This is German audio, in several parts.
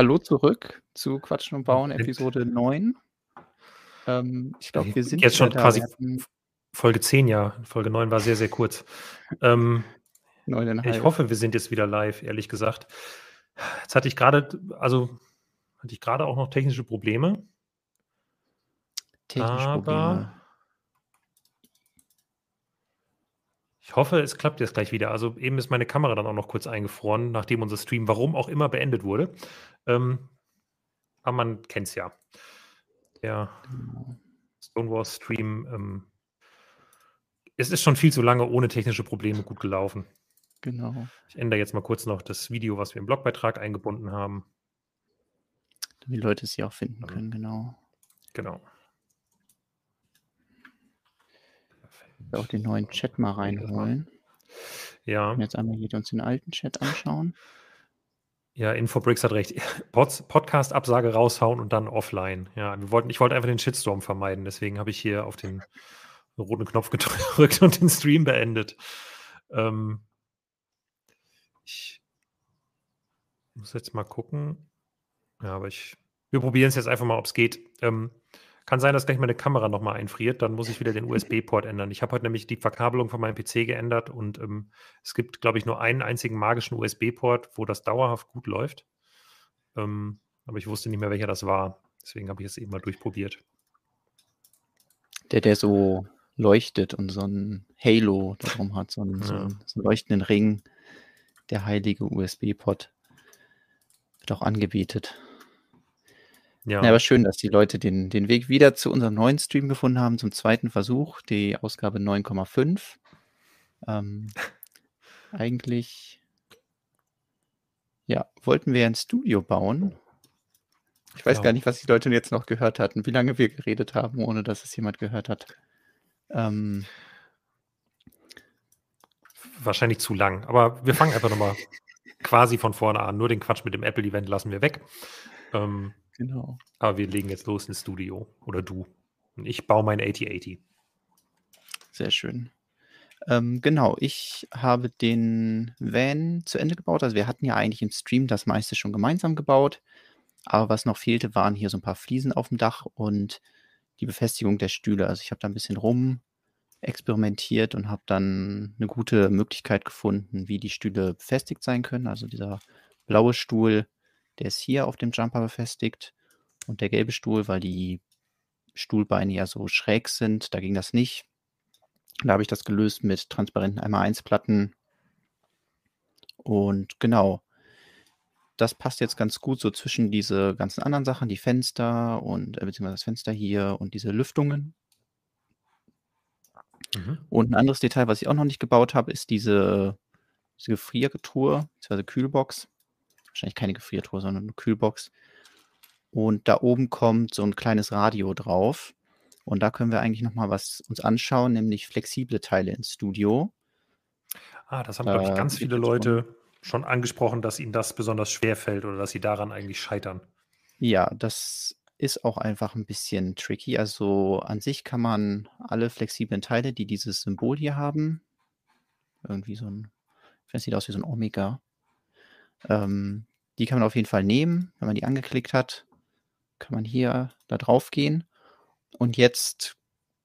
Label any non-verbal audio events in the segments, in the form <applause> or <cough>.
hallo zurück zu Quatschen und Bauen, Episode 9. Ähm, ich glaube, wir sind jetzt schon quasi hatten Folge 10, ja. Folge 9 war sehr, sehr kurz. Ähm, ich hoffe, wir sind jetzt wieder live, ehrlich gesagt. Jetzt hatte ich gerade, also hatte ich gerade auch noch technische Probleme, Technische Probleme. Ich hoffe, es klappt jetzt gleich wieder. Also eben ist meine Kamera dann auch noch kurz eingefroren, nachdem unser Stream, warum auch immer, beendet wurde. Ähm, aber man kennt es ja. Der Genau. Stonewall-Stream, ähm, es ist schon viel zu lange ohne technische Probleme gut gelaufen. Genau. Ich ändere jetzt mal kurz noch das Video, was wir im Blogbeitrag eingebunden haben. Damit die Leute es ja auch finden Ähm, können, genau. Genau. Ich will auch den neuen Chat mal reinholen. Ja, Und jetzt einmal hier uns den alten Chat anschauen. ja, Infobricks hat recht. <laughs> Pod Podcast-Absage raushauen und dann offline. Ja, wir wollten, ich wollte einfach den Shitstorm vermeiden, deswegen habe ich hier auf den roten Knopf gedrückt <laughs> und den Stream beendet. Ähm, ich muss jetzt mal gucken. Ja, aber ich, wir probieren es jetzt einfach mal, ob es geht. Ähm, kann sein, dass gleich meine Kamera nochmal einfriert, dann muss ich wieder den USB-Port ändern. Ich habe heute nämlich die Verkabelung von meinem PC geändert und ähm, es gibt, glaube ich, nur einen einzigen magischen USB-Port, wo das dauerhaft gut läuft. Ähm, aber ich wusste nicht mehr, welcher das war. Deswegen habe ich es eben mal durchprobiert. Der, der so leuchtet und so ein Halo darum hat, so einen, so Ja. einen, so einen leuchtenden Ring. Der heilige USB-Pod. Wird auch angebetet. Ja, Ja, aber schön, dass die Leute den, den Weg wieder zu unserem neuen Stream gefunden haben, zum zweiten Versuch, die Ausgabe 9,5. Ähm, <laughs> eigentlich, ja, wollten wir ein Studio bauen. Ich weiß Ja. gar nicht, was die Leute jetzt noch gehört hatten, wie lange wir geredet haben, ohne dass es jemand gehört hat. Ähm, wahrscheinlich zu lang. Aber wir fangen einfach nochmal <laughs> quasi von vorne an. Nur den Quatsch mit dem Apple-Event lassen wir weg. Ähm, genau. aber wir legen jetzt los ins Studio. Oder du. Und ich baue mein 8080. Sehr schön. Ähm, genau, ich habe den Van zu Ende gebaut. Also wir hatten ja eigentlich im Stream das meiste schon gemeinsam gebaut. Aber was noch fehlte, waren hier so ein paar Fliesen auf dem Dach und die Befestigung der Stühle. Also ich habe da ein bisschen rum experimentiert und habe dann eine gute Möglichkeit gefunden, wie die Stühle befestigt sein können. Also dieser blaue Stuhl, der ist hier auf dem Jumper befestigt und der gelbe Stuhl, weil die Stuhlbeine ja so schräg sind, da ging das nicht. Da habe ich das gelöst mit transparenten 1x1-Platten. Und genau, das passt jetzt ganz gut so zwischen diese ganzen anderen Sachen, die Fenster und äh, beziehungsweise das Fenster hier und diese Lüftungen. Mhm. Und ein anderes Detail, was ich auch noch nicht gebaut habe, ist diese, diese Gefriertruhe, beziehungsweise Kühlbox. Wahrscheinlich keine Gefriertruhe, sondern eine Kühlbox. Und da oben kommt so ein kleines Radio drauf. Und da können wir eigentlich nochmal was uns anschauen, nämlich flexible Teile ins Studio. Ah, das haben, glaube ich, ganz viele Leute schon angesprochen, dass ihnen das besonders schwer fällt oder dass sie daran eigentlich scheitern. Ja, das ist auch einfach ein bisschen tricky. Also an sich kann man alle flexiblen Teile, die dieses Symbol hier haben, irgendwie so ein, ich es sieht aus wie so ein Omega, ähm, die kann man auf jeden Fall nehmen. Wenn man die angeklickt hat, kann man hier da drauf gehen. Und jetzt,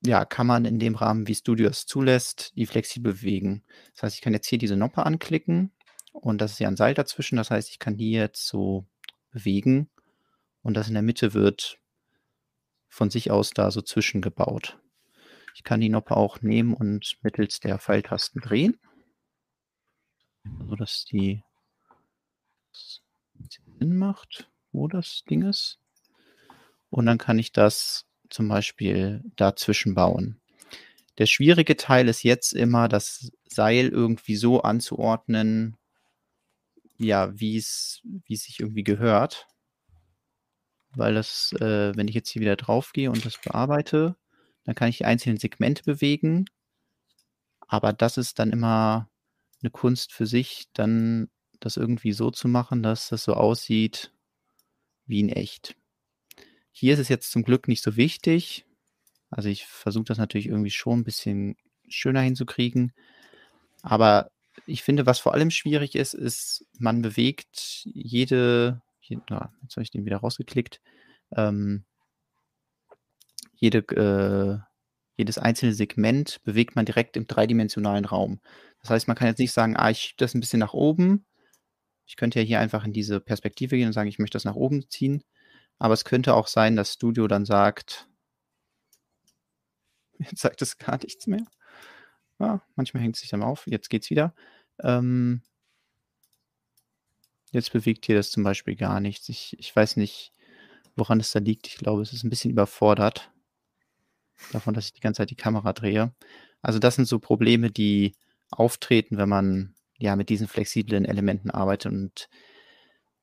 ja, kann man in dem Rahmen, wie Studio es zulässt, die flexibel bewegen. Das heißt, ich kann jetzt hier diese Noppe anklicken und das ist ja ein Seil dazwischen. Das heißt, ich kann die jetzt so bewegen und das in der Mitte wird von sich aus da so zwischengebaut. Ich kann die Noppe auch nehmen und mittels der Pfeiltasten drehen, so dass die Sinn macht, wo das Ding ist. Und dann kann ich das zum Beispiel dazwischen bauen. Der schwierige Teil ist jetzt immer, das Seil irgendwie so anzuordnen, ja, wie es, sich irgendwie gehört. Weil das, äh, wenn ich jetzt hier wieder drauf gehe und das bearbeite, dann kann ich die einzelnen Segmente bewegen. Aber das ist dann immer eine Kunst für sich, dann das irgendwie so zu machen, dass das so aussieht wie in echt. Hier ist es jetzt zum Glück nicht so wichtig. Also ich versuche das natürlich irgendwie schon ein bisschen schöner hinzukriegen. Aber ich finde, was vor allem schwierig ist, ist, man bewegt jede, hier, na, jetzt habe ich den wieder rausgeklickt. Ähm, jede, äh, jedes einzelne Segment bewegt man direkt im dreidimensionalen Raum. Das heißt, man kann jetzt nicht sagen, ah, ich schiebe das ein bisschen nach oben. Ich könnte ja hier einfach in diese Perspektive gehen und sagen, ich möchte das nach oben ziehen. Aber es könnte auch sein, dass Studio dann sagt, <laughs> jetzt sagt es gar nichts mehr. Ja, manchmal hängt es sich dann auf. Jetzt geht es wieder. Ähm, jetzt bewegt hier das zum Beispiel gar nichts. Ich, ich weiß nicht, woran es da liegt. Ich glaube, es ist ein bisschen überfordert davon, dass ich die ganze Zeit die Kamera drehe. Also das sind so Probleme, die auftreten, wenn man ja mit diesen flexiblen Elementen arbeitet. Und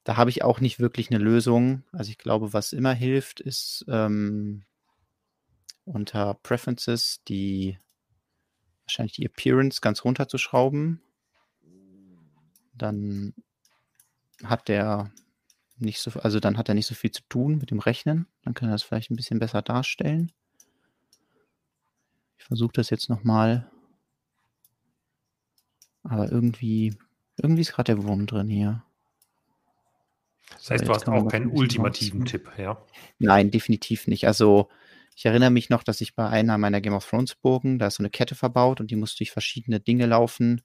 da habe ich auch nicht wirklich eine Lösung. Also ich glaube, was immer hilft, ist ähm, unter Preferences die wahrscheinlich die Appearance ganz runterzuschrauben. Dann hat der nicht so, also dann hat er nicht so viel zu tun mit dem Rechnen. Dann kann er das vielleicht ein bisschen besser darstellen. Ich versuche das jetzt nochmal. Aber irgendwie, irgendwie ist gerade der Wurm drin hier. Das heißt, du hast auch keinen ultimativen Tipp, ja? Nein, definitiv nicht. Also ich erinnere mich noch, dass ich bei einer meiner Game of Thrones Burgen, da ist so eine Kette verbaut und die musste durch verschiedene Dinge laufen.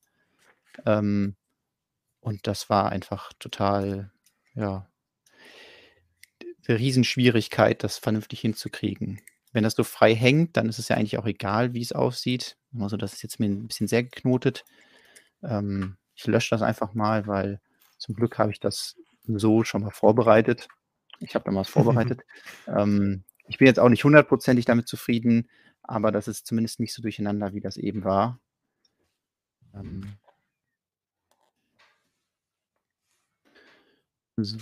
Ähm, und das war einfach total, ja, eine Riesenschwierigkeit, das vernünftig hinzukriegen. Wenn das so frei hängt, dann ist es ja eigentlich auch egal, wie es aussieht. Also das ist jetzt mir ein bisschen sehr geknotet. Ähm, ich lösche das einfach mal, weil zum Glück habe ich das so schon mal vorbereitet. Ich habe da mal was <laughs> vorbereitet. ähm, ich bin jetzt auch nicht hundertprozentig damit zufrieden, aber das ist zumindest nicht so durcheinander, wie das eben war. Ähm so.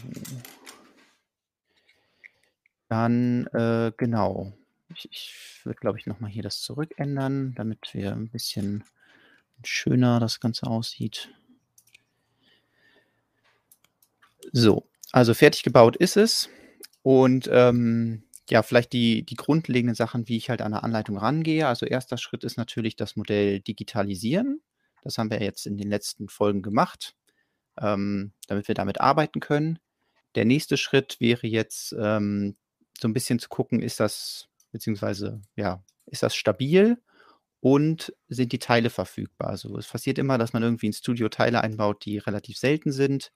Dann, äh, genau. Ich, ich würde, glaube ich, nochmal hier das zurückändern, damit wir ein bisschen schöner das Ganze aussieht. So, also fertig gebaut ist es. Und ähm, ja, vielleicht die, die grundlegenden Sachen, wie ich halt an der Anleitung rangehe. Also erster Schritt ist natürlich das Modell digitalisieren. Das haben wir jetzt in den letzten Folgen gemacht, ähm, damit wir damit arbeiten können. Der nächste Schritt wäre jetzt ähm, so ein bisschen zu gucken, ist das, beziehungsweise, ja, ist das stabil und sind die Teile verfügbar? Also es passiert immer, dass man irgendwie ein Studio Teile einbaut, die relativ selten sind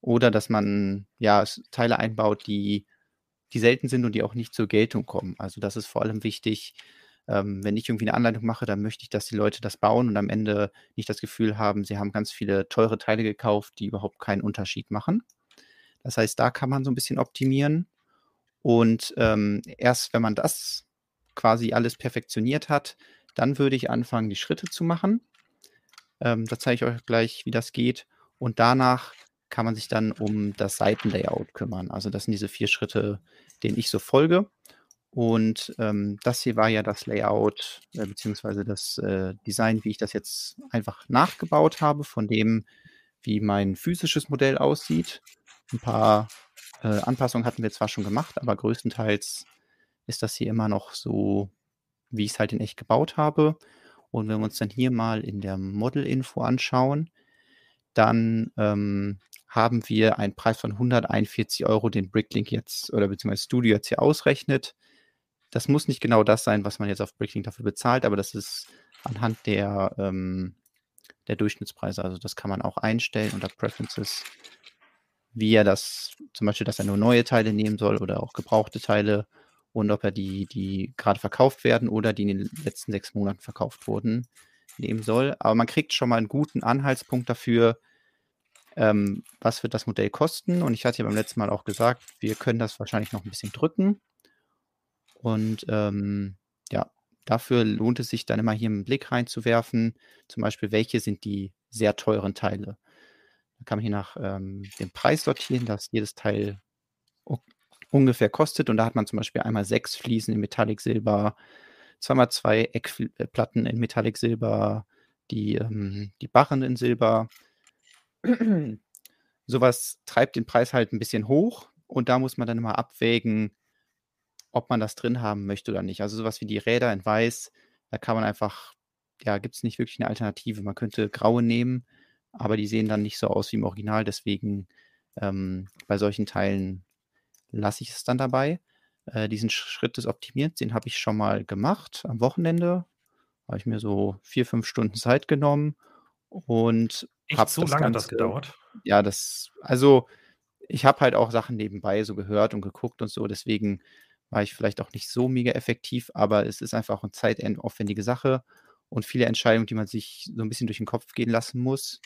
oder dass man ja Teile einbaut, die die selten sind und die auch nicht zur Geltung kommen. Also das ist vor allem wichtig. Ähm, wenn ich irgendwie eine Anleitung mache, dann möchte ich, dass die Leute das bauen und am Ende nicht das Gefühl haben, sie haben ganz viele teure Teile gekauft, die überhaupt keinen Unterschied machen. Das heißt, da kann man so ein bisschen optimieren. Und ähm, erst wenn man das quasi alles perfektioniert hat, dann würde ich anfangen, die Schritte zu machen. Ähm, da zeige ich euch gleich, wie das geht. Und danach kann man sich dann um das Seitenlayout kümmern. Also das sind diese vier Schritte, denen ich so folge. Und ähm, das hier war ja das Layout, äh, beziehungsweise das äh, Design, wie ich das jetzt einfach nachgebaut habe, von dem, wie mein physisches Modell aussieht. Ein paar äh, Anpassungen hatten wir zwar schon gemacht, aber größtenteils ist das hier immer noch so, wie ich es halt in echt gebaut habe. Und wenn wir uns dann hier mal in der Model-Info anschauen, dann ähm, haben wir einen Preis von 141 Euro, den Bricklink jetzt oder beziehungsweise Studio jetzt hier ausrechnet. Das muss nicht genau das sein, was man jetzt auf Bricklink dafür bezahlt, aber das ist anhand der, ähm, der Durchschnittspreise. Also das kann man auch einstellen unter Preferences, wie er das, zum Beispiel, dass er nur neue Teile nehmen soll oder auch gebrauchte Teile und ob er die, die gerade verkauft werden oder die in den letzten sechs Monaten verkauft wurden, nehmen soll. Aber man kriegt schon mal einen guten Anhaltspunkt dafür, ähm, was wird das Modell kosten? Und ich hatte ja beim letzten Mal auch gesagt, wir können das wahrscheinlich noch ein bisschen drücken. Und ähm, ja, dafür lohnt es sich dann immer hier einen Blick reinzuwerfen. Zum Beispiel, welche sind die sehr teuren Teile? Da kann man hier nach ähm, dem Preis sortieren, dass jedes Teil ungefähr kostet. Und da hat man zum Beispiel einmal sechs Fliesen in Metallic Silber, zweimal zwei Eckplatten in Metallic Silber, die, ähm, die Barren in Silber, <clears throat> Sowas treibt den Preis halt ein bisschen hoch und da muss man dann immer abwägen, ob man das drin haben möchte oder nicht. Also sowas wie die Räder in weiß, da kann man einfach ja, gibt es nicht wirklich eine Alternative. Man könnte graue nehmen, aber die sehen dann nicht so aus wie im Original, deswegen, Ähm, bei solchen Teilen lasse ich es dann dabei. Äh, diesen Schritt des Optimierens, den habe ich schon mal gemacht am Wochenende. Habe ich mir so vier, fünf Stunden Zeit genommen und habe so das lange hat das Ganze, gedauert? ja, das, also ich habe halt auch Sachen nebenbei so gehört und geguckt und so, deswegen war ich vielleicht auch nicht so mega effektiv, aber es ist einfach eine zeitaufwendige Sache und viele Entscheidungen, die man sich so ein bisschen durch den Kopf gehen lassen muss.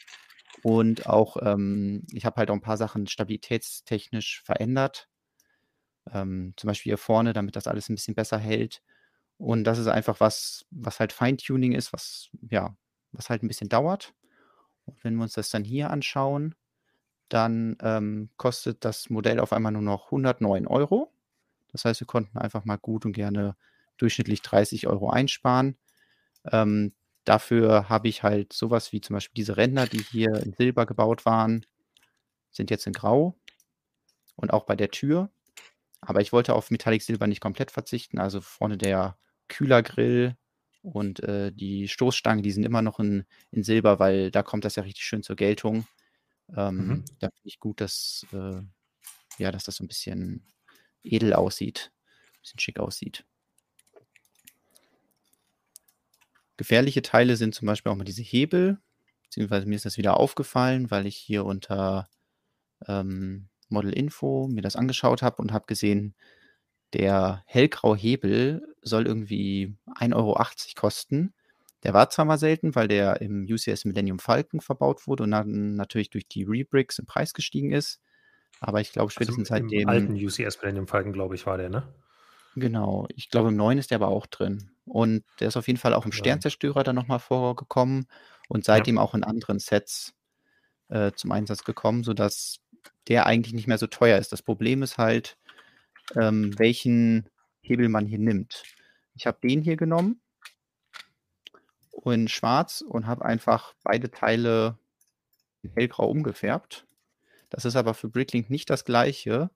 Und auch, ähm, ich habe halt auch ein paar Sachen stabilitätstechnisch verändert. Ähm, zum Beispiel hier vorne, damit das alles ein bisschen besser hält. Und das ist einfach was, was halt Feintuning ist, was, ja, was halt ein bisschen dauert. Und wenn wir uns das dann hier anschauen, dann ähm, kostet das Modell auf einmal nur noch 109 Euro. Das heißt, wir konnten einfach mal gut und gerne durchschnittlich 30 Euro einsparen. Ähm, dafür habe ich halt sowas wie zum Beispiel diese Ränder, die hier in Silber gebaut waren, sind jetzt in Grau. Und auch bei der Tür. Aber ich wollte auf Metallic Silber nicht komplett verzichten. Also vorne der Kühlergrill und äh, die Stoßstangen, die sind immer noch in, in Silber, weil da kommt das ja richtig schön zur Geltung. Ähm, Mhm. Da finde ich gut, dass, äh, ja, dass das so ein bisschen edel aussieht, ein bisschen schick aussieht. Gefährliche Teile sind zum Beispiel auch mal diese Hebel, beziehungsweise mir ist das wieder aufgefallen, weil ich hier unter ähm, Model Info mir das angeschaut habe und habe gesehen, der hellgraue Hebel soll irgendwie 1,80 Euro kosten. Der war zwar mal selten, weil der im UCS Millennium Falcon verbaut wurde und dann natürlich durch die Rebricks im Preis gestiegen ist. Aber ich glaube, Also spätestens im seitdem. alten UCS Millennium Falcon, glaube ich, war der, ne? Genau, ich glaube, im neuen ist der aber auch drin. Und der ist auf jeden Fall auch im. Sternzerstörer dann nochmal vorgekommen und Ja. seitdem auch in anderen Sets äh, zum Einsatz gekommen, sodass der eigentlich nicht mehr so teuer ist. Das Problem ist halt, ähm, welchen Hebel man hier nimmt. Ich habe den hier genommen in schwarz und habe einfach beide Teile in hellgrau umgefärbt. Das ist aber für Bricklink nicht das gleiche,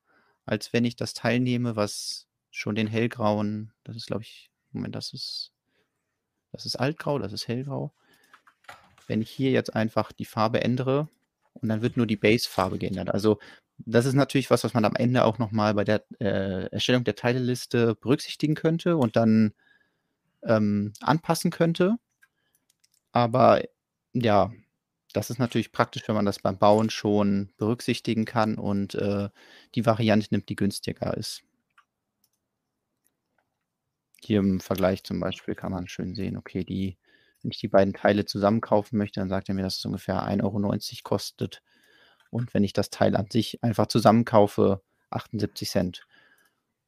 als wenn ich das Teil nehme, was schon den hellgrauen, das ist glaube ich, Moment, das ist, das ist altgrau, das ist hellgrau. Wenn ich hier jetzt einfach die Farbe ändere und dann wird nur die Base-Farbe geändert. Also das ist natürlich was, was man am Ende auch nochmal bei der äh, Erstellung der Teileliste berücksichtigen könnte und dann ähm, anpassen könnte. Aber ja, das ist natürlich praktisch, wenn man das beim Bauen schon berücksichtigen kann und äh, die Variante nimmt, die günstiger ist. Hier im Vergleich zum Beispiel kann man schön sehen, okay, die, wenn ich die beiden Teile zusammen kaufen möchte, dann sagt er mir, dass es ungefähr 1,90 Euro kostet. Und wenn ich das Teil an sich einfach zusammenkaufe, 78 Cent.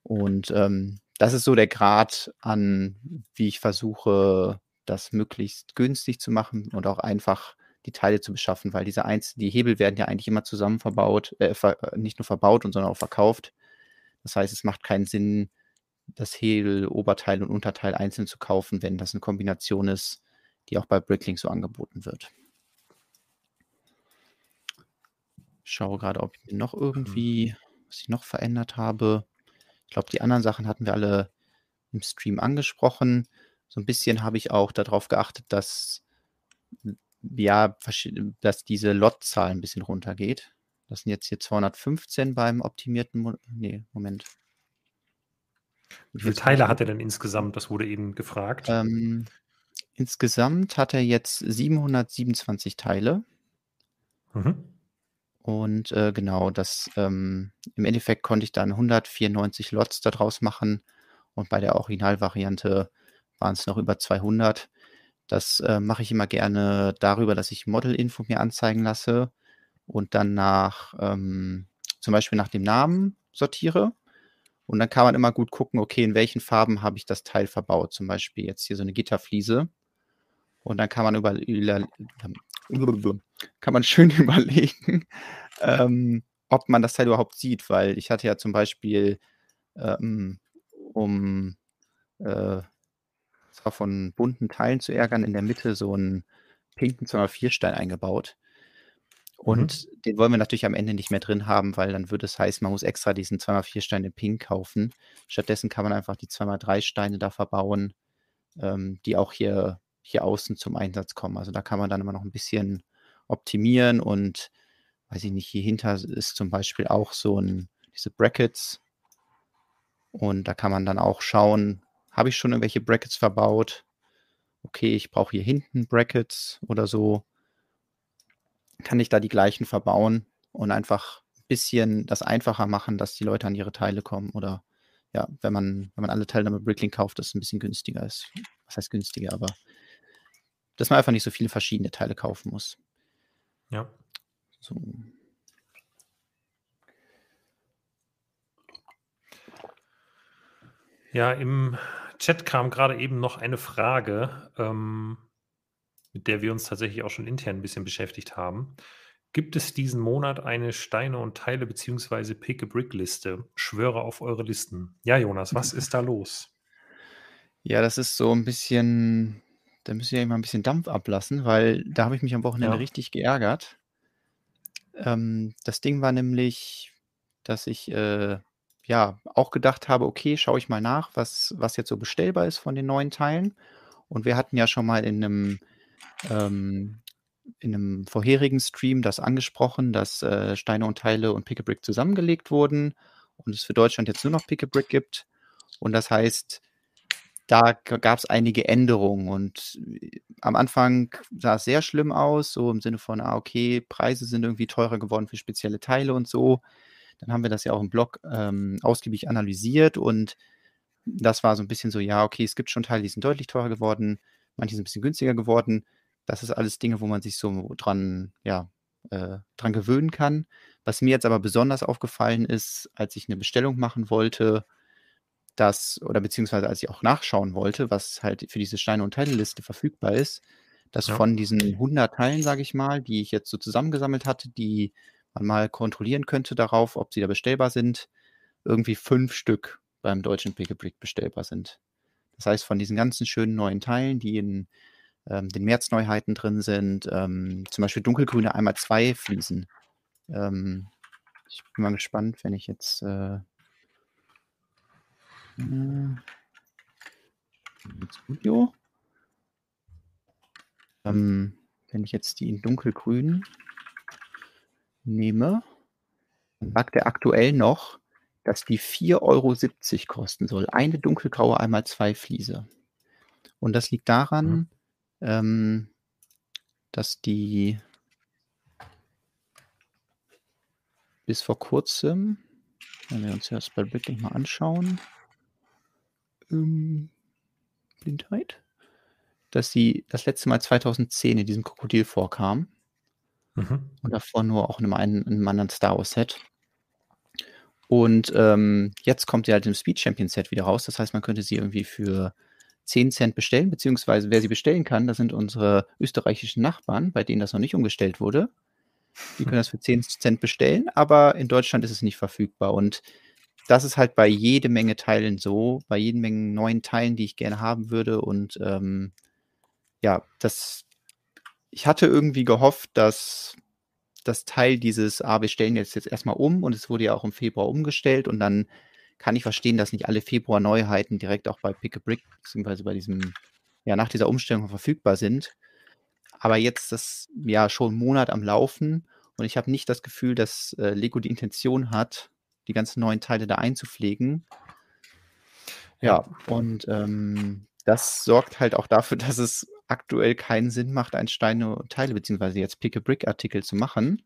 Und ähm, das ist so der Grad an, wie ich versuche, das möglichst günstig zu machen und auch einfach die Teile zu beschaffen, weil diese Einzel die Hebel werden ja eigentlich immer zusammen verbaut, äh, ver nicht nur verbaut, sondern auch verkauft. Das heißt, es macht keinen Sinn, das Hebel, Oberteil und Unterteil einzeln zu kaufen, wenn das eine Kombination ist, die auch bei Bricklink so angeboten wird. Ich schaue gerade, ob ich mir noch irgendwie, was ich noch verändert habe. Ich glaube, die anderen Sachen hatten wir alle im Stream angesprochen. So ein bisschen habe ich auch darauf geachtet, dass ja, dass diese Lot-Zahl ein bisschen runtergeht. Das sind jetzt hier 215 beim optimierten, Mo nee, Moment. Wie viele Teile hat er denn insgesamt? Das wurde eben gefragt. Ähm, insgesamt hat er jetzt 727 Teile. Mhm. Und äh, genau, das ähm, im Endeffekt konnte ich dann 194 Lots daraus machen. Und bei der Originalvariante waren es noch über 200. Das äh, mache ich immer gerne darüber, dass ich Model-Info mir anzeigen lasse und dann nach, ähm, zum Beispiel nach dem Namen sortiere. Und dann kann man immer gut gucken, okay, in welchen Farben habe ich das Teil verbaut. Zum Beispiel jetzt hier so eine Gitterfliese. Und dann kann man über, kann man <laughs> schön überlegen, ähm, ob man das Teil überhaupt sieht, weil ich hatte ja zum Beispiel ähm, um äh, von bunten Teilen zu ärgern, in der Mitte so einen pinken 204-Stein eingebaut. Und mhm. den wollen wir natürlich am Ende nicht mehr drin haben, weil dann würde es heißen, man muss extra diesen 2x4-Stein in Pink kaufen. Stattdessen kann man einfach die 2x3-Steine da verbauen, ähm, die auch hier, hier außen zum Einsatz kommen. Also da kann man dann immer noch ein bisschen optimieren und weiß ich nicht, hier hinter ist zum Beispiel auch so ein, diese Brackets. Und da kann man dann auch schauen, habe ich schon irgendwelche Brackets verbaut? Okay, ich brauche hier hinten Brackets oder so. Kann ich da die gleichen verbauen und einfach ein bisschen das einfacher machen, dass die Leute an ihre Teile kommen? Oder ja, wenn man, wenn man alle Teile mit Bricklink kauft, das ein bisschen günstiger ist. Was heißt günstiger, aber dass man einfach nicht so viele verschiedene Teile kaufen muss. Ja. So. Ja, im Chat kam gerade eben noch eine Frage, ähm, mit der wir uns tatsächlich auch schon intern ein bisschen beschäftigt haben. Gibt es diesen Monat eine Steine und Teile bzw. Pick-a-Brick-Liste? Schwöre auf eure Listen. Ja, Jonas, was ist da <laughs> los? Ja, das ist so ein bisschen, da müssen wir ja immer ein bisschen Dampf ablassen, weil da habe ich mich am Wochenende Ja. richtig geärgert. Ähm, das Ding war nämlich, dass ich äh, ja auch gedacht habe, okay, schaue ich mal nach, was, was jetzt so bestellbar ist von den neuen Teilen. Und wir hatten ja schon mal in einem, ähm, in einem vorherigen Stream das angesprochen, dass äh, Steine und Teile und Pick-a-Brick zusammengelegt wurden und es für Deutschland jetzt nur noch Pick-a-Brick gibt. Und das heißt, da gab es einige Änderungen und äh, am Anfang sah es sehr schlimm aus, so im Sinne von, ah, okay, Preise sind irgendwie teurer geworden für spezielle Teile und so. Dann haben wir das ja auch im Blog ähm, ausgiebig analysiert und das war so ein bisschen so, ja, okay, es gibt schon Teile, die sind deutlich teurer geworden, manche sind ein bisschen günstiger geworden. Das ist alles Dinge, wo man sich so dran, ja, äh, dran gewöhnen kann. Was mir jetzt aber besonders aufgefallen ist, als ich eine Bestellung machen wollte, dass, oder beziehungsweise als ich auch nachschauen wollte, was halt für diese Steine- und Teilliste verfügbar ist, dass Ja. von diesen 100 Teilen, sage ich mal, die ich jetzt so zusammengesammelt hatte, die man mal kontrollieren könnte darauf, ob sie da bestellbar sind, irgendwie fünf Stück beim deutschen Pick-a-Brick bestellbar sind. Das heißt, von diesen ganzen schönen neuen Teilen, die in ähm, den Märzneuheiten drin sind, ähm, zum Beispiel dunkelgrüne einmal zwei Fliesen. Ähm, ich bin mal gespannt, wenn ich jetzt äh, äh, Studio. Ähm, wenn ich jetzt die in dunkelgrün nehme, dann sagt er aktuell noch, dass die 4,70 Euro kosten soll. Eine dunkelgraue einmal zwei Fliese. Und das liegt daran, Mhm. ähm, dass die bis vor kurzem, wenn wir uns das bei Bricklink mal anschauen, ähm, Blindheit, dass sie das letzte Mal 2010 in diesem Krokodil vorkam Mhm. und davor nur auch in einem, in einem anderen Star Wars Set. Und ähm, jetzt kommt sie halt im Speed Champion Set wieder raus. Das heißt, man könnte sie irgendwie für 10 Cent bestellen, beziehungsweise wer sie bestellen kann, das sind unsere österreichischen Nachbarn, bei denen das noch nicht umgestellt wurde. Die können das für 10 Cent bestellen, aber in Deutschland ist es nicht verfügbar. Und das ist halt bei jede Menge Teilen so, bei jeden Menge neuen Teilen, die ich gerne haben würde. Und ähm, ja, das, ich hatte irgendwie gehofft, dass das Teil dieses, ah, wir stellen jetzt, jetzt erstmal um und es wurde ja auch im Februar umgestellt und dann kann ich verstehen, dass nicht alle Februar-Neuheiten direkt auch bei Pick a Brick, beziehungsweise bei diesem, ja, nach dieser Umstellung verfügbar sind. Aber jetzt das ja schon einen Monat am Laufen und ich habe nicht das Gefühl, dass äh, Lego die Intention hat, die ganzen neuen Teile da einzupflegen. Ja, und ähm, das sorgt halt auch dafür, <laughs> dass es aktuell keinen Sinn macht, ein Steine und Teile, beziehungsweise jetzt Pick-a-Brick-Artikel zu machen,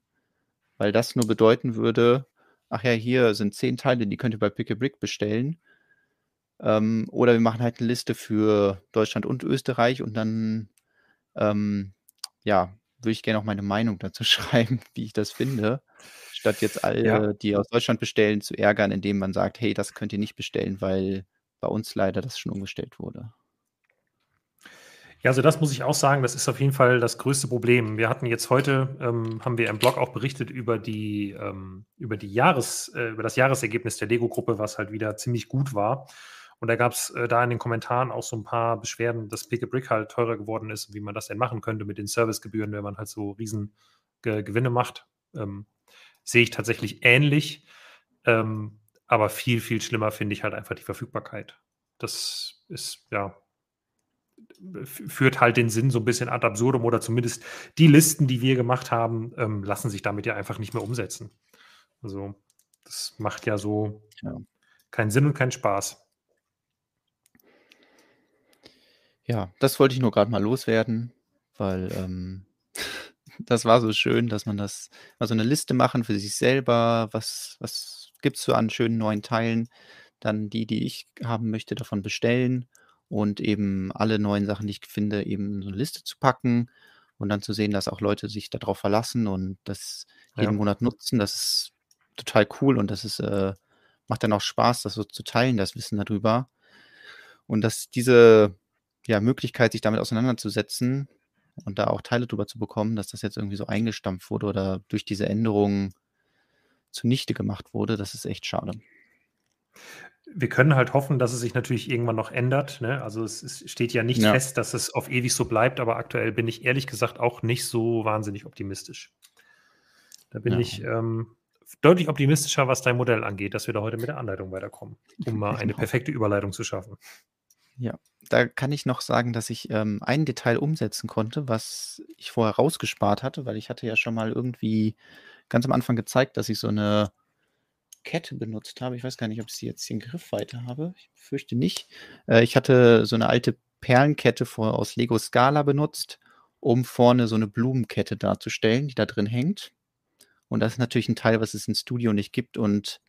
weil das nur bedeuten würde, ach ja, hier sind zehn Teile, die könnt ihr bei Pick-a-Brick bestellen. Ähm, oder wir machen halt eine Liste für Deutschland und Österreich und dann, ähm, ja, würde ich gerne auch meine Meinung dazu <laughs> schreiben, wie ich das finde, statt jetzt alle, Ja. die aus Deutschland bestellen, zu ärgern, indem man sagt, hey, das könnt ihr nicht bestellen, weil bei uns leider das schon umgestellt wurde. Ja, also das muss ich auch sagen, das ist auf jeden Fall das größte Problem. Wir hatten jetzt heute, ähm, haben wir im Blog auch berichtet über die, ähm, über die Jahres, äh, über das Jahresergebnis der Lego-Gruppe, was halt wieder ziemlich gut war. Und da gab es äh, da in den Kommentaren auch so ein paar Beschwerden, dass Pick a Brick halt teurer geworden ist und wie man das denn machen könnte mit den Servicegebühren, wenn man halt so riesen Ge Gewinne macht. Ähm, sehe ich tatsächlich ähnlich. Ähm, aber viel, viel schlimmer finde ich halt einfach die Verfügbarkeit. Das ist, ja, führt halt den Sinn so ein bisschen ad absurdum oder zumindest die Listen, die wir gemacht haben, ähm, lassen sich damit ja einfach nicht mehr umsetzen. Also das macht ja so ja. keinen Sinn und keinen Spaß. Ja, das wollte ich nur gerade mal loswerden, weil ähm, <laughs> das war so schön, dass man das mal so eine Liste machen für sich selber. Was, was gibt es so an schönen neuen Teilen? Dann die, die ich haben möchte, davon bestellen und eben alle neuen Sachen, die ich finde, eben in so eine Liste zu packen und dann zu sehen, dass auch Leute sich darauf verlassen und das jeden ja. Monat nutzen. Das ist total cool und das ist, äh, macht dann auch Spaß, das so zu teilen, das Wissen darüber. Und dass diese ja, Möglichkeit, sich damit auseinanderzusetzen und da auch Teile drüber zu bekommen, dass das jetzt irgendwie so eingestampft wurde oder durch diese Änderungen zunichte gemacht wurde, das ist echt schade. Wir können halt hoffen, dass es sich natürlich irgendwann noch ändert. Ne? Also es, es, steht ja nicht ja. fest, dass es auf ewig so bleibt, aber aktuell bin ich ehrlich gesagt auch nicht so wahnsinnig optimistisch. Da bin ja. ich ähm, deutlich optimistischer, was dein Modell angeht, dass wir da heute mit der Anleitung weiterkommen, um mal eine perfekte Überleitung zu schaffen. Ja, da kann ich noch sagen, dass ich ähm, ein Detail umsetzen konnte, was ich vorher rausgespart hatte, weil ich hatte ja schon mal irgendwie ganz am Anfang gezeigt, dass ich so eine Kette benutzt habe. Ich weiß gar nicht, ob ich sie jetzt hier in Griffweite habe. Ich fürchte nicht. Äh, ich hatte so eine alte Perlenkette vor, aus Lego Scala benutzt, um vorne so eine Blumenkette darzustellen, die da drin hängt. Und das ist natürlich ein Teil, was es im Studio nicht gibt und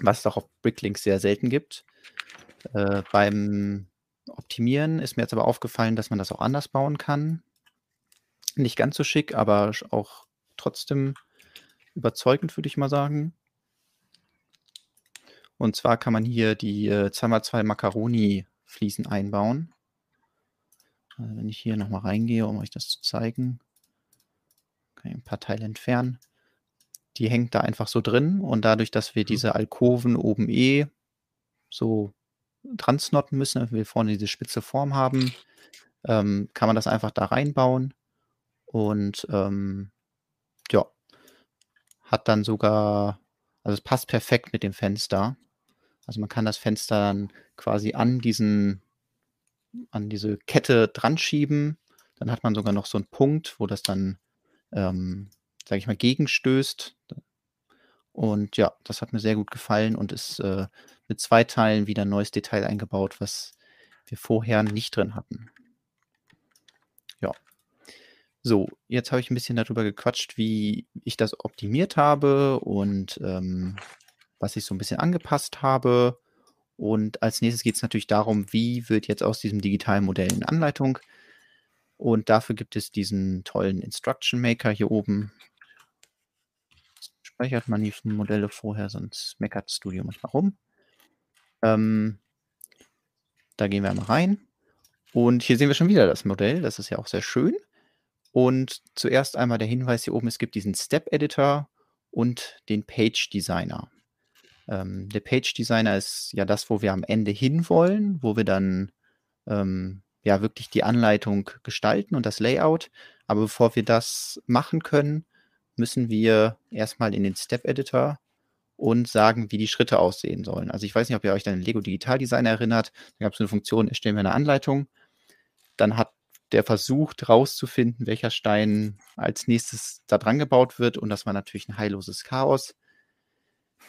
was es auch auf Bricklinks sehr selten gibt. Äh, beim Optimieren ist mir jetzt aber aufgefallen, dass man das auch anders bauen kann. Nicht ganz so schick, aber auch trotzdem überzeugend, würde ich mal sagen. Und zwar kann man hier die äh, 2x2 Macaroni-Fliesen einbauen. Also wenn ich hier nochmal reingehe, um euch das zu zeigen, kann ich ein paar Teile entfernen. Die hängt da einfach so drin und dadurch, dass wir mhm. diese Alkoven oben eh so dran snotten müssen, wenn wir vorne diese spitze Form haben, ähm, kann man das einfach da reinbauen und ähm, ja, hat dann sogar, also es passt perfekt mit dem Fenster. Also man kann das Fenster dann quasi an diesen, an diese Kette dran schieben. Dann hat man sogar noch so einen Punkt, wo das dann, ähm, sage ich mal, gegenstößt. Und ja, das hat mir sehr gut gefallen und ist äh, mit zwei Teilen wieder ein neues Detail eingebaut, was wir vorher nicht drin hatten. Ja. So, jetzt habe ich ein bisschen darüber gequatscht, wie ich das optimiert habe und ähm, was ich so ein bisschen angepasst habe. Und als nächstes geht es natürlich darum, wie wird jetzt aus diesem digitalen Modell eine Anleitung. Und dafür gibt es diesen tollen Instruction Maker hier oben speichert man die Modelle vorher, sonst meckert Studio manchmal rum. Ähm, da gehen wir einmal rein. Und hier sehen wir schon wieder das Modell. Das ist ja auch sehr schön. Und zuerst einmal der Hinweis hier oben, es gibt diesen Step Editor und den Page Designer. Ähm, der Page Designer ist ja das, wo wir am Ende hinwollen, wo wir dann ähm, ja wirklich die Anleitung gestalten und das Layout. Aber bevor wir das machen können, müssen wir erstmal in den Step Editor und sagen, wie die Schritte aussehen sollen. Also ich weiß nicht, ob ihr euch an den Lego Digital Design erinnert. Da gab es eine Funktion, erstellen wir eine Anleitung. Dann hat der versucht rauszufinden, welcher Stein als nächstes da dran gebaut wird. Und das war natürlich ein heilloses Chaos.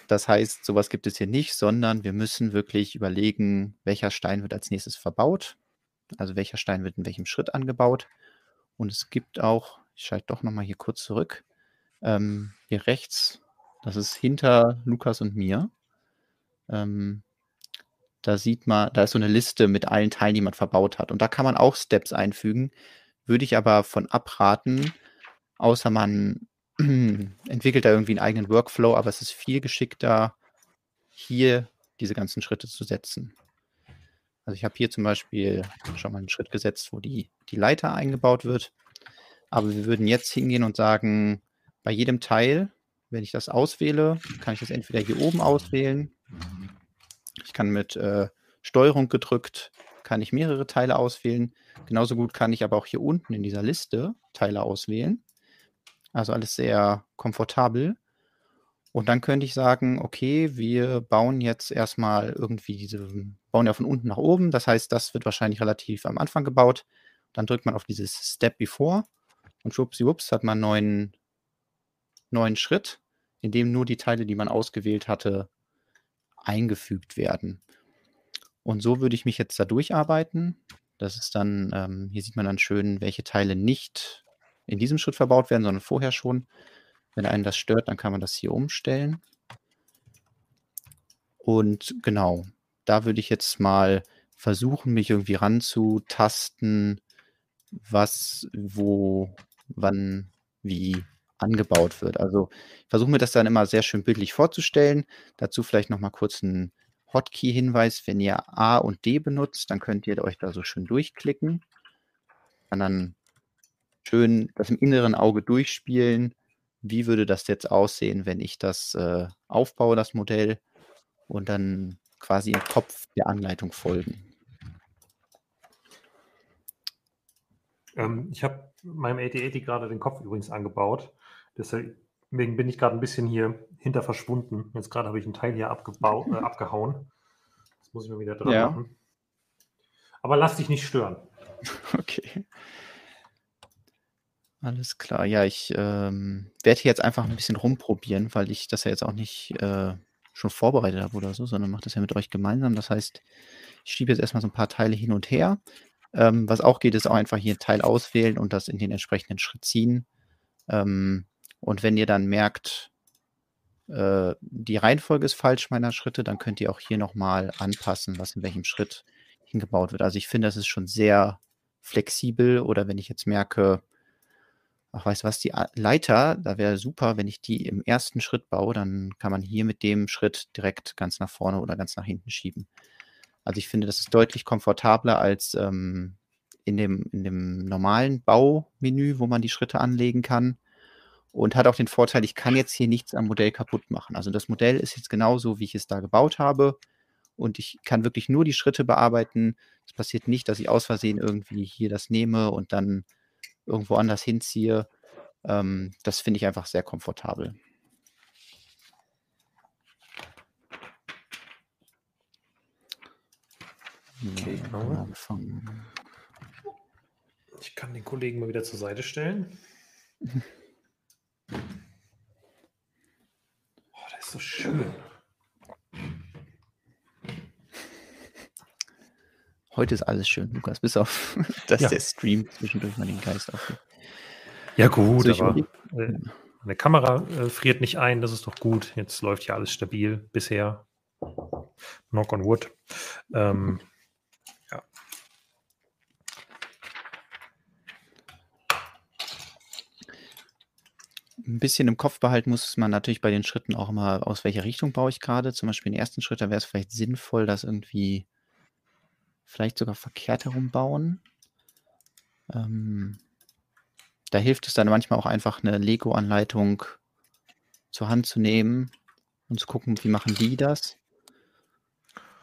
Das heißt, sowas gibt es hier nicht, sondern wir müssen wirklich überlegen, welcher Stein wird als nächstes verbaut. Also welcher Stein wird in welchem Schritt angebaut. Und es gibt auch, ich schalte doch nochmal hier kurz zurück, ähm, hier rechts, das ist hinter Lukas und mir. Ähm, da sieht man, da ist so eine Liste mit allen Teilen, die man verbaut hat. Und da kann man auch Steps einfügen. Würde ich aber von abraten, außer man <clears throat> entwickelt da irgendwie einen eigenen Workflow, aber es ist viel geschickter, hier diese ganzen Schritte zu setzen. Also ich habe hier zum Beispiel schon mal einen Schritt gesetzt, wo die, die Leiter eingebaut wird. Aber wir würden jetzt hingehen und sagen, bei jedem Teil, wenn ich das auswähle, kann ich das entweder hier oben auswählen. Ich kann mit äh, Steuerung gedrückt, kann ich mehrere Teile auswählen. Genauso gut kann ich aber auch hier unten in dieser Liste Teile auswählen. Also alles sehr komfortabel. Und dann könnte ich sagen, okay, wir bauen jetzt erstmal irgendwie diese, bauen ja von unten nach oben. Das heißt, das wird wahrscheinlich relativ am Anfang gebaut. Dann drückt man auf dieses Step Before und schwuppsiwupps hat man einen neuen, neuen Schritt, in dem nur die Teile, die man ausgewählt hatte, eingefügt werden. Und so würde ich mich jetzt da durcharbeiten. Das ist dann, ähm, hier sieht man dann schön, welche Teile nicht in diesem Schritt verbaut werden, sondern vorher schon. Wenn einen das stört, dann kann man das hier umstellen. Und genau, da würde ich jetzt mal versuchen, mich irgendwie ranzutasten, was, wo, wann, wie angebaut wird. Also ich versuche mir das dann immer sehr schön bildlich vorzustellen. Dazu vielleicht noch mal kurz ein Hotkey-Hinweis. Wenn ihr A und D benutzt, dann könnt ihr euch da so schön durchklicken. Und dann schön das im inneren Auge durchspielen. Wie würde das jetzt aussehen, wenn ich das äh, aufbaue, das Modell, und dann quasi im Kopf der Anleitung folgen? Ähm, ich habe meinem 8080 gerade den Kopf übrigens angebaut. Deswegen bin ich gerade ein bisschen hier hinter verschwunden. Jetzt gerade habe ich einen Teil hier abgebau äh, <laughs> abgehauen. Das muss ich mir wieder dran ja. machen. Aber lass dich nicht stören. <laughs> Okay. Alles klar. Ja, ich ähm, werde hier jetzt einfach ein bisschen rumprobieren, weil ich das ja jetzt auch nicht äh, schon vorbereitet habe oder so, sondern mache das ja mit euch gemeinsam. Das heißt, ich schiebe jetzt erstmal so ein paar Teile hin und her. Ähm, was auch geht, ist auch einfach hier Teil auswählen und das in den entsprechenden Schritt ziehen. Ähm, und wenn ihr dann merkt, äh, die Reihenfolge ist falsch meiner Schritte, dann könnt ihr auch hier nochmal anpassen, was in welchem Schritt hingebaut wird. Also ich finde, das ist schon sehr flexibel. Oder wenn ich jetzt merke, ach, weißt du was, die Leiter, da wäre super, wenn ich die im ersten Schritt baue, dann kann man hier mit dem Schritt direkt ganz nach vorne oder ganz nach hinten schieben. Also ich finde, das ist deutlich komfortabler als ähm, in, dem, in dem normalen Baumenü, wo man die Schritte anlegen kann. Und hat auch den Vorteil, ich kann jetzt hier nichts am Modell kaputt machen. Also das Modell ist jetzt genauso, wie ich es da gebaut habe. Und ich kann wirklich nur die Schritte bearbeiten. Es passiert nicht, dass ich aus Versehen irgendwie hier das nehme und dann irgendwo anders hinziehe. Ähm, das finde ich einfach sehr komfortabel. Okay, anfangen. Ich kann den Kollegen mal wieder zur Seite stellen. <laughs> Oh, der ist so schön. Heute ist alles schön, Lukas, bis auf, <laughs> dass ja. der Stream zwischendurch mal den Geist aufgibt. Ja, gut, so, aber äh, meine Kamera äh, friert nicht ein, das ist doch gut. Jetzt läuft ja alles stabil bisher. Knock on wood. Ähm, ein bisschen im Kopf behalten muss man natürlich bei den Schritten auch immer, aus welcher Richtung baue ich gerade. Zum Beispiel den ersten Schritt, da wäre es vielleicht sinnvoll, das irgendwie vielleicht sogar verkehrt herum bauen. Ähm, da hilft es dann manchmal auch einfach eine Lego-Anleitung zur Hand zu nehmen und zu gucken, wie machen die das.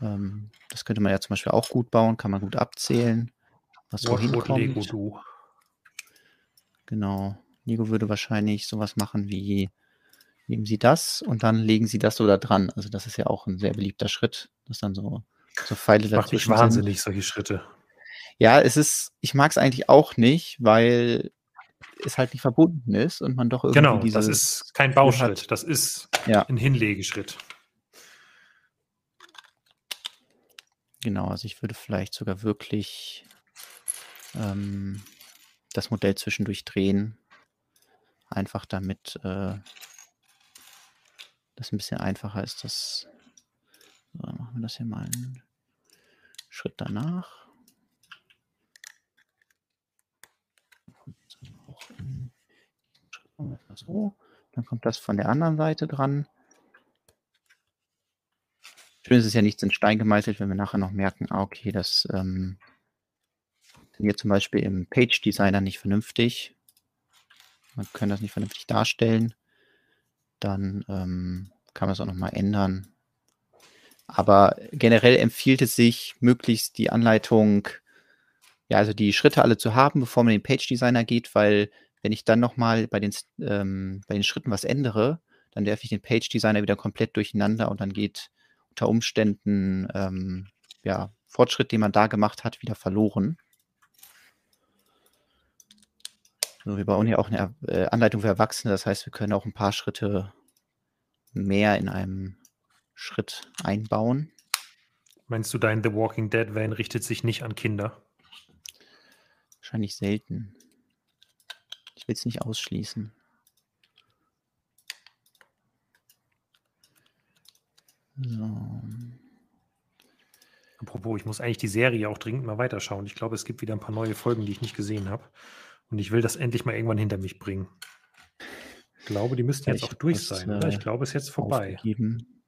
Ähm, das könnte man ja zum Beispiel auch gut bauen, kann man gut abzählen, was so hinkommt. Lego, du. Genau. Nigo würde wahrscheinlich sowas machen wie, nehmen Sie das und dann legen Sie das so da dran. Also das ist ja auch ein sehr beliebter Schritt, dass dann so, so Pfeile das macht mich wahnsinnig, sind. solche Schritte. Ja, es ist, ich mag es eigentlich auch nicht, weil es halt nicht verbunden ist und man doch irgendwie Genau, das ist kein Bauschritt, hat. das ist ja. ein Hinlegeschritt. Genau, also ich würde vielleicht sogar wirklich ähm, das Modell zwischendurch drehen, Einfach damit äh, das ein bisschen einfacher ist. Das, so, dann machen wir das hier mal einen Schritt danach. So, dann kommt das von der anderen Seite dran. Schön ist es ja nichts in Stein gemeißelt, wenn wir nachher noch merken, ah, okay, das ähm, funktioniert zum Beispiel im Page Designer nicht vernünftig man kann das nicht vernünftig darstellen, dann ähm, kann man es auch nochmal ändern. Aber generell empfiehlt es sich, möglichst die Anleitung, ja, also die Schritte alle zu haben, bevor man in den Page Designer geht, weil wenn ich dann nochmal bei den, ähm, bei den Schritten was ändere, dann werfe ich den Page Designer wieder komplett durcheinander und dann geht unter Umständen ähm, ja, Fortschritt, den man da gemacht hat, wieder verloren. So, wir bauen hier auch eine äh, Anleitung für Erwachsene, das heißt, wir können auch ein paar Schritte mehr in einem Schritt einbauen. Meinst du, dein The Walking Dead Van richtet sich nicht an Kinder? Wahrscheinlich selten. Ich will es nicht ausschließen. So. Apropos, ich muss eigentlich die Serie auch dringend mal weiterschauen. Ich glaube, es gibt wieder ein paar neue Folgen, die ich nicht gesehen habe. Und ich will das endlich mal irgendwann hinter mich bringen. Ich glaube, die müssten jetzt auch durch sein, oder? Ich äh, glaube, es ist jetzt vorbei. Aufgegeben.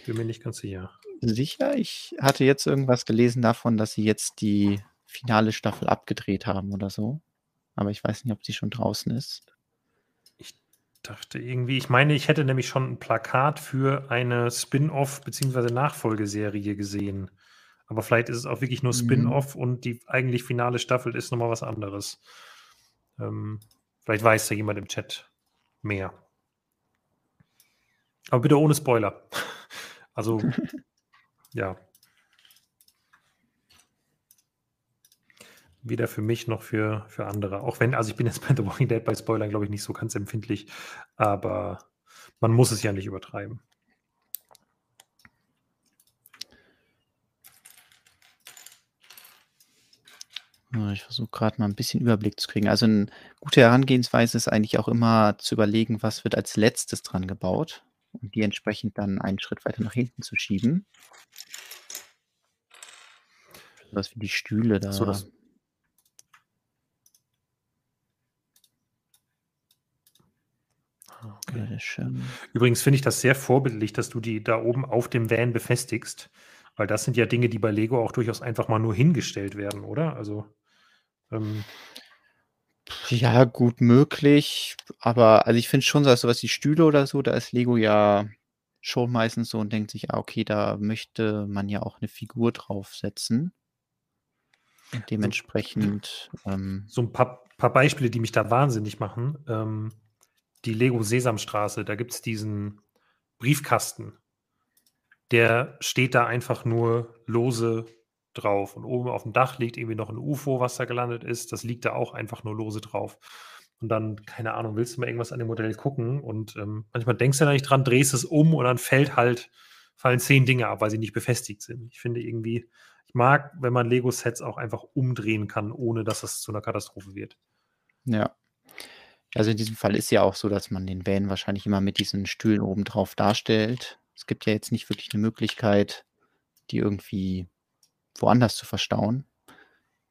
Ich bin mir nicht ganz sicher. Sicher? Ich hatte jetzt irgendwas gelesen davon, dass sie jetzt die finale Staffel abgedreht haben oder so. Aber ich weiß nicht, ob sie schon draußen ist. Ich dachte irgendwie, ich meine, ich hätte nämlich schon ein Plakat für eine Spin-off bzw. Nachfolgeserie gesehen. Aber vielleicht ist es auch wirklich nur mhm. Spin-off mhm. und die eigentlich finale Staffel ist nochmal was anderes. Ähm, vielleicht weiß da jemand im Chat mehr. Aber bitte ohne Spoiler. <laughs> Also, <laughs> ja. Weder für mich noch für, für andere. Auch wenn, also ich bin jetzt bei The Walking Dead bei Spoilern, glaube ich, nicht so ganz empfindlich, aber man muss es ja nicht übertreiben. Ich versuche gerade mal ein bisschen Überblick zu kriegen. Also eine gute Herangehensweise ist eigentlich auch immer zu überlegen, was wird als Letztes dran gebaut und die entsprechend dann einen Schritt weiter nach hinten zu schieben. Was wie die Stühle da. So, das ah, Okay. Übrigens finde ich das sehr vorbildlich, dass du die da oben auf dem Van befestigst, weil das sind ja Dinge, die bei Lego auch durchaus einfach mal nur hingestellt werden, oder? Also ähm, ja, gut möglich, aber also ich finde schon, so was die Stühle oder so, da ist Lego ja schon meistens so und denkt sich, ah, okay, da möchte man ja auch eine Figur draufsetzen. Und dementsprechend. Ähm, so ein paar, paar, Beispiele, die mich da wahnsinnig machen. Ähm, die Lego Sesamstraße, da gibt es diesen Briefkasten. Der steht da einfach nur lose drauf. Und oben auf dem Dach liegt irgendwie noch ein UFO, was da gelandet ist. Das liegt da auch einfach nur lose drauf. Und dann, keine Ahnung, willst du mal irgendwas an dem Modell gucken und ähm, manchmal denkst du da nicht dran, drehst es um und dann fällt halt, fallen zehn Dinge ab, weil sie nicht befestigt sind. Ich finde irgendwie, ich mag, wenn man Lego-Sets auch einfach umdrehen kann, ohne dass es zu einer Katastrophe wird. Ja. Also in diesem Fall ist ja auch so, dass man den Van wahrscheinlich immer mit diesen Stühlen oben drauf darstellt. Es gibt ja jetzt nicht wirklich eine Möglichkeit, die irgendwie woanders zu verstauen.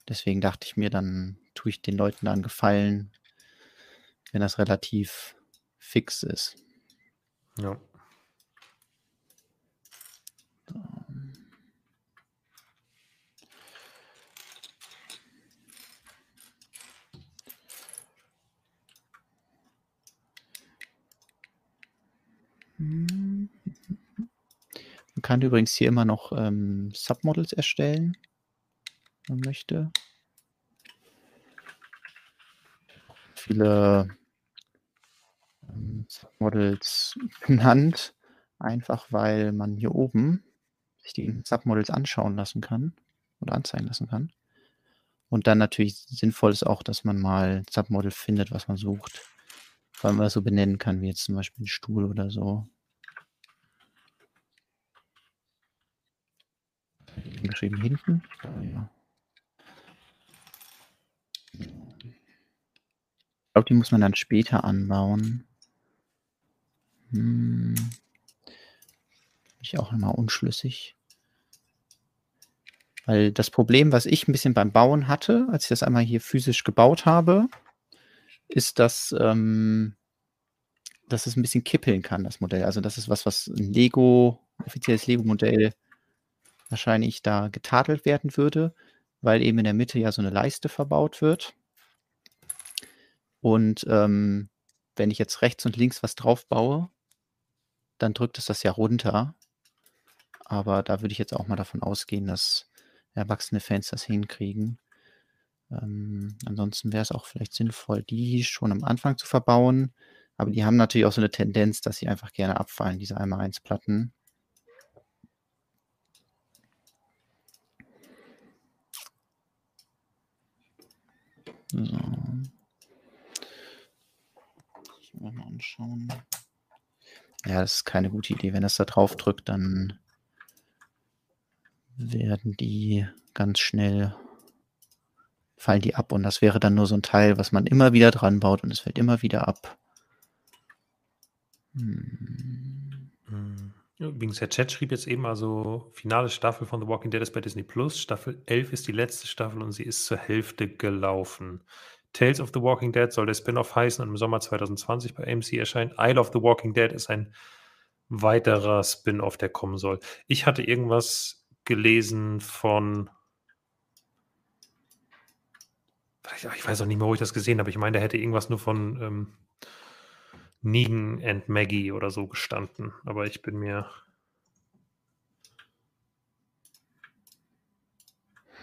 Deswegen dachte ich mir, dann tue ich den Leuten dann Gefallen, wenn das relativ fix ist. Ja. Man kann übrigens hier immer noch ähm, Submodels erstellen, wenn man möchte. Viele ähm, Submodels <laughs> benannt, einfach weil man hier oben sich die Submodels anschauen lassen kann oder anzeigen lassen kann. Und dann natürlich sinnvoll ist auch, dass man mal Submodel findet, was man sucht. Vor allem, was so benennen kann, wie jetzt zum Beispiel ein Stuhl oder so. Geschrieben hinten. Ja. Ich glaube, die muss man dann später anbauen. Hm. Bin ich auch immer unschlüssig. Weil das Problem, was ich ein bisschen beim Bauen hatte, als ich das einmal hier physisch gebaut habe, ist, dass, ähm, dass es ein bisschen kippeln kann, das Modell. Also das ist was, was ein Lego, offizielles Lego-Modell wahrscheinlich da getadelt werden würde, weil eben in der Mitte ja so eine Leiste verbaut wird. Und ähm, wenn ich jetzt rechts und links was drauf baue, dann drückt es das ja runter. Aber da würde ich jetzt auch mal davon ausgehen, dass erwachsene Fans das hinkriegen. Ähm, ansonsten wäre es auch vielleicht sinnvoll, die schon am Anfang zu verbauen. Aber die haben natürlich auch so eine Tendenz, dass sie einfach gerne abfallen, diese 1x1-Platten. So. Mal anschauen. Ja, das ist keine gute Idee. Wenn es da drauf drückt, dann werden die ganz schnell fallen die ab und das wäre dann nur so ein Teil, was man immer wieder dran baut und es fällt immer wieder ab. Hm. Übrigens, der Chat schrieb jetzt eben also, finale Staffel von The Walking Dead ist bei Disney Plus. Staffel 11 ist die letzte Staffel und sie ist zur Hälfte gelaufen. Tales of the Walking Dead soll der Spin-off heißen und im Sommer 2020 bei AMC erscheint. Isle of the Walking Dead ist ein weiterer Spin-off, der kommen soll. Ich hatte irgendwas gelesen von. Ich weiß auch nicht mehr, wo ich das gesehen habe. Ich meine, da hätte irgendwas nur von ähm, Negan and Maggie oder so gestanden. Aber ich bin mir.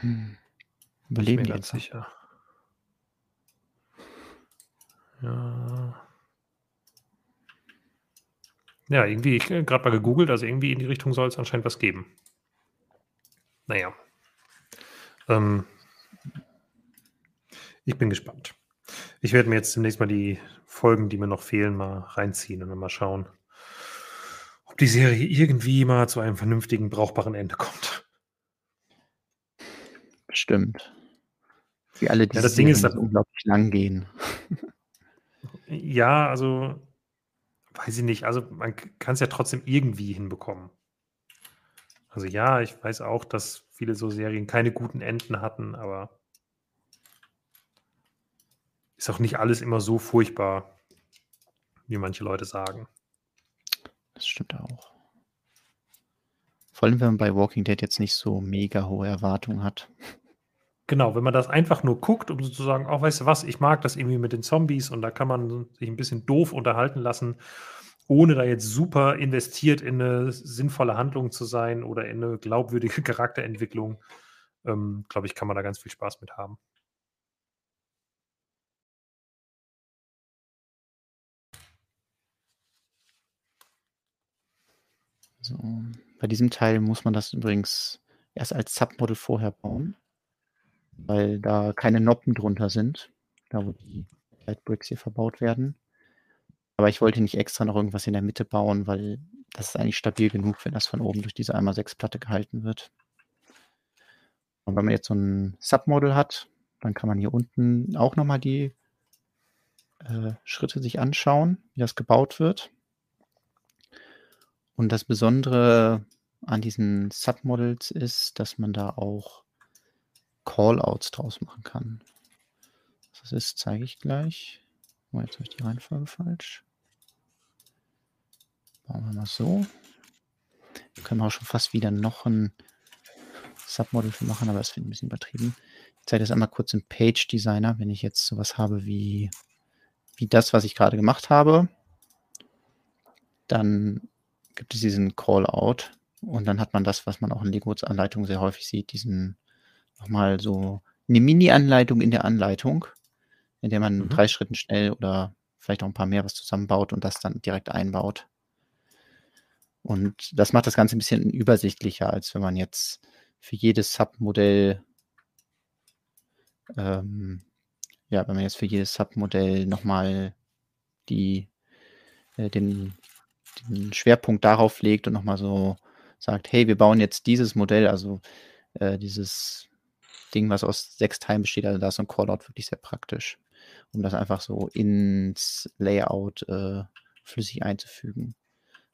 Hm. Überleben die jetzt sicher. Ja. Ja, irgendwie, ich gerade mal gegoogelt, also irgendwie in die Richtung soll es anscheinend was geben. Naja. Ähm, ich bin gespannt. Ich werde mir jetzt zunächst mal die Folgen, die mir noch fehlen, mal reinziehen und dann mal schauen, ob die Serie irgendwie mal zu einem vernünftigen, brauchbaren Ende kommt. Bestimmt. Wie alle die ja, das Ding ist, unglaublich lang gehen. Ja, also weiß ich nicht. Also man kann es ja trotzdem irgendwie hinbekommen. Also ja, ich weiß auch, dass viele so Serien keine guten Enden hatten, aber ist auch nicht alles immer so furchtbar, wie manche Leute sagen. Das stimmt auch. Vor allem, wenn man bei Walking Dead jetzt nicht so mega hohe Erwartungen hat. Genau, wenn man das einfach nur guckt, um sozusagen, auch weißt du was, ich mag das irgendwie mit den Zombies und da kann man sich ein bisschen doof unterhalten lassen, ohne da jetzt super investiert in eine sinnvolle Handlung zu sein oder in eine glaubwürdige <laughs> Charakterentwicklung, ähm, glaube ich, kann man da ganz viel Spaß mit haben. So, bei diesem Teil muss man das übrigens erst als Submodel vorher bauen weil da keine Noppen drunter sind, da wo die Lightbricks hier verbaut werden. Aber ich wollte nicht extra noch irgendwas in der Mitte bauen, weil das ist eigentlich stabil genug, wenn das von oben durch diese 1x6-Platte gehalten wird. Und wenn man jetzt so ein Submodel hat, dann kann man hier unten auch nochmal die äh, Schritte sich anschauen, wie das gebaut wird. Und das Besondere an diesen Submodels ist, dass man da auch Callouts draus machen kann. Was das ist, zeige ich gleich. Oh, jetzt habe ich die Reihenfolge falsch. Bauen wir mal so. Da können wir auch schon fast wieder noch ein Submodel für machen, aber das wird ein bisschen übertrieben. Ich zeige das einmal kurz im Page Designer, wenn ich jetzt sowas habe wie, wie das, was ich gerade gemacht habe. Dann gibt es diesen Callout und dann hat man das, was man auch in Legos Anleitungen sehr häufig sieht, diesen nochmal so eine Mini-Anleitung in der Anleitung, in der man mhm. drei Schritten schnell oder vielleicht auch ein paar mehr was zusammenbaut und das dann direkt einbaut. Und das macht das Ganze ein bisschen übersichtlicher, als wenn man jetzt für jedes Submodell, ähm, ja, wenn man jetzt für jedes Submodell nochmal die, äh, den, den Schwerpunkt darauf legt und nochmal so sagt, hey, wir bauen jetzt dieses Modell, also äh, dieses Ding, was aus sechs Teilen besteht. Also da ist ein Callout wirklich sehr praktisch, um das einfach so ins Layout äh, flüssig einzufügen.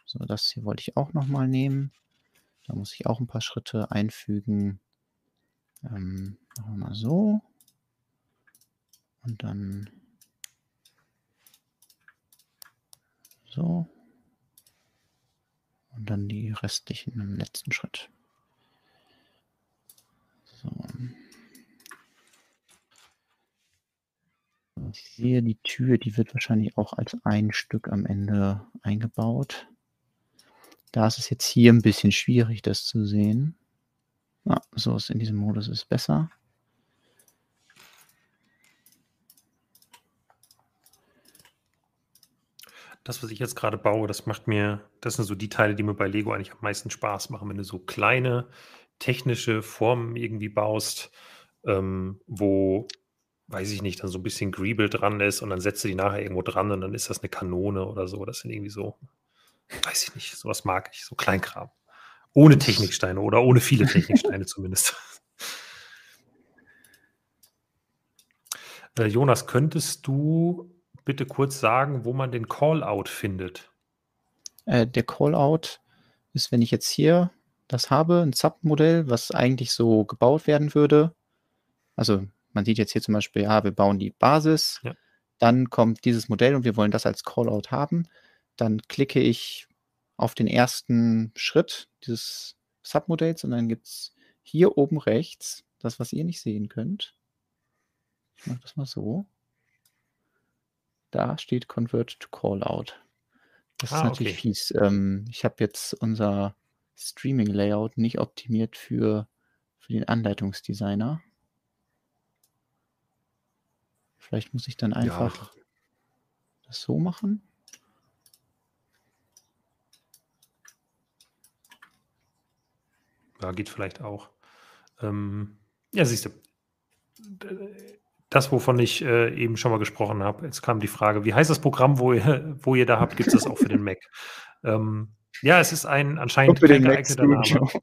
So, das hier wollte ich auch nochmal nehmen. Da muss ich auch ein paar Schritte einfügen. Ähm, machen wir mal so. Und dann so. Und dann die restlichen im letzten Schritt. So. Ich sehe die Tür, die wird wahrscheinlich auch als ein Stück am Ende eingebaut. Da ist es jetzt hier ein bisschen schwierig, das zu sehen. Ah, so ist in diesem Modus ist besser. Das, was ich jetzt gerade baue, das macht mir, das sind so die Teile, die mir bei Lego eigentlich am meisten Spaß machen, wenn du so kleine technische Formen irgendwie baust, ähm, wo, weiß ich nicht, dann so ein bisschen Griebel dran ist und dann setzt du die nachher irgendwo dran und dann ist das eine Kanone oder so. Das sind irgendwie so, weiß ich nicht, sowas mag ich, so Kleinkram. Ohne Techniksteine oder ohne viele Techniksteine <laughs> zumindest. Äh, Jonas, könntest du bitte kurz sagen, wo man den Callout findet? Äh, der Callout ist, wenn ich jetzt hier das habe, ein Submodell, was eigentlich so gebaut werden würde. Also man sieht jetzt hier zum Beispiel, ja, wir bauen die Basis, ja. dann kommt dieses Modell und wir wollen das als Callout haben. Dann klicke ich auf den ersten Schritt dieses Submodells und dann gibt es hier oben rechts das, was ihr nicht sehen könnt. Ich mache das mal so. Da steht Convert to Callout. Das ah, ist natürlich okay. fies. Ähm, ich habe jetzt unser Streaming-Layout nicht optimiert für, für den Anleitungsdesigner. Vielleicht muss ich dann einfach ja. das so machen. Ja, geht vielleicht auch. Ähm, ja, siehst du das, wovon ich äh, eben schon mal gesprochen habe. Jetzt kam die Frage, wie heißt das Programm, wo ihr, wo ihr da habt? Gibt es das auch für den Mac? <laughs> Ähm, ja, es ist ein anscheinend kein geeigneter Name. <laughs>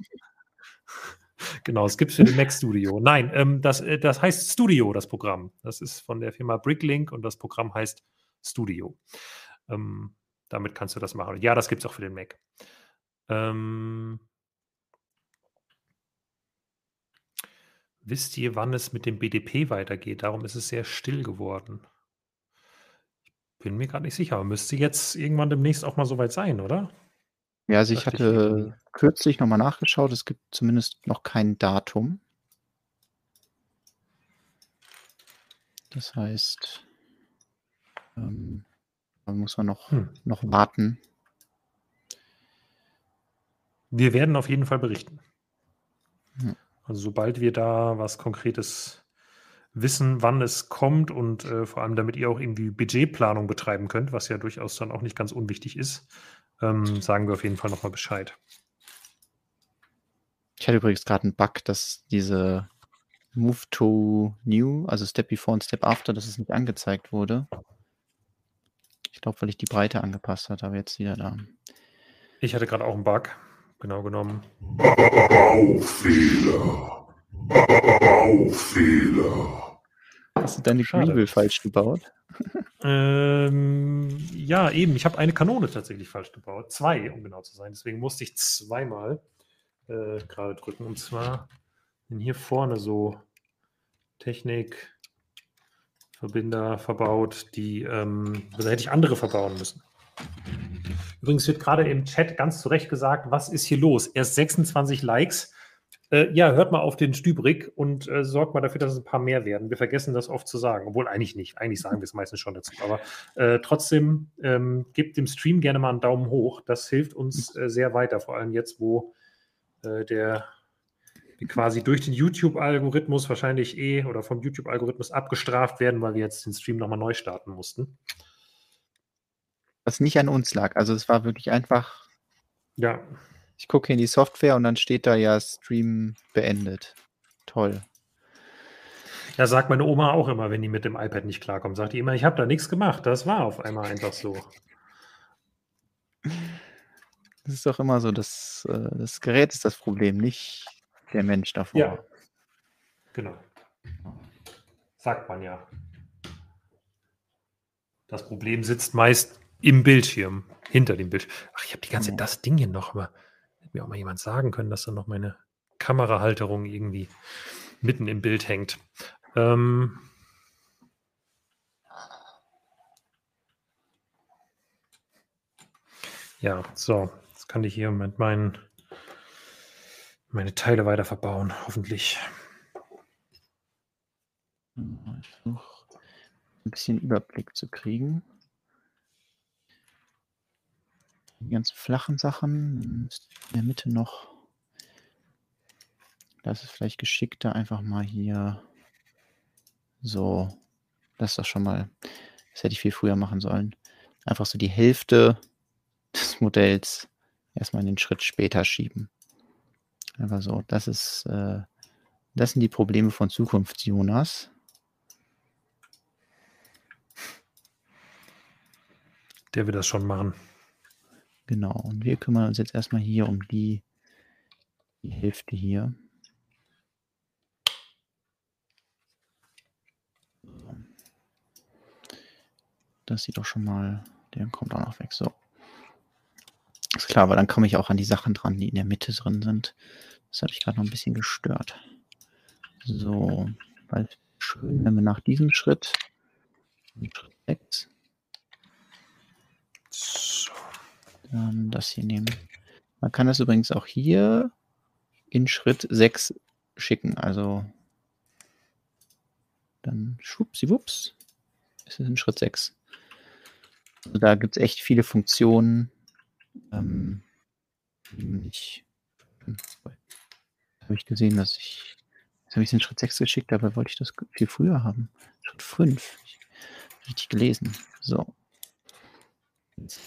genau, es gibt es für den Mac Studio. Nein, ähm, das, äh, das heißt Studio, das Programm. Das ist von der Firma Bricklink und das Programm heißt Studio. Ähm, damit kannst du das machen. Ja, das gibt es auch für den Mac. Ähm, Wisst ihr, wann es mit dem BDP weitergeht? Darum ist es sehr still geworden. Ich bin mir gerade nicht sicher, aber müsste jetzt irgendwann demnächst auch mal soweit sein, oder? Ja, also ich hatte ich kürzlich nochmal nachgeschaut, es gibt zumindest noch kein Datum. Das heißt, ähm, da muss man noch, hm. noch warten. Wir werden auf jeden Fall berichten. Hm. Also sobald wir da was Konkretes wissen, wann es kommt und äh, vor allem damit ihr auch irgendwie Budgetplanung betreiben könnt, was ja durchaus dann auch nicht ganz unwichtig ist, ähm, sagen wir auf jeden Fall nochmal Bescheid. Ich hatte übrigens gerade einen Bug, dass diese Move to New, also Step Before und Step After, dass es nicht angezeigt wurde. Ich glaube, weil ich die Breite angepasst habe, aber jetzt wieder da. Ich hatte gerade auch einen Bug genau genommen. Baufehler. Baufehler. Hast du deine Schade. falsch gebaut? ähm, ja, eben. Ich habe eine Kanone tatsächlich falsch gebaut. Zwei, um genau zu sein. Deswegen musste ich zweimal äh, gerade drücken. Und zwar sind hier vorne so Technik, Verbinder verbaut, die, ähm, da hätte ich andere verbauen müssen. Übrigens wird gerade im Chat ganz zu Recht gesagt, was ist hier los? Erst 26 Likes. Äh, ja, hört mal auf den Stübrig und äh, sorgt mal dafür, dass es ein paar mehr werden. Wir vergessen das oft zu sagen, obwohl eigentlich nicht. Eigentlich sagen wir es meistens schon dazu. Aber äh, trotzdem ähm, gebt dem Stream gerne mal einen Daumen hoch. Das hilft uns äh, sehr weiter, vor allem jetzt, wo äh, der quasi durch den YouTube-Algorithmus wahrscheinlich eh oder vom YouTube-Algorithmus abgestraft werden, weil wir jetzt den Stream nochmal neu starten mussten. Was nicht an uns lag. Also es war wirklich einfach. Ja. Ich gucke in die Software und dann steht da ja Stream beendet. Toll. Ja, sagt meine Oma auch immer, wenn die mit dem iPad nicht klarkommt. Sagt die immer, ich habe da nichts gemacht. Das war auf einmal einfach so. Das ist doch immer so, das, äh, das Gerät ist das Problem, nicht der Mensch davor. Ja, genau. Sagt man ja. Das Problem sitzt meist im Bildschirm, hinter dem Bildschirm. Ach, ich habe die ganze Zeit das Ding hier noch, aber hätte mir auch mal jemand sagen können, dass da noch meine Kamerahalterung irgendwie mitten im Bild hängt. Ähm, ja, so, jetzt kann ich hier mit meinen meine Teile weiter verbauen, hoffentlich. Ein bisschen Überblick zu kriegen. Die ganzen flachen Sachen. In der Mitte noch. Das ist vielleicht geschickter, einfach mal hier so. Das ist doch schon mal. Das hätte ich viel früher machen sollen. einfach so die Hälfte des Modells erstmal in den Schritt später schieben. Aber so, das ist, äh, das sind die Probleme von Zukunfts-Jonas. Der wird das schon machen. Genau, und wir kümmern uns jetzt erstmal hier um die, die Hälfte hier. Das sieht doch schon mal, der kommt auch noch weg. So. Ist klar, weil dann komme ich auch an die Sachen dran, die in der Mitte drin sind. Das hat mich gerade noch ein bisschen gestört. So, weil schön, wenn wir nach diesem Schritt, Schritt 6, so. Dann das hier nehmen. Man kann das übrigens auch hier in Schritt 6 schicken. Also dann schwuppsiwupps ist es in Schritt 6. Also da gibt es echt viele Funktionen. Ähm, ich habe ich gesehen, dass ich Jetzt habe ich es in Schritt 6 geschickt, dabei wollte ich das viel früher haben. Schritt 5. Richtig gelesen. So.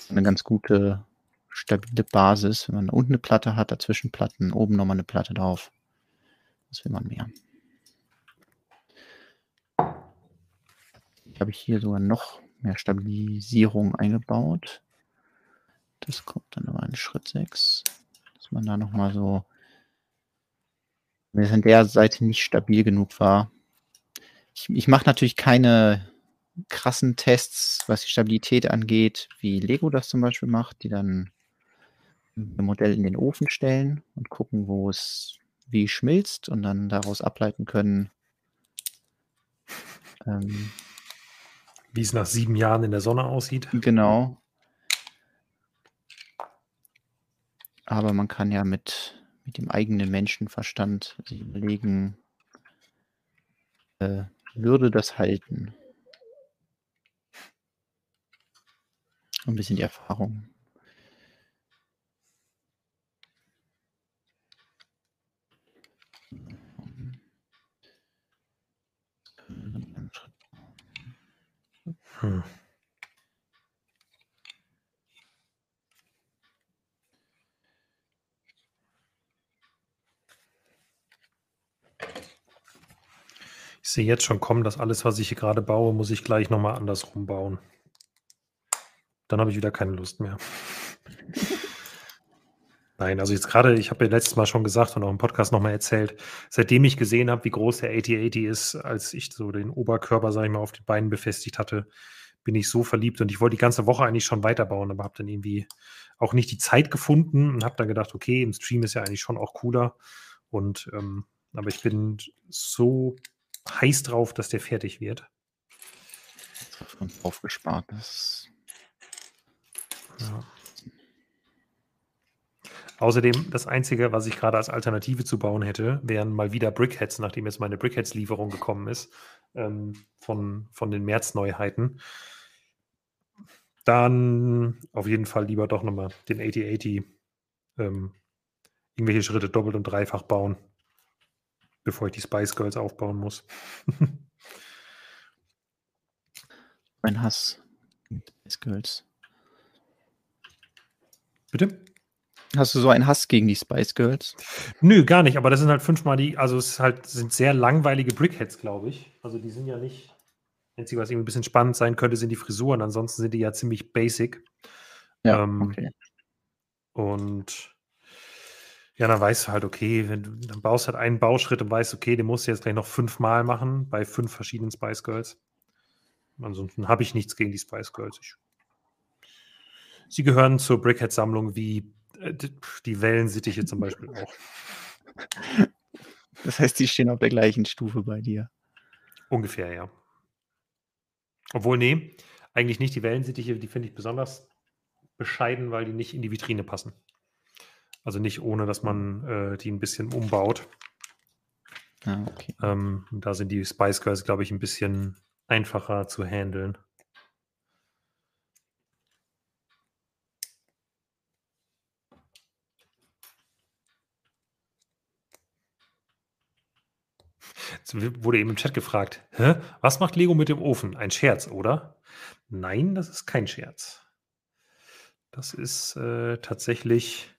Eine ganz gute, stabile Basis, wenn man unten eine Platte hat, dazwischen Platten, oben nochmal eine Platte drauf. Das will man mehr. Ich habe hier sogar noch mehr Stabilisierung eingebaut. Das kommt dann aber in Schritt 6, dass man da nochmal so wenn es an der Seite nicht stabil genug war. Ich, ich mache natürlich keine krassen Tests, was die Stabilität angeht, wie Lego das zum Beispiel macht, die dann ein Modell in den Ofen stellen und gucken, wo es wie schmilzt und dann daraus ableiten können, <laughs> ähm, wie es nach sieben Jahren in der Sonne aussieht. Genau. Aber man kann ja mit mit dem eigenen Menschenverstand sich überlegen, äh, würde das halten? Ein bisschen die Erfahrung. Hm. Ich sehe jetzt schon kommen, dass alles, was ich hier gerade baue, muss ich gleich nochmal andersrum bauen. Dann habe ich wieder keine Lust mehr. <laughs> Nein, also jetzt gerade, ich habe ja letztes Mal schon gesagt und auch im Podcast nochmal erzählt, seitdem ich gesehen habe, wie groß der 8080 ist, als ich so den Oberkörper, sage ich mal, auf den Beinen befestigt hatte, bin ich so verliebt und ich wollte die ganze Woche eigentlich schon weiterbauen, aber habe dann irgendwie auch nicht die Zeit gefunden und habe dann gedacht, okay, im Stream ist ja eigentlich schon auch cooler und ähm, aber ich bin so heiß drauf, dass der fertig wird. Aufgespart ist. Ja. Außerdem, das Einzige, was ich gerade als Alternative zu bauen hätte, wären mal wieder Brickheads, nachdem jetzt meine Brickheads-Lieferung gekommen ist, ähm, von, von den März-Neuheiten. Dann auf jeden Fall lieber doch nochmal den 8080 ähm, irgendwelche Schritte doppelt und dreifach bauen bevor ich die Spice Girls aufbauen muss. mein Hass. Spice Girls. Bitte? Hast du so einen Hass gegen die Spice Girls? Nö, gar nicht, aber das sind halt fünfmal die, also es halt, sind sehr langweilige Brickheads, glaube ich. Also die sind ja nicht, einzige, was irgendwie ein bisschen spannend sein könnte, sind die Frisuren, ansonsten sind die ja ziemlich basic. Ja, ähm, okay. Und ja, dann weißt du halt, okay, wenn du dann baust halt einen Bauschritt und weißt, okay, den musst du jetzt gleich noch fünfmal machen bei fünf verschiedenen Spice Girls. Ansonsten habe ich nichts gegen die Spice Girls. Ich, sie gehören zur Brickhead-Sammlung wie die Wellensittiche zum Beispiel auch. <laughs> Das heißt, die stehen auf der gleichen Stufe bei dir. Ungefähr, ja. Obwohl, nee, eigentlich nicht. Die Wellensittiche, die finde ich besonders bescheiden, weil die nicht in die Vitrine passen. Also nicht ohne, dass man äh, die ein bisschen umbaut. Ah, okay. Ähm, da sind die Spice Girls, glaube ich, ein bisschen einfacher zu handeln. Wurde eben im Chat gefragt, Hä? was macht Lego mit dem Ofen? Ein Scherz, oder? Nein, das ist kein Scherz. Das ist äh, tatsächlich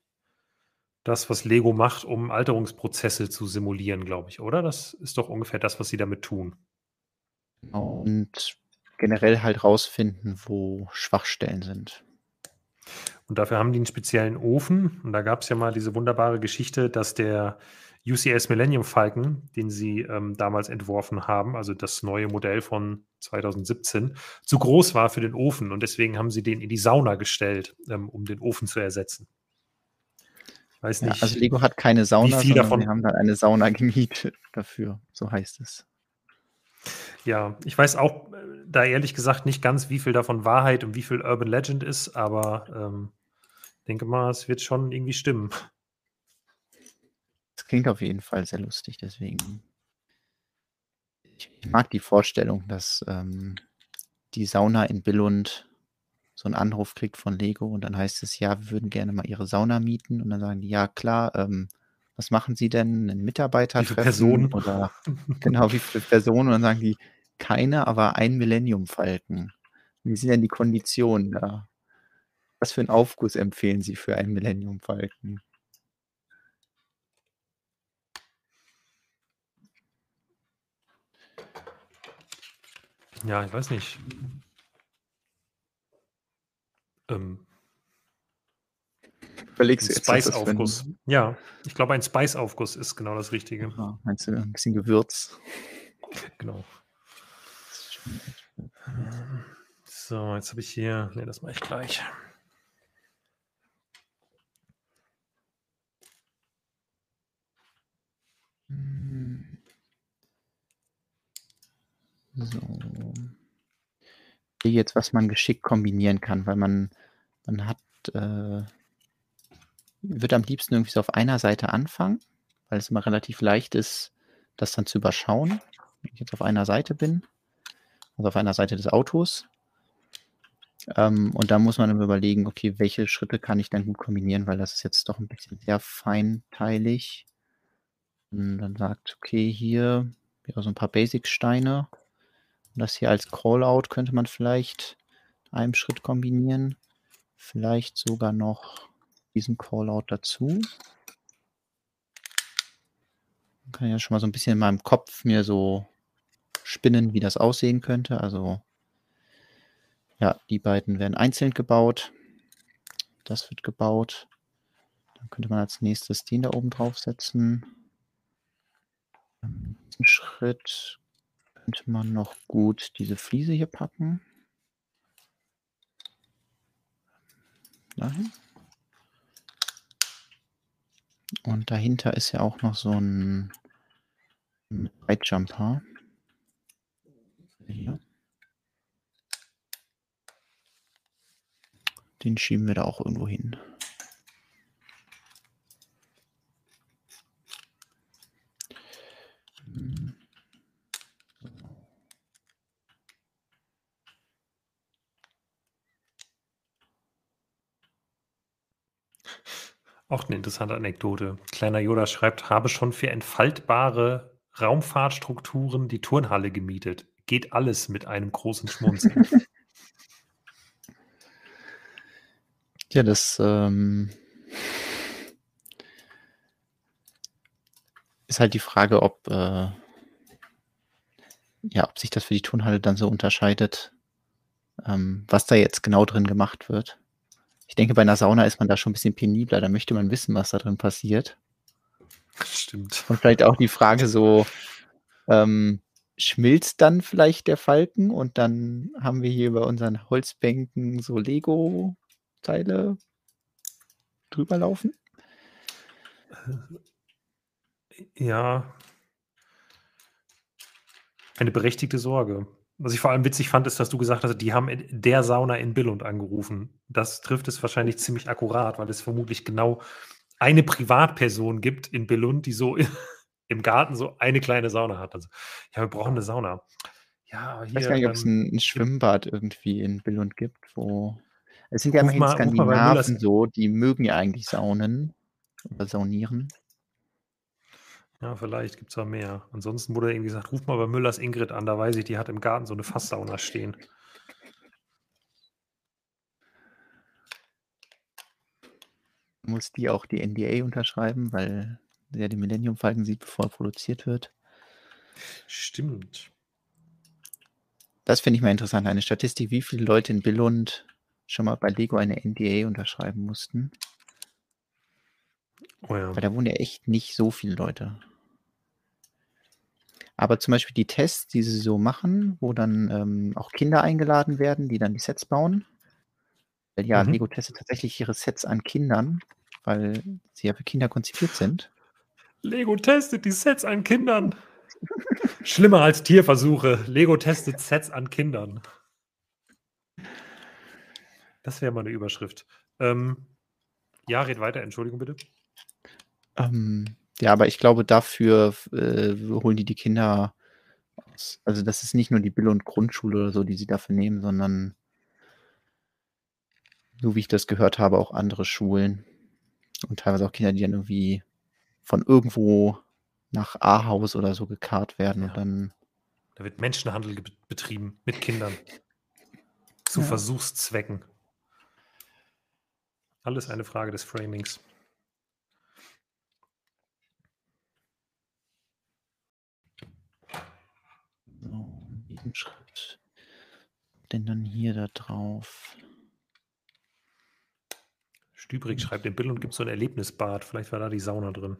das, was Lego macht, um Alterungsprozesse zu simulieren, glaube ich, oder? Das ist doch ungefähr das, was sie damit tun. Und generell halt rausfinden, wo Schwachstellen sind. Und dafür haben die einen speziellen Ofen. Und da gab es ja mal diese wunderbare Geschichte, dass der UCS Millennium Falcon, den sie ähm, damals entworfen haben, also das neue Modell von 2017, zu groß war für den Ofen. Und deswegen haben sie den in die Sauna gestellt, ähm, um den Ofen zu ersetzen. Ich weiß nicht. Ja, also Lego hat keine Sauna, wie viel davon wir haben dann eine Sauna <laughs> gemietet dafür, so heißt es. Ja, ich weiß auch äh, da ehrlich gesagt nicht ganz, wie viel davon Wahrheit und wie viel Urban Legend ist, aber ähm, denke mal, es wird schon irgendwie stimmen. Klingt auf jeden Fall sehr lustig, deswegen. Ich mag die Vorstellung, dass ähm, die Sauna in Billund so einen Anruf kriegt von Lego und dann heißt es, ja, wir würden gerne mal ihre Sauna mieten und dann sagen die, ja klar, ähm, was machen sie denn? Einen Mitarbeiter wie viele Personen? Oder <laughs> genau, wie viele Personen? Und dann sagen die, keine, aber ein Millennium Falken. Wie sind denn die Konditionen da? Was für einen Aufguss empfehlen Sie für einen Millennium Ja, ich weiß nicht. Ähm, Überlegst du Spice-Aufguss. Ja, ich glaube, ein Spice-Aufguss ist genau das Richtige. Aha, meinst du ein bisschen Gewürz? Genau. So, jetzt habe ich hier. Ne, das mache ich gleich. So. Hier jetzt, was man geschickt kombinieren kann, weil man, man hat, äh, würde am liebsten irgendwie so auf einer Seite anfangen, weil es immer relativ leicht ist, das dann zu überschauen, wenn ich jetzt auf einer Seite bin, also auf einer Seite des Autos. Ähm, und da muss man überlegen, okay, welche Schritte kann ich dann gut kombinieren, weil das ist jetzt doch ein bisschen sehr feinteilig. Und dann sagt, okay, hier ja, so ein paar Basic-Steine. Das hier als Callout könnte man vielleicht in einem Schritt kombinieren. Vielleicht sogar noch diesen Callout dazu. Dann kann ich ja schon mal so ein bisschen in meinem Kopf mir so spinnen, wie das aussehen könnte. Also ja, die beiden werden einzeln gebaut. Das wird gebaut. Dann könnte man als nächstes den da oben draufsetzen. Im Schritt könnte man noch gut diese Fliese hier packen. Dahin. Und dahinter ist ja auch noch so ein, ein Jumper. Hier. Den schieben wir da auch irgendwo hin. Auch eine interessante Anekdote. Kleiner Yoda schreibt, habe schon für entfaltbare Raumfahrtstrukturen die Turnhalle gemietet. Geht alles mit einem großen Schmunzeln. <laughs> Ja, das ähm, ist halt die Frage, ob, äh, ja, ob sich das für die Turnhalle dann so unterscheidet, ähm, was da jetzt genau drin gemacht wird. Ich denke, bei einer Sauna ist man da schon ein bisschen penibler, da möchte man wissen, was da drin passiert. Stimmt. Und vielleicht auch die Frage so, ähm, schmilzt dann vielleicht der Falken und dann haben wir hier bei unseren Holzbänken so Lego Teile drüber laufen? Ja. Eine berechtigte Sorge. Was ich vor allem witzig fand, ist, dass du gesagt hast, die haben der Sauna in Billund angerufen. Das trifft es wahrscheinlich ziemlich akkurat, weil es vermutlich genau eine Privatperson gibt in Billund, die so <laughs> im Garten so eine kleine Sauna hat. Also, ja, wir brauchen eine Sauna. Ja, hier, ich weiß gar nicht, ob es ein, ein Schwimmbad irgendwie in Billund gibt, wo es sind ja immerhin mal, Skandinaven so, die mögen ja eigentlich Saunen oder saunieren. Ja, vielleicht gibt es da mehr. Ansonsten wurde irgendwie gesagt, ruf mal bei Müllers Ingrid an, da weiß ich, die hat im Garten so eine Fasssauna stehen. muss die auch die NDA unterschreiben, weil der den Millennium Falcon sieht, bevor er produziert wird. Stimmt. Das finde ich mal interessant. Eine Statistik, wie viele Leute in Billund schon mal bei Lego eine NDA unterschreiben mussten. Oh ja. Weil da wohnen ja echt nicht so viele Leute. Aber zum Beispiel die Tests, die sie so machen, wo dann ähm, auch Kinder eingeladen werden, die dann die Sets bauen. Weil ja, Mhm. Lego testet tatsächlich ihre Sets an Kindern, weil sie ja für Kinder konzipiert sind. Lego testet die Sets an Kindern. Schlimmer als Tierversuche. Lego testet Sets an Kindern. Das wäre mal eine Überschrift. Ähm, ja, red weiter, Entschuldigung bitte. Ähm, ja, aber ich glaube, dafür äh, holen die die Kinder aus. Also das ist nicht nur die Billund Grundschule oder so, die sie dafür nehmen, sondern so wie ich das gehört habe, auch andere Schulen und teilweise auch Kinder, die dann irgendwie von irgendwo nach Ahaus oder so gekarrt werden Ja. und dann Da wird Menschenhandel betrieben mit Kindern. Zu Ja. Versuchszwecken. Alles eine Frage des Framings. So, jeden Schritt. Denn dann hier da drauf. Stübrig schreibt im Bild und gibt so ein Erlebnisbad. Vielleicht war da die Sauna drin.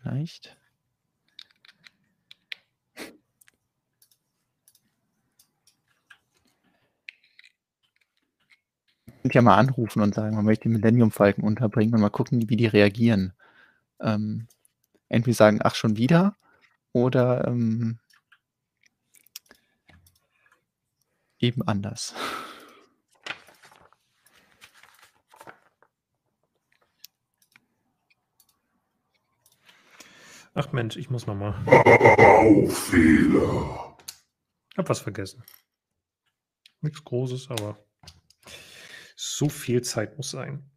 Vielleicht. ja mal anrufen und sagen, man möchte den Millennium Falken unterbringen und mal gucken, wie die reagieren. Ähm, entweder sagen, ach schon wieder, oder ähm, eben anders. Ach Mensch, ich muss nochmal. Baufehler. Hab was vergessen. Nichts Großes, aber so viel Zeit muss sein.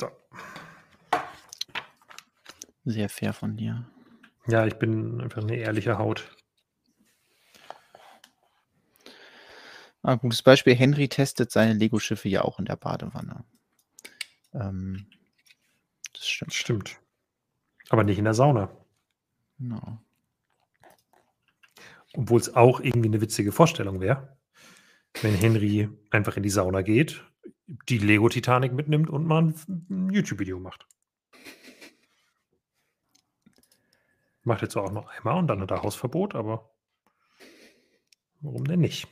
So. Sehr fair von dir. Ja, ich bin einfach eine ehrliche Haut. Ah, gutes Beispiel. Henry testet seine Lego-Schiffe ja auch in der Badewanne. Ähm, das stimmt. Stimmt. Aber nicht in der Sauna. Genau. Obwohl es auch irgendwie eine witzige Vorstellung wäre, wenn Henry einfach in die Sauna geht, die Lego Titanic mitnimmt und mal ein, ein YouTube-Video macht. Macht jetzt auch noch einmal und dann hat er Hausverbot, aber warum denn nicht?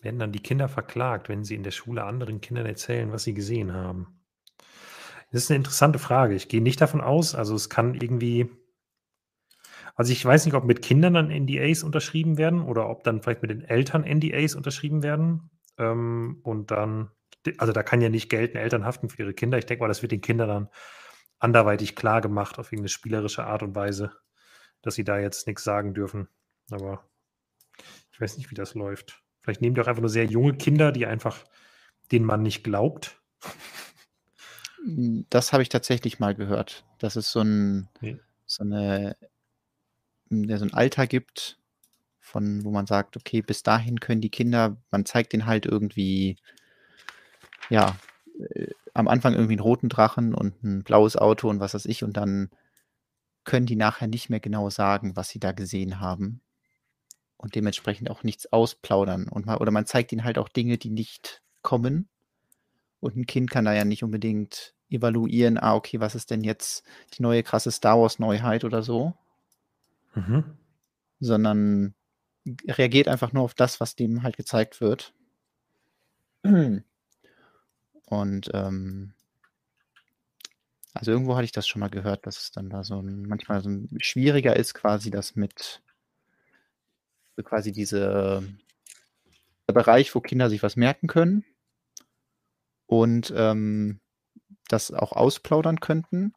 Werden dann die Kinder verklagt, wenn sie in der Schule anderen Kindern erzählen, was sie gesehen haben? Das ist eine interessante Frage. Ich gehe nicht davon aus, also es kann irgendwie. Also ich weiß nicht, ob mit Kindern dann NDAs unterschrieben werden oder ob dann vielleicht mit den Eltern NDAs unterschrieben werden. Ähm, und dann, also da kann ja nicht gelten, Eltern haften für ihre Kinder. Ich denke mal, das wird den Kindern dann anderweitig klar gemacht, auf irgendeine spielerische Art und Weise, dass sie da jetzt nichts sagen dürfen. Aber ich weiß nicht, wie das läuft. Vielleicht nehmen die auch einfach nur sehr junge Kinder, die einfach denen man nicht glaubt. Das habe ich tatsächlich mal gehört, dass es so, ein, Nee. so eine der so ein Alter gibt, von wo man sagt, okay, bis dahin können die Kinder, man zeigt denen halt irgendwie, ja, äh, am Anfang irgendwie einen roten Drachen und ein blaues Auto und was weiß ich, und dann können die nachher nicht mehr genau sagen, was sie da gesehen haben. Und dementsprechend auch nichts ausplaudern. Und mal, oder man zeigt ihnen halt auch Dinge, die nicht kommen. Und ein Kind kann da ja nicht unbedingt evaluieren, ah, okay, was ist denn jetzt die neue krasse Star Wars Neuheit oder so, Mhm. sondern reagiert einfach nur auf das, was dem halt gezeigt wird. <clears throat> Und ähm, also irgendwo hatte ich das schon mal gehört, dass es dann da so ein, manchmal so ein schwieriger ist, quasi das mit so quasi diese der Bereich, wo Kinder sich was merken können und ähm, das auch ausplaudern könnten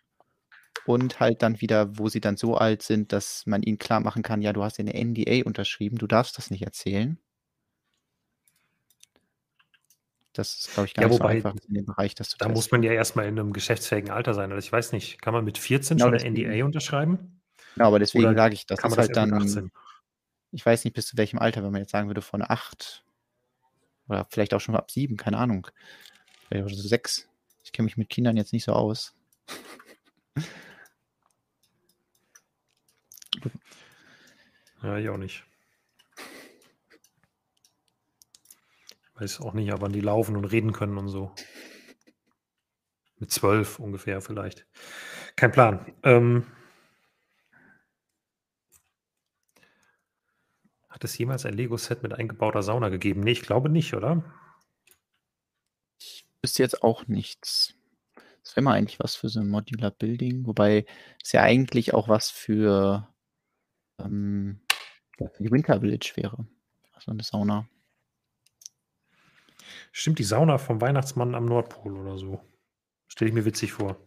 und halt dann wieder, wo sie dann so alt sind, dass man ihnen klar machen kann, ja, du hast eine NDA unterschrieben, du darfst das nicht erzählen. Das ist, glaube ich, gar Ja, nicht so wobei, einfach in dem Bereich, das zu Da muss testen. man ja erstmal in einem geschäftsfähigen Alter sein. Also ich weiß nicht, kann man mit 14 Genau schon eine deswegen. NDA unterschreiben? Genau, aber deswegen Oder sage ich, das ist das halt dann, 18? ich weiß nicht, bis zu welchem Alter, wenn man jetzt sagen würde, von acht oder vielleicht auch schon ab sieben, keine Ahnung. Vielleicht auch so sechs. Ich kenne mich mit Kindern jetzt nicht so aus. <laughs> Ja, ich auch nicht. Weiß auch nicht, wann die laufen und reden können und so. Mit zwölf ungefähr vielleicht. Kein Plan. Ähm, hat es jemals ein Lego-Set mit eingebauter Sauna gegeben? Nee, ich glaube nicht, oder? Ich wüsste jetzt auch nichts. Das wäre mal eigentlich was für so ein Modular Building, wobei es ja eigentlich auch was für, ähm, für die Winter Village wäre. Also eine Sauna. Stimmt, die Sauna vom Weihnachtsmann am Nordpol oder so. Stelle ich mir witzig vor.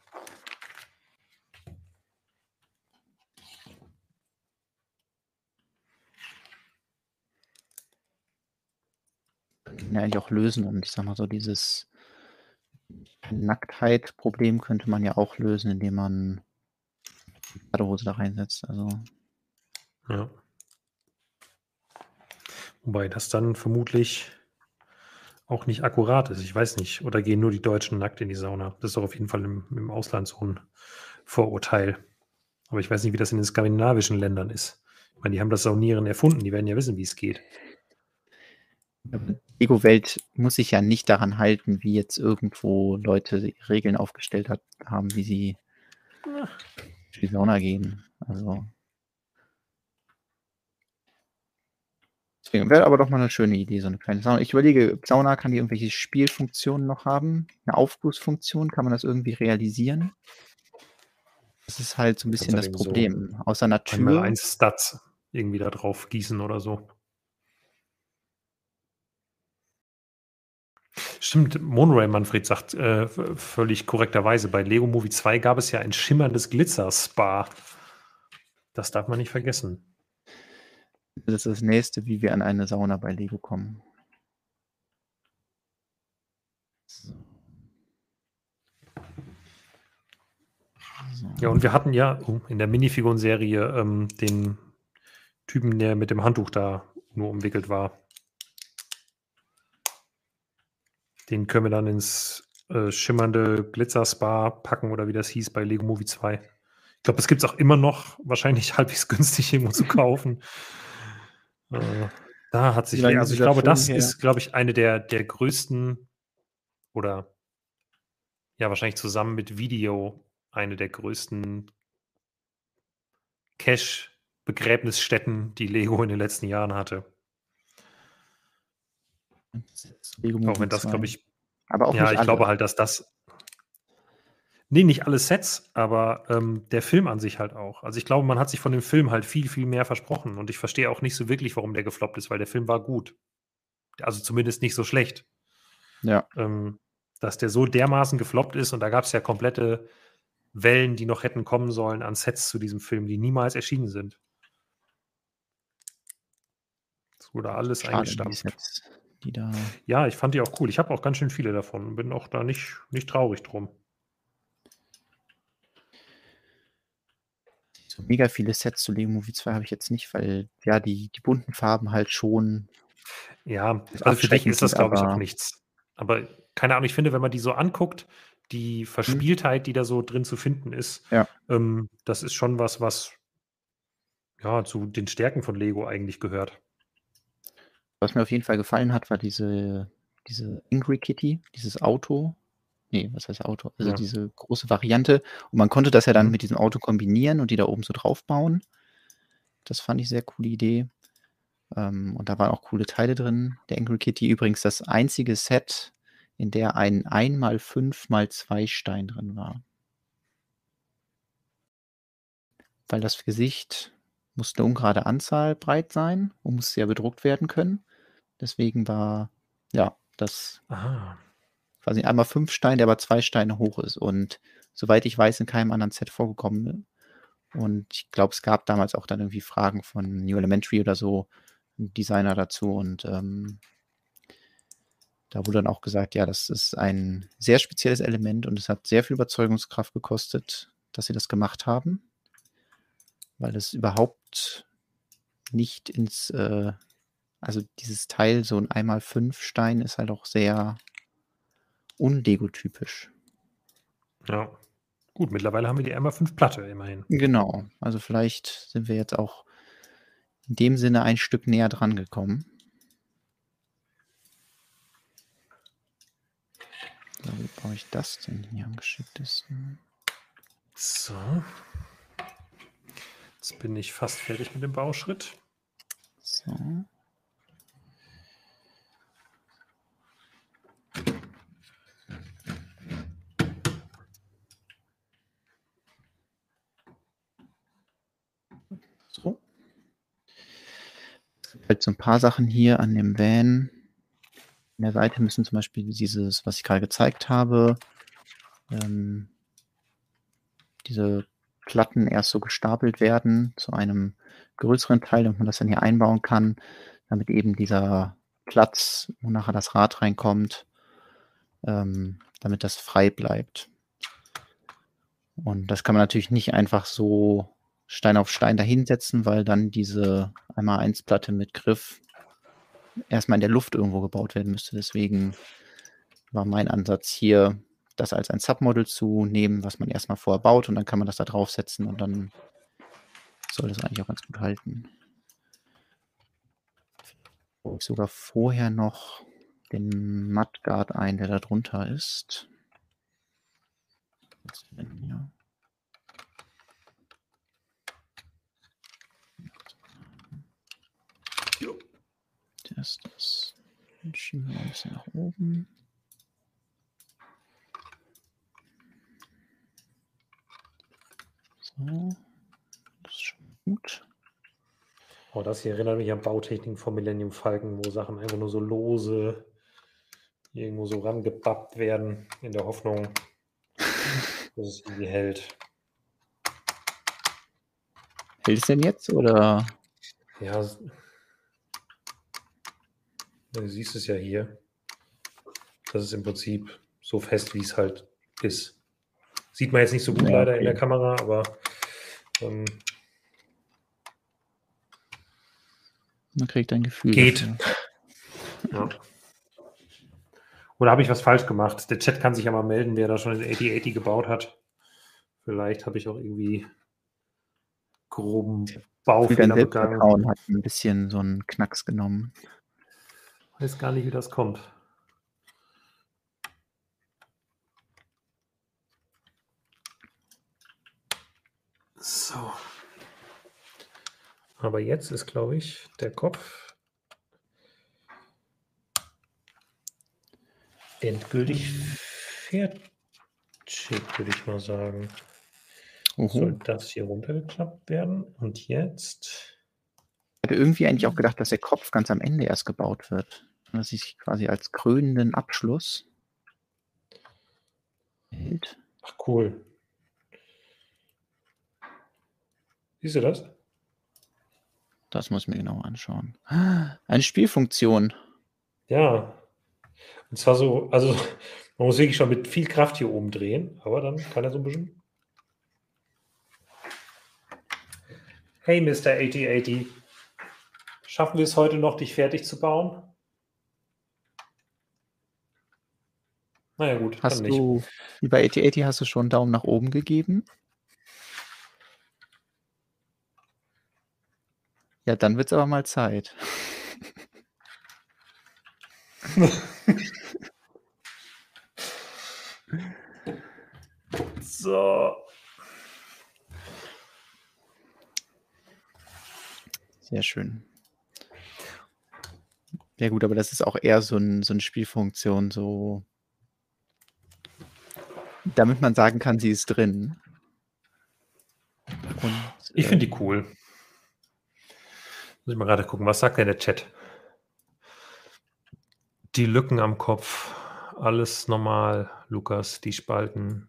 ja eigentlich auch lösen. Und ich sag mal so, dieses Nacktheit-Problem könnte man ja auch lösen, indem man Badehose da reinsetzt. Also. Ja. Wobei das dann vermutlich auch nicht akkurat ist. Ich weiß nicht. Oder gehen nur die Deutschen nackt in die Sauna? Das ist doch auf jeden Fall im, im Ausland so ein Vorurteil. Aber ich weiß nicht, wie das in den skandinavischen Ländern ist. Ich meine, die haben das Saunieren erfunden. Die werden ja wissen, wie es geht. Lego-Welt muss sich ja nicht daran halten, wie jetzt irgendwo Leute Regeln aufgestellt hat, haben, wie sie in die Sauna gehen. Also. Deswegen wäre aber doch mal eine schöne Idee, so eine kleine Sauna. Ich überlege, Sauna kann die irgendwelche Spielfunktionen noch haben? Eine Aufgussfunktion, kann man das irgendwie realisieren? Das ist halt so ein bisschen das Problem. So Außer Natur. Ein Stats irgendwie da drauf gießen oder so. Stimmt, Monorail Manfred sagt äh, völlig korrekterweise, bei Lego Movie 2 gab es ja ein schimmerndes Glitzer-Spa. Das darf man nicht vergessen. Das ist das nächste, wie wir an eine Sauna bei Lego kommen. So. Ja, und wir hatten ja oh, in der Minifiguren-Serie ähm, den Typen, der mit dem Handtuch da nur umwickelt war. Den können wir dann ins äh, schimmernde Glitzer-Spa packen oder wie das hieß bei Lego Movie 2. Ich glaube, das gibt es auch immer noch, wahrscheinlich <laughs> halbwegs günstig irgendwo zu kaufen. Äh, da hat sich, also ich glaube, das her? ist, glaube ich, eine der, der größten oder ja, wahrscheinlich zusammen mit Video eine der größten Cash-Begräbnisstätten, die Lego in den letzten Jahren hatte. Auch wenn das, glaube ich. Aber auch ja, ich alle. glaube halt, dass das. Nee, nicht alle Sets, aber ähm, der Film an sich halt auch. Also ich glaube, man hat sich von dem Film halt viel, viel mehr versprochen. Und ich verstehe auch nicht so wirklich, warum der gefloppt ist, weil der Film war gut. Also zumindest nicht so schlecht. Ja. Ähm, dass der so dermaßen gefloppt ist und da gab es ja komplette Wellen, die noch hätten kommen sollen an Sets zu diesem Film, die niemals erschienen sind. Es wurde alles Schade, eingestampft die da. Ja, ich fand die auch cool. Ich habe auch ganz schön viele davon. Bin auch da nicht, nicht traurig drum. So mega viele Sets zu Lego Movie 2 habe ich jetzt nicht, weil ja die, die bunten Farben halt schon. Ja, also für dich ist das, glaube ich, auch nichts. Aber keine Ahnung, ich finde, wenn man die so anguckt, die hm. Verspieltheit, die da so drin zu finden ist, ja. ähm, das ist schon was, was ja zu den Stärken von Lego eigentlich gehört. Was mir auf jeden Fall gefallen hat, war diese, diese Angry Kitty, dieses Auto. Nee, was heißt Auto? Also ja. diese große Variante. Und man konnte das ja dann mhm. mit diesem Auto kombinieren und die da oben so drauf bauen. Das fand ich sehr coole Idee. Ähm, und da waren auch coole Teile drin. Der Angry Kitty übrigens das einzige Set, in der ein 1x5x2 Stein drin war. Weil das Gesicht muss eine ungerade Anzahl breit sein und muss sehr bedruckt werden können. Deswegen war, ja, das Aha. Quasi einmal fünf Steine, der aber zwei Steine hoch ist. Und soweit ich weiß, in keinem anderen Set vorgekommen. Und ich glaube, es gab damals auch dann irgendwie Fragen von New Elementary oder so, Designer dazu. Und ähm, da wurde dann auch gesagt, ja, das ist ein sehr spezielles Element und es hat sehr viel Überzeugungskraft gekostet, dass sie das gemacht haben, weil es überhaupt nicht ins, äh, also dieses Teil, so ein 1x5 Stein ist halt auch sehr unlegotypisch. Ja. Gut, mittlerweile haben wir die 1x5 Platte immerhin. Genau. Also vielleicht sind wir jetzt auch in dem Sinne ein Stück näher dran gekommen. So, wie baue ich das denn hier am geschicktesten? So. Jetzt bin ich fast fertig mit dem Bauschritt. So. Halt so ein paar Sachen hier an dem Van. An der Seite müssen zum Beispiel dieses, was ich gerade gezeigt habe, ähm, diese Platten erst so gestapelt werden zu einem größeren Teil, damit man das dann hier einbauen kann, damit eben dieser Platz, wo nachher das Rad reinkommt, ähm, damit das frei bleibt. Und das kann man natürlich nicht einfach so Stein auf Stein dahinsetzen, weil dann diese einmal 1 Platte mit Griff erstmal in der Luft irgendwo gebaut werden müsste. Deswegen war mein Ansatz hier, das als ein Submodel zu nehmen, was man erstmal vorher baut und dann kann man das da draufsetzen und dann soll das eigentlich auch ganz gut halten. Ich sogar vorher noch den Mudguard ein, der da drunter ist. Was denn hier? Ist das. Den schieben wir mal ein bisschen nach oben. So. Das ist schon gut. Oh, das hier erinnert mich an Bautechniken von Millennium Falcon, wo Sachen einfach nur so lose irgendwo so rangebappt werden, in der Hoffnung, <laughs> dass es irgendwie hält. Hält es denn jetzt oder? Ja, du siehst es ja hier. Das ist im Prinzip so fest, wie es halt ist. Sieht man jetzt nicht so gut Ja, leider in okay. der Kamera, aber ähm, Man kriegt ein Gefühl. Geht. Ja. Oder habe ich was falsch gemacht? Der Chat kann sich ja mal melden, wer da schon in 8080 gebaut hat. Vielleicht habe ich auch irgendwie groben Baufehler begangen. Hat ein bisschen so einen Knacks genommen. Weiß gar nicht, wie das kommt. So. Aber jetzt ist, glaube ich, der Kopf endgültig fertig, würde ich mal sagen. Soll Oho. das hier runtergeklappt werden? Und jetzt. Ich hatte irgendwie eigentlich auch gedacht, dass der Kopf ganz am Ende erst gebaut wird. Und dass sich quasi als krönenden Abschluss hält. Ach, cool. Siehst du das? Das muss ich mir genau anschauen. Eine Spielfunktion. Ja. Und zwar so, also man muss wirklich schon mit viel Kraft hier oben drehen, aber dann kann er so ein bisschen. Hey, Mr. 8080. Schaffen wir es heute noch, dich fertig zu bauen? Naja, gut, Hast dann nicht. du, wie bei 8080, hast du schon einen Daumen nach oben gegeben? Ja, dann wird es aber mal Zeit. <laughs> So. Sehr schön. Ja gut, aber das ist auch eher so, ein, so eine Spielfunktion, so damit man sagen kann, sie ist drin. Und, Ich äh, finde die cool. Muss ich mal gerade gucken, was sagt denn der Chat? Die Lücken am Kopf, alles normal, Lukas, die Spalten.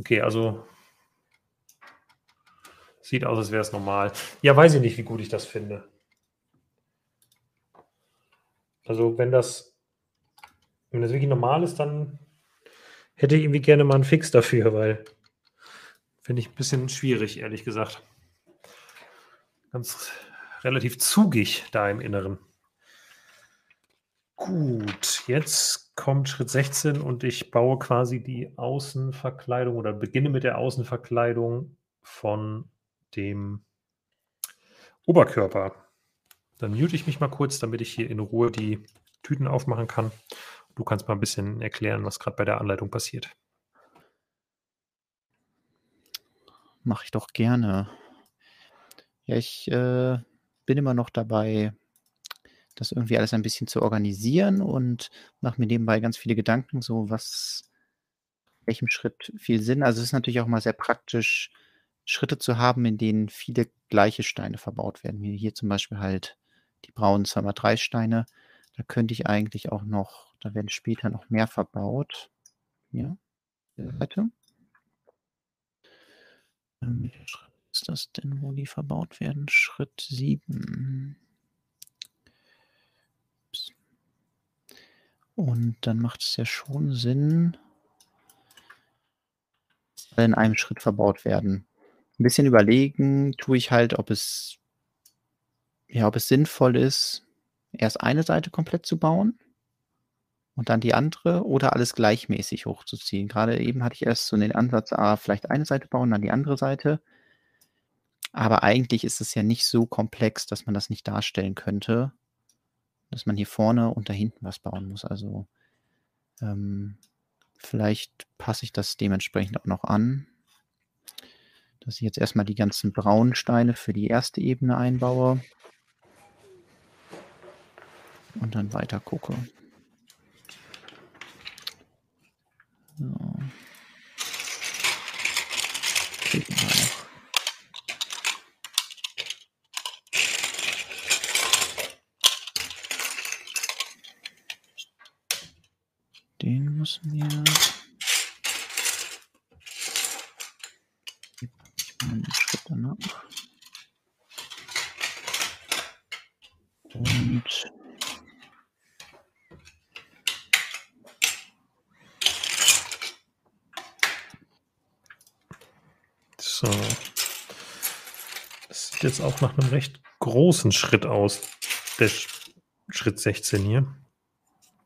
Okay, also sieht aus, als wäre es normal. Ja, weiß ich nicht, wie gut ich das finde. Also, wenn das, wenn das wirklich normal ist, dann hätte ich irgendwie gerne mal einen Fix dafür, weil finde ich ein bisschen schwierig, ehrlich gesagt. Ganz relativ zugig da im Inneren. Gut, jetzt kommt Schritt 16 und ich baue quasi die Außenverkleidung oder beginne mit der Außenverkleidung von dem Oberkörper. Dann mute ich mich mal kurz, damit ich hier in Ruhe die Tüten aufmachen kann. Du kannst mal ein bisschen erklären, was gerade bei der Anleitung passiert. Mache ich doch gerne. Ja, ich äh, bin immer noch dabei, das irgendwie alles ein bisschen zu organisieren und mache mir nebenbei ganz viele Gedanken, so was, welchem Schritt viel Sinn. Also es ist natürlich auch mal sehr praktisch, Schritte zu haben, in denen viele gleiche Steine verbaut werden. Wie hier zum Beispiel halt die braunen 2x3 Steine. Da könnte ich eigentlich auch noch, da werden später noch mehr verbaut. Ja, Seite. Ähm, welcher Schritt ist das denn, wo die verbaut werden? Schritt 7. Und dann macht es ja schon Sinn, in einem Schritt verbaut werden. Ein bisschen überlegen tue ich halt, ob es, ja, ob es sinnvoll ist, erst eine Seite komplett zu bauen und dann die andere oder alles gleichmäßig hochzuziehen. Gerade eben hatte ich erst so den Ansatz, ah, vielleicht eine Seite bauen, dann die andere Seite. Aber eigentlich ist es ja nicht so komplex, dass man das nicht darstellen könnte dass man hier vorne und da hinten was bauen muss. Also ähm, vielleicht passe ich das dementsprechend auch noch an, dass ich jetzt erstmal die ganzen braunen Steine für die erste Ebene einbaue und dann weiter gucke. Den müssen wir. Ich mache einen Schritt danach. Und so. Das sieht jetzt auch nach einem recht großen Schritt aus. Der Schritt 16 hier.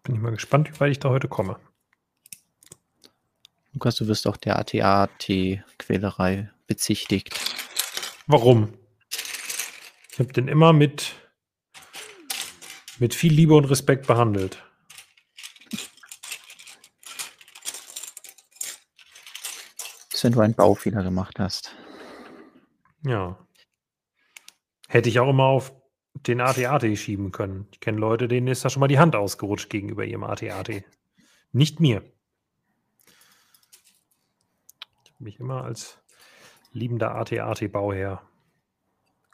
Bin ich mal gespannt, wie weit ich da heute komme. Lukas, du wirst auch der AT-AT-Quälerei bezichtigt. Warum? Ich habe den immer mit, mit viel Liebe und Respekt behandelt. Wenn du einen Baufehler gemacht hast. Ja. Hätte ich auch immer auf den AT-AT schieben können. Ich kenne Leute, denen ist da schon mal die Hand ausgerutscht gegenüber ihrem AT-AT. Nicht mir. Ich habe mich immer als liebender AT-AT-Bauherr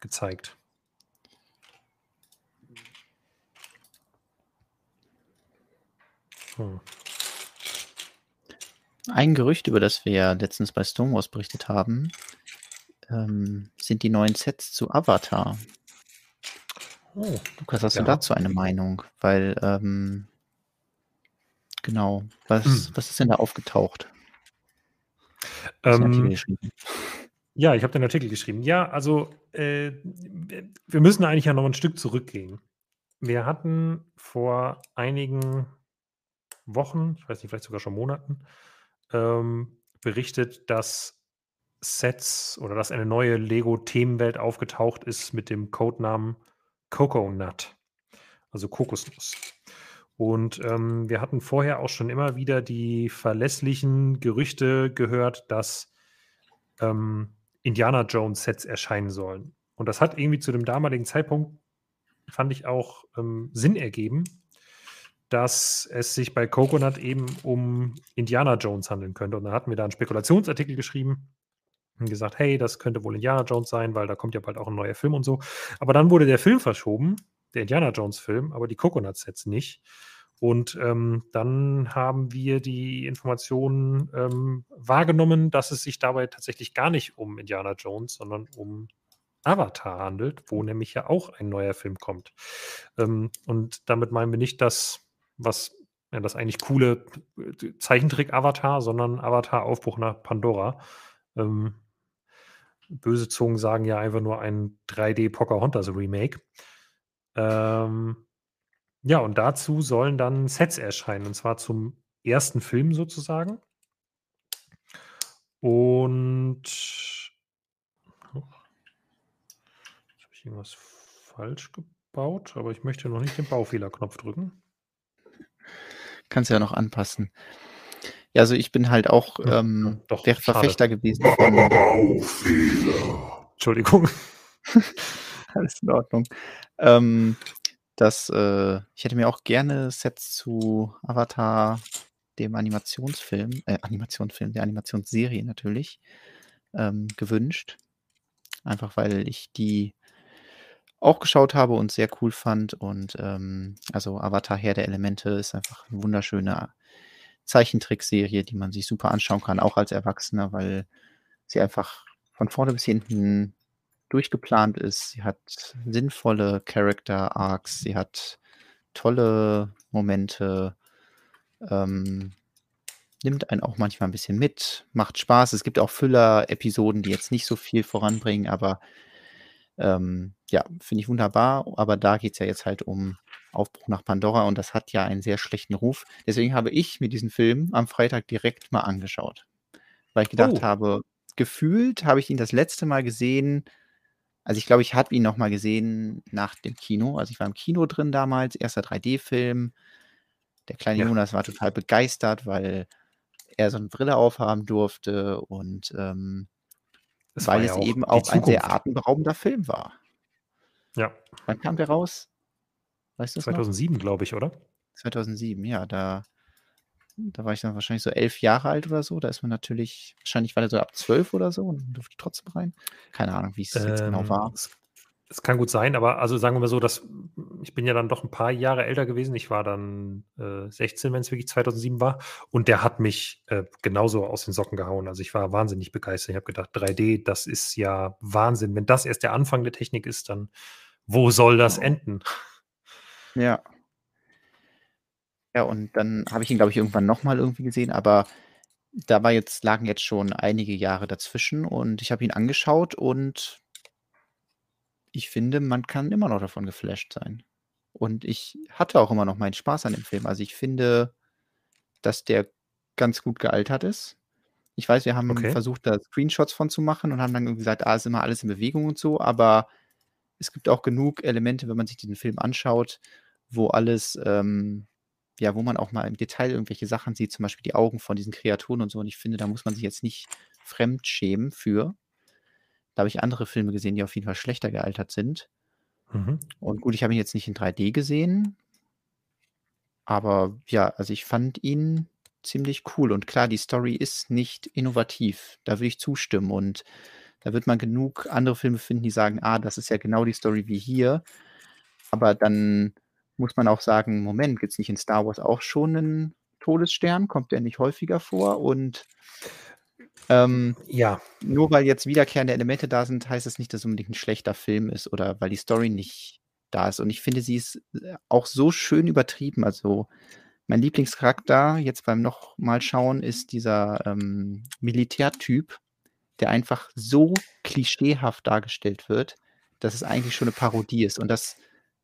gezeigt. Hm. Ein Gerücht, über das wir ja letztens bei Stonewalls berichtet haben, ähm, sind die neuen Sets zu Avatar. Oh, Lukas, hast du dazu eine Meinung? Weil, ähm, genau, was, Hm. was ist denn da aufgetaucht? Ähm, ja, ich habe den Artikel geschrieben. Ja, also äh, wir müssen eigentlich ja noch ein Stück zurückgehen. Wir hatten vor einigen Wochen, ich weiß nicht, vielleicht sogar schon Monaten, ähm, berichtet, dass Sets oder dass eine neue Lego-Themenwelt aufgetaucht ist mit dem Codenamen Coconut, also Kokosnuss. Und ähm, wir hatten vorher auch schon immer wieder die verlässlichen Gerüchte gehört, dass ähm, Indiana Jones Sets erscheinen sollen. Und das hat irgendwie zu dem damaligen Zeitpunkt, fand ich auch ähm, Sinn ergeben, dass es sich bei Coconut eben um Indiana Jones handeln könnte. Und dann hatten wir da einen Spekulationsartikel geschrieben, und gesagt, hey, das könnte wohl Indiana Jones sein, weil da kommt ja bald auch ein neuer Film und so. Aber dann wurde der Film verschoben, der Indiana Jones Film, aber die Coconut Sets nicht. Und ähm, dann haben wir die Informationen ähm, wahrgenommen, dass es sich dabei tatsächlich gar nicht um Indiana Jones, sondern um Avatar handelt, wo nämlich ja auch ein neuer Film kommt. Ähm, und damit meinen wir nicht das, was ja, das eigentlich coole Zeichentrick-Avatar, sondern Avatar-Aufbruch nach Pandora. Ähm, böse Zungen sagen ja einfach nur ein 3D Pocahontas Remake. Ähm, ja, und dazu sollen dann Sets erscheinen, und zwar zum ersten Film sozusagen. Und jetzt habe ich irgendwas falsch gebaut, aber ich möchte noch nicht den Baufehlerknopf drücken. Kannst ja noch anpassen. Ja, also ich bin halt auch Ja, ähm, doch, der schade. Verfechter gewesen von Entschuldigung. <laughs> alles in Ordnung. Ähm, dass äh, ich hätte mir auch gerne Sets zu Avatar, dem Animationsfilm, äh, Animationsfilm, der Animationsserie natürlich, ähm, gewünscht. Einfach weil ich die auch geschaut habe und sehr cool fand. Und ähm, also Avatar Herr der Elemente ist einfach eine wunderschöne Zeichentrickserie, die man sich super anschauen kann, auch als Erwachsener, weil sie einfach von vorne bis hinten durchgeplant ist. Sie hat sinnvolle Character Arcs, sie hat tolle Momente, ähm, nimmt einen auch manchmal ein bisschen mit, macht Spaß. Es gibt auch Füller-Episoden, die jetzt nicht so viel voranbringen, aber ähm, ja, finde ich wunderbar. Aber da geht es ja jetzt halt um Aufbruch nach Pandora und das hat ja einen sehr schlechten Ruf. Deswegen habe ich mir diesen Film am Freitag direkt mal angeschaut, weil ich gedacht Oh. habe, gefühlt habe ich ihn das letzte Mal gesehen. Also ich glaube, ich habe ihn noch mal gesehen nach dem Kino. Also ich war im Kino drin damals, erster 3D-Film. Der kleine Ja. Jonas war total begeistert, weil er so eine Brille aufhaben durfte und ähm, weil ja es eben auch ein sehr atemberaubender Film war. Ja, Wann kam der raus? Weißt du es noch? 2007, glaube ich, oder? 2007, ja, da, da war ich dann wahrscheinlich so elf Jahre alt oder so. Da ist man natürlich, wahrscheinlich war der so ab zwölf oder so und durfte trotzdem rein. Keine Ahnung, wie es jetzt genau Ähm, war. Es, es kann gut sein, aber also sagen wir mal so, dass ich bin ja dann doch ein paar Jahre älter gewesen. Ich war dann äh, 16, wenn es wirklich 2007 war. Und der hat mich äh, genauso aus den Socken gehauen. Also ich war wahnsinnig begeistert. Ich habe gedacht, 3D, das ist ja Wahnsinn. Wenn das erst der Anfang der Technik ist, dann wo soll das enden? Ja. Ja, und dann habe ich ihn, glaube ich, irgendwann nochmal irgendwie gesehen, aber da war jetzt, lagen jetzt schon einige Jahre dazwischen und ich habe ihn angeschaut und ich finde, man kann immer noch davon geflasht sein. Und ich hatte auch immer noch meinen Spaß an dem Film. Also ich finde, dass der ganz gut gealtert ist. Ich weiß, wir haben Okay. versucht, da Screenshots von zu machen und haben dann gesagt, ah, ist immer alles in Bewegung und so, aber es gibt auch genug Elemente, wenn man sich diesen Film anschaut, wo alles, ähm, ja, wo man auch mal im Detail irgendwelche Sachen sieht, zum Beispiel die Augen von diesen Kreaturen und so. Und ich finde, da muss man sich jetzt nicht fremd schämen für. Da habe ich andere Filme gesehen, die auf jeden Fall schlechter gealtert sind. Mhm. Und gut, ich habe ihn jetzt nicht in 3D gesehen, aber ja, also ich fand ihn ziemlich cool. Und klar, die Story ist nicht innovativ. Da würde ich zustimmen. Und da wird man genug andere Filme finden, die sagen, ah, das ist ja genau die Story wie hier. Aber dann muss man auch sagen, Moment, gibt es nicht in Star Wars auch schon einen Todesstern? Kommt der nicht häufiger vor? Und ähm, Ja, nur weil jetzt wiederkehrende Elemente da sind, heißt es nicht, dass es unbedingt ein schlechter Film ist oder weil die Story nicht da ist. Und ich finde, sie ist äh, auch so schön übertrieben. Also mein Lieblingscharakter jetzt beim nochmal schauen ist dieser ähm, Militärtyp, der einfach so klischeehaft dargestellt wird, dass es eigentlich schon eine Parodie ist. Und das,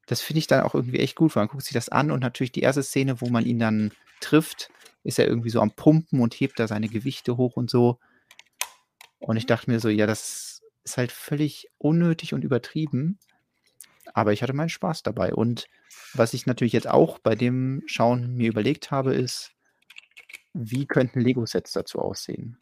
das finde ich dann auch irgendwie echt gut, weil man guckt sich das an und natürlich die erste Szene, wo man ihn dann trifft, ist er irgendwie so am Pumpen und hebt da seine Gewichte hoch und so. Und ich dachte mir so, ja, das ist halt völlig unnötig und übertrieben. Aber ich hatte meinen Spaß dabei. Und was ich natürlich jetzt auch bei dem Schauen mir überlegt habe, ist, wie könnten Lego-Sets dazu aussehen?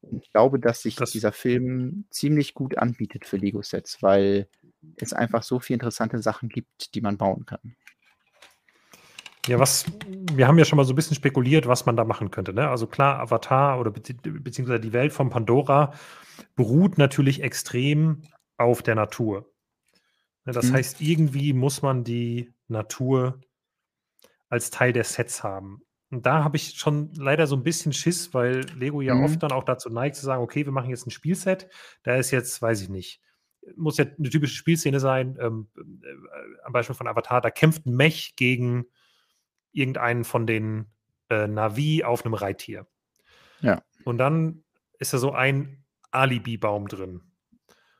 Und ich glaube, dass sich Das- dieser Film ziemlich gut anbietet für Lego-Sets, weil es einfach so viele interessante Sachen gibt, die man bauen kann. Ja, was, wir haben ja schon mal so ein bisschen spekuliert, was man da machen könnte. Ne? Also klar, Avatar oder bezieh beziehungsweise die Welt von Pandora beruht natürlich extrem auf der Natur. Ne, Das Mhm. heißt, irgendwie muss man die Natur als Teil der Sets haben. Und da habe ich schon leider so ein bisschen Schiss, weil Lego ja Mhm. oft dann auch dazu neigt zu sagen, okay, wir machen jetzt ein Spielset, da ist jetzt, weiß ich nicht, muss ja eine typische Spielszene sein, ähm, äh, am Beispiel von Avatar, da kämpft ein Mech gegen irgendeinen von den äh, Navi auf einem Reittier. Ja. Und dann ist da so ein Alibi-Baum drin.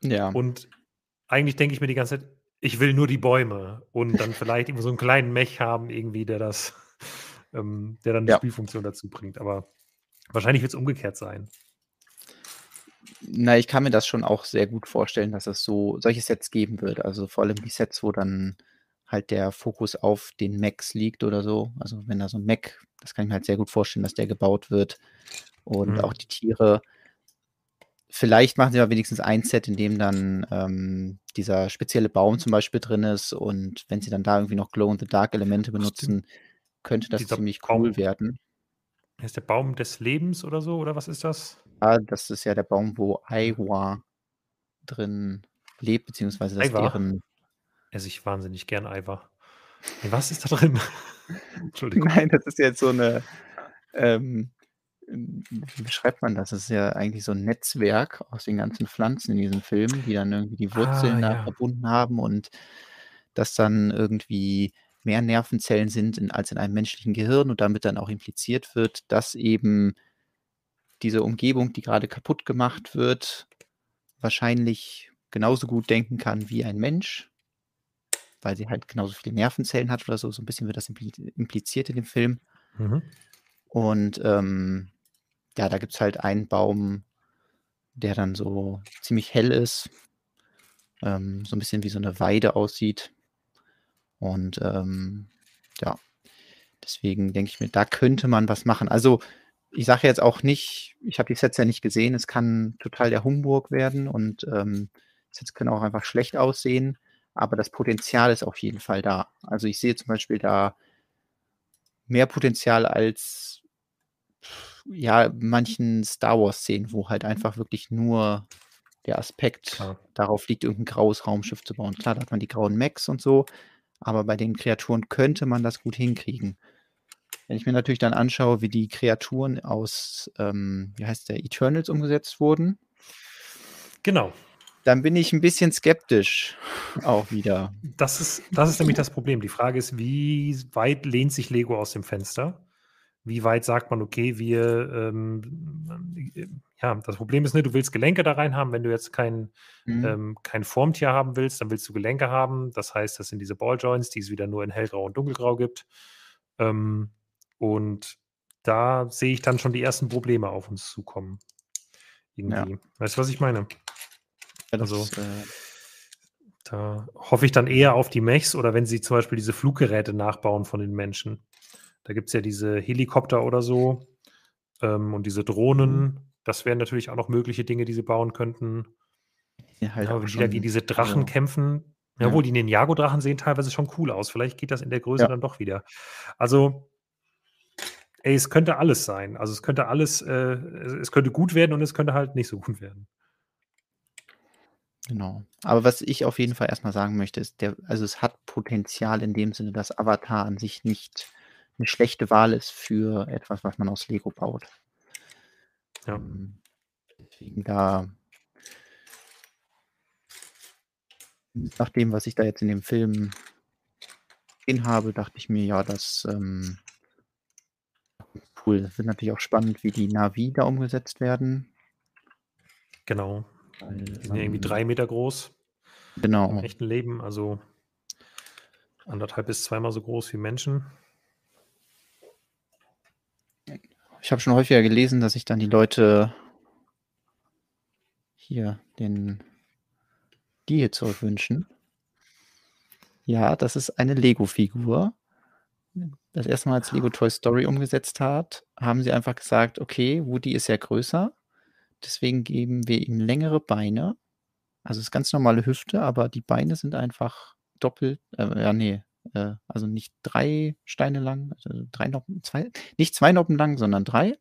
Ja. Und eigentlich denke ich mir die ganze Zeit, ich will nur die Bäume und dann <laughs> vielleicht irgendwo so einen kleinen Mech haben, irgendwie, der das, <laughs> ähm, der dann die Ja. Spielfunktion dazu bringt. Aber wahrscheinlich wird es umgekehrt sein. Na, ich kann mir das schon auch sehr gut vorstellen, dass es so solche Sets geben wird. Also vor allem die Sets, wo dann halt der Fokus auf den Mechs liegt oder so. Also wenn da so 'n Mech das kann ich mir halt sehr gut vorstellen, dass der gebaut wird und Mhm. auch die Tiere. Vielleicht machen sie aber wenigstens ein Set, in dem dann, ähm, dieser spezielle Baum zum Beispiel drin ist und wenn sie dann da irgendwie noch Glow-in-the-Dark-Elemente benutzen, könnte das Dieser ziemlich cool Baum werden. Heißt der Baum des Lebens oder so, oder was ist das? Ah, das ist ja der Baum, wo Aiwa drin lebt, beziehungsweise das Aiwa? deren Esse ich wahnsinnig gern Aiwa. Ne, was ist da drin? <laughs> Entschuldigung. Nein, das ist jetzt so 'ne, ähm, hm, wie beschreibt man das? Das ist ja eigentlich so 'n Netzwerk aus den ganzen Pflanzen in diesem Film, die dann irgendwie die Ah, Wurzeln da ja. verbunden haben und dass dann irgendwie mehr Nervenzellen sind in als in einem menschlichen Gehirn und damit dann auch impliziert wird, dass eben diese Umgebung, die grade kaputt gemacht wird, wahrscheinlich genauso gut denken kann wie ein Mensch weil sie halt genauso viele Nervenzellen hat oder so. So 'n bisschen wird das impli impliziert in dem Film. Mhm. Und, ähm, ja, da gibt's halt einen Baum, der dann so ziemlich hell ist, ähm, so 'n bisschen wie so 'ne Weide aussieht. Und, ähm, ja, deswegen denke ich mir, da könnte man was machen. Also, ich sage jetzt auch nicht ich habe die Sets ja nicht gesehen, es kann total der Humbug werden und, ähm, Sets können auch einfach schlecht aussehen, aber das Potenzial ist auf jeden Fall da. Also, ich sehe zum Beispiel da mehr Potenzial als ja, manchen Star-Wars-Szenen, wo halt einfach wirklich nur der Aspekt Klar. darauf liegt, irgend 'n graues Raumschiff zu bauen. Klar, da hat man die grauen Mechs und so, aber bei den Kreaturen könnte man das gut hinkriegen. Wenn ich mir natürlich dann anschaue, wie die Kreaturen aus, ähm, wie heißt der, Eternals umgesetzt wurden Genau. dann bin ich 'n bisschen skeptisch auch wieder. Das ist das ist nämlich das Problem. Die Frage ist, wie weit lehnt sich Lego aus dem Fenster? Wie weit sagt man: „Okay, wir, ähm, äh, ja, das Problem ist, ne, du willst Gelenke da rein haben. Wenn du jetzt kein, Mhm. ähm, kein Formtier haben willst, dann willst du Gelenke haben. Das heißt, das sind diese Balljoints, die es wieder nur in hellgrau und dunkelgrau gibt. Ähm, und da sehe ich dann schon die ersten Probleme auf uns zukommen. Ja. Irgendwie. Weißt du, was ich meine? Ja, Also äh Da hoffe ich dann eher auf die Mechs oder wenn sie zum Beispiel diese Fluggeräte nachbauen von den Menschen. Da gibt's ja diese Helikopter oder so, ähm, und diese Mhm. Drohnen. Das wären natürlich auch noch mögliche Dinge, die sie bauen könnten. Ja, halt Ja, auch wenn die da gegen diese Drachen also kämpfen. ja. Jawohl, die Ninjago-Drachen sehen teilweise schon cool aus. Vielleicht geht das in der Größe Ja. dann doch wieder. Also ey, es könnte alles sein. Also, es könnte alles, äh es es könnte gut werden und es könnte halt nicht so gut werden. Genau. Aber was ich auf jeden Fall erst mal sagen möchte, ist der also, es hat Potenzial in dem Sinne, dass Avatar an sich nicht 'ne schlechte Wahl ist für etwas, was man aus Lego baut. Ja. Ähm, deswegen da nach dem, was ich da jetzt in dem Film gesehen habe, dachte ich mir: „Ja, das, ähm cool.“ Es wird natürlich auch spannend, wie die Na'vi da umgesetzt werden. Genau. Weil Die sind ja irgendwie man 3 Meter groß im Genau. echten Leben, also 1,5 bis zweimal so groß wie Menschen. Ich habe schon häufiger gelesen, dass sich dann die Leute hier den die hier zurückwünschen. Ja, das ist eine Lego-Figur. Das erste Mal, als Lego Toy Story umgesetzt hat, haben sie einfach gesagt: „Okay, Woody ist ja größer, deswegen geben wir ihm längere Beine.“ Also, ist ganz normale Hüfte, aber die Beine sind einfach doppelt äh, ja, ne, äh, also, nicht 3 Steine lang, also, 3 Noppen, 2 nicht 2 Noppen lang, sondern 3.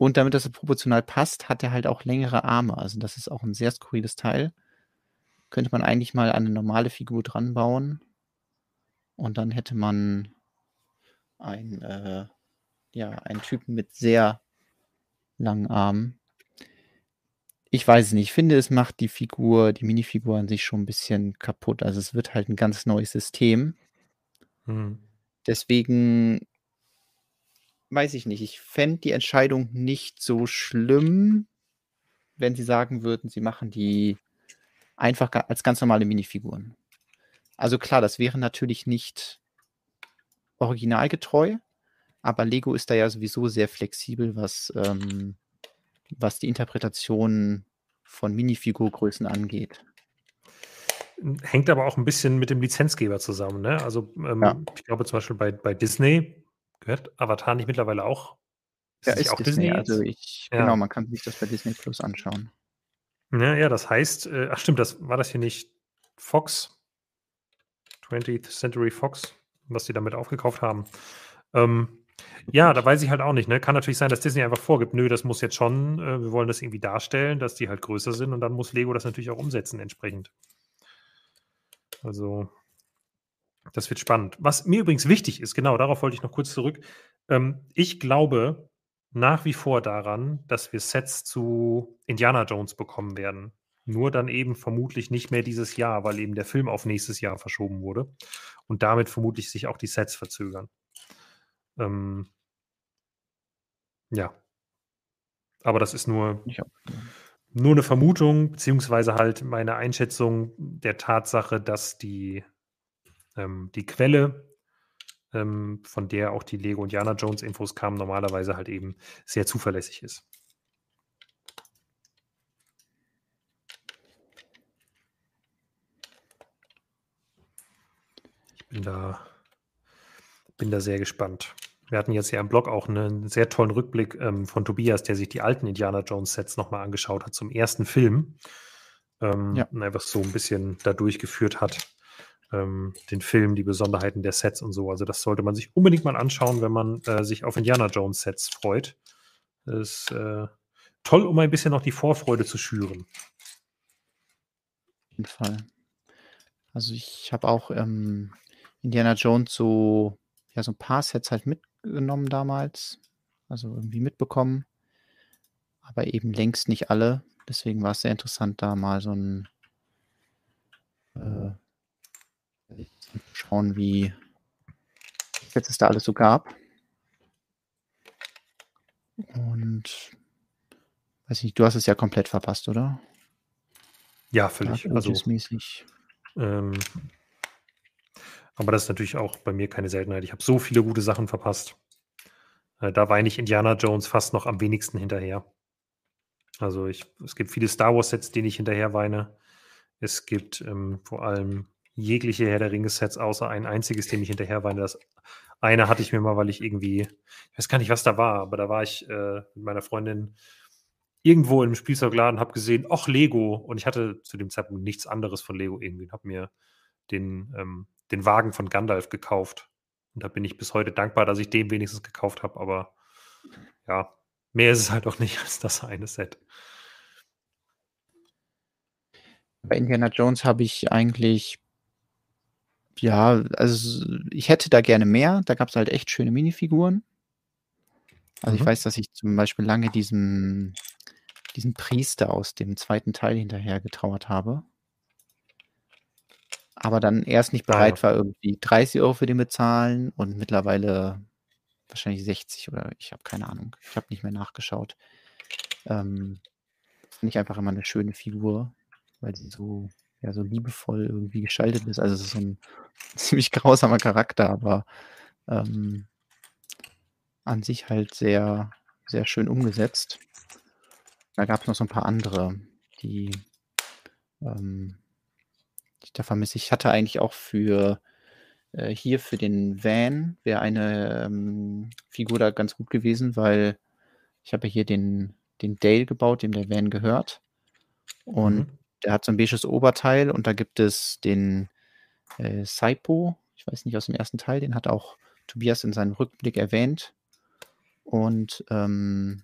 Und damit das proportional passt, hat er halt auch längere Arme. Also, das ist auch 'n sehr skurriles Teil. Könnte man eigentlich mal an 'ne normale Figur dran bauen. Und dann hätte man einen, äh ja, einen Typen mit sehr langen Armen. Ich weiß es nicht. Ich finde, es macht die Figur die Minifigur an sich schon 'n bisschen kaputt. Also, es wird halt 'n ganz neues System. Mhm. Deswegen weiß ich nicht. Ich fände die Entscheidung nicht so schlimm, wenn sie sagen würden, sie machen die einfach als ganz normale Minifiguren. Also klar, das wäre natürlich nicht originalgetreu, aber Lego ist da ja sowieso sehr flexibel, was, ähm, was die Interpretation von Minifigurgrößen angeht. Hängt aber auch ein bisschen mit dem Lizenzgeber zusammen. Ne? Also ähm, ja. ich glaube zum Beispiel bei, bei Disney gehört Avatar nicht mittlerweile auch. Ist ja, ist auch Disney. Disney also ich, ja. genau, man kann sich das bei Disney Plus anschauen. Ja, ja, das heißt, äh, ach stimmt, das war das hier nicht Fox, 20th Century Fox, was die damit aufgekauft haben. Ähm, ja, da weiß ich halt auch nicht. Ne? Kann natürlich sein, dass Disney einfach vorgibt, nö, das muss jetzt schon, äh, wir wollen das irgendwie darstellen, dass die halt größer sind und dann muss Lego das natürlich auch umsetzen entsprechend. Also, das wird spannend. Was mir übrigens wichtig ist, genau, darauf wollte ich noch kurz zurück. Ähm, ich glaube nach wie vor daran, dass wir Sets zu Indiana Jones bekommen werden. Nur dann eben vermutlich nicht mehr dieses Jahr, weil eben der Film auf nächstes Jahr verschoben wurde und damit vermutlich sich auch die Sets verzögern. Ähm, ja. Aber das ist nur, ja. nur eine Vermutung, beziehungsweise halt meine Einschätzung der Tatsache, dass die, ähm, die Quelle, ähm, von der auch die Lego Indiana Jones Infos kamen, normalerweise halt eben sehr zuverlässig ist. Ich bin da, bin da sehr gespannt. Wir hatten jetzt ja im Blog auch einen sehr tollen Rückblick ähm, von Tobias, der sich die alten Indiana Jones Sets nochmal angeschaut hat zum ersten Film. Ähm, ja. Und einfach so ein bisschen da durchgeführt hat. Ähm, den Film, die Besonderheiten der Sets und so. Also, das sollte man sich unbedingt mal anschauen, wenn man äh, sich auf Indiana Jones Sets freut. Das ist äh, toll, um ein bisschen noch die Vorfreude zu schüren. Auf jeden Fall. Also, ich habe auch ähm, Indiana Jones so, ja, so ein paar Sets halt mit genommen damals, also irgendwie mitbekommen, aber eben längst nicht alle. Deswegen war es sehr interessant, da mal so ein äh, schauen, wie jetzt es da alles so gab. Und weiß nicht, du hast es ja komplett verpasst, oder? Ja, völlig. Also, ähm, aber das ist natürlich auch bei mir keine Seltenheit. Ich habe so viele gute Sachen verpasst. Äh, da weine ich Indiana Jones fast noch am wenigsten hinterher. Also ich, es gibt viele Star Wars-Sets, denen ich hinterher weine. Es gibt ähm, vor allem jegliche Herr der Ringe-Sets, außer ein einziges, dem ich hinterher weine. Das eine hatte ich mir mal, weil ich irgendwie, ich weiß gar nicht, was da war, aber da war ich äh, mit meiner Freundin irgendwo im Spielzeugladen, habe gesehen, ach, Lego. Und ich hatte zu dem Zeitpunkt nichts anderes von Lego irgendwie. Habe mir den ähm, den Wagen von Gandalf gekauft. Und da bin ich bis heute dankbar, dass ich den wenigstens gekauft habe. Aber ja, mehr ist es halt auch nicht <laughs> als das eine Set. Bei Indiana Jones habe ich eigentlich, ja, also ich hätte da gerne mehr. Da gab es halt echt schöne Minifiguren. Also mhm. ich weiß, dass ich zum Beispiel lange diesen, diesen Priester aus dem zweiten Teil hinterher getrauert habe aber dann erst nicht bereit ah, ja. war, irgendwie 30 Euro für den bezahlen und mittlerweile wahrscheinlich 60 oder ich habe keine Ahnung. Ich habe nicht mehr nachgeschaut. Ähm, Finde ich einfach immer eine schöne Figur, weil sie so, ja, so liebevoll irgendwie gestaltet ist. Also es ist so ein <laughs> ziemlich grausamer Charakter, aber ähm, an sich halt sehr, sehr schön umgesetzt. Da gab es noch so ein paar andere, die ähm, ich da vermisse. Ich hatte eigentlich auch für äh, hier für den Van wäre eine ähm, Figur da ganz gut gewesen, weil ich habe hier den, den Dale gebaut, dem der Van gehört. Und mhm. der hat so ein beiges Oberteil und da gibt es den äh, Saipo, ich weiß nicht aus dem ersten Teil, den hat auch Tobias in seinem Rückblick erwähnt. Und ähm,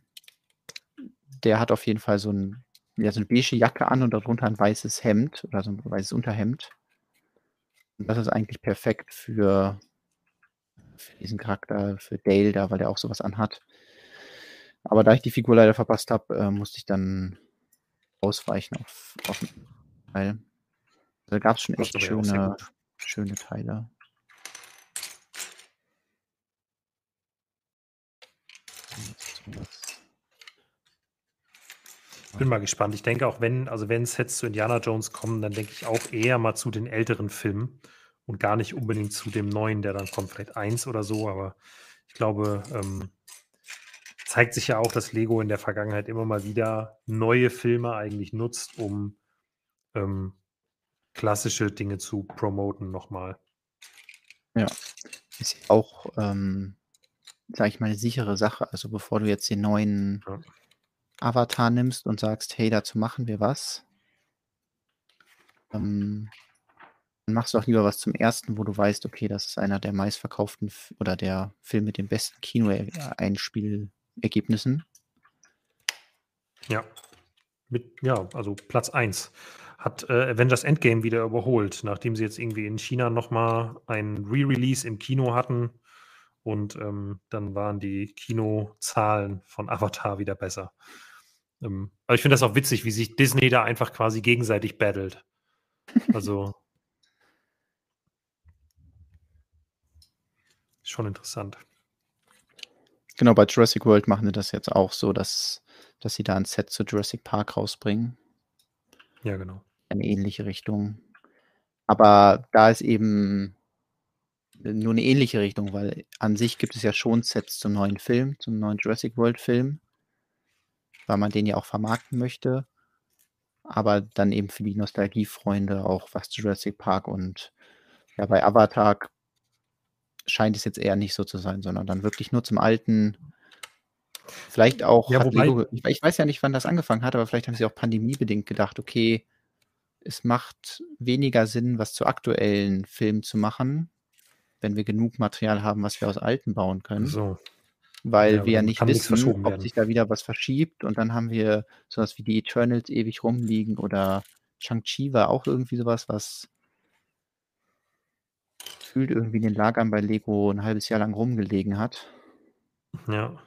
der hat auf jeden Fall so ein ja, so eine beige Jacke an und darunter ein weißes Hemd oder so ein weißes Unterhemd. Und das ist eigentlich perfekt für, für diesen Charakter, für Dale da, weil der auch sowas anhat. Aber da ich die Figur leider verpasst habe, äh, musste ich dann ausweichen auf, auf den Teil. Da gab es schon echt schöne, schöne Teile. Bin mal gespannt. Ich denke auch, wenn, also wenn Sets zu Indiana Jones kommen, dann denke ich auch eher mal zu den älteren Filmen und gar nicht unbedingt zu dem neuen, der dann kommt, vielleicht eins oder so, aber ich glaube, ähm, zeigt sich ja auch, dass Lego in der Vergangenheit immer mal wieder neue Filme eigentlich nutzt, um ähm, klassische Dinge zu promoten nochmal. Ja, ist ja auch, ähm, sage ich mal, eine sichere Sache. Also bevor du jetzt den neuen Ja. Avatar nimmst und sagst, hey, dazu machen wir was, ähm, dann machst du auch lieber was zum ersten, wo du weißt, okay, das ist einer der meistverkauften F oder der Film mit den besten Kino-Einspielergebnissen. Ja. Mit, ja, also Platz 1 hat äh, Avengers Endgame wieder überholt, nachdem sie jetzt irgendwie in China nochmal ein Re-Release im Kino hatten und ähm, dann waren die Kinozahlen von Avatar wieder besser. Ähm, aber ich finde das auch witzig, wie sich Disney da einfach quasi gegenseitig battelt. Also <laughs> schon interessant. Genau, bei Jurassic World machen sie das jetzt auch so, dass, dass sie da ein Set zu Jurassic Park rausbringen. Ja, genau. Eine ähnliche Richtung. Aber da ist eben nur eine ähnliche Richtung, weil an sich gibt es ja schon Sets zum neuen Film, zum neuen Jurassic World Film, weil man den ja auch vermarkten möchte. Aber dann eben für die Nostalgiefreunde auch was zu Jurassic Park und ja, bei Avatar scheint es jetzt eher nicht so zu sein, sondern dann wirklich nur zum alten. Vielleicht auch, Ja, wobei- Lego, ich, ich weiß ja nicht, wann das angefangen hat, aber vielleicht haben sie auch pandemiebedingt gedacht, okay, es macht weniger Sinn, was zu aktuellen Filmen zu machen, wenn wir genug Material haben, was wir aus alten bauen können, So. weil Ja, wir ja nicht wissen, ob sich da wieder was verschiebt und dann haben wir sowas wie die Eternals ewig rumliegen oder Shang-Chi war auch irgendwie sowas, was gefühlt irgendwie in den Lagern bei Lego ein halbes Jahr lang rumgelegen hat. Ja.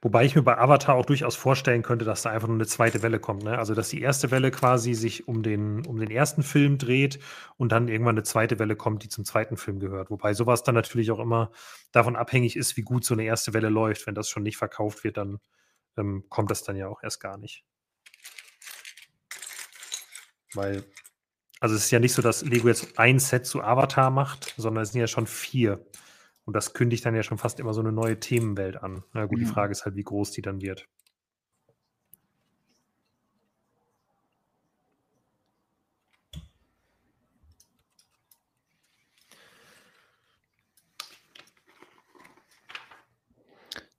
Wobei ich mir bei Avatar auch durchaus vorstellen könnte, dass da einfach nur eine zweite Welle kommt. Ne? Also, dass die erste Welle quasi sich um den, um den ersten Film dreht und dann irgendwann eine zweite Welle kommt, die zum zweiten Film gehört. Wobei sowas dann natürlich auch immer davon abhängig ist, wie gut so eine erste Welle läuft. Wenn das schon nicht verkauft wird, dann ähm, kommt das dann ja auch erst gar nicht. Weil, also es ist ja nicht so, dass Lego jetzt ein Set zu Avatar macht, sondern es sind ja schon vier. Und das kündigt dann ja schon fast immer so eine neue Themenwelt an. Na gut, die Mhm. Frage ist halt, wie groß die dann wird.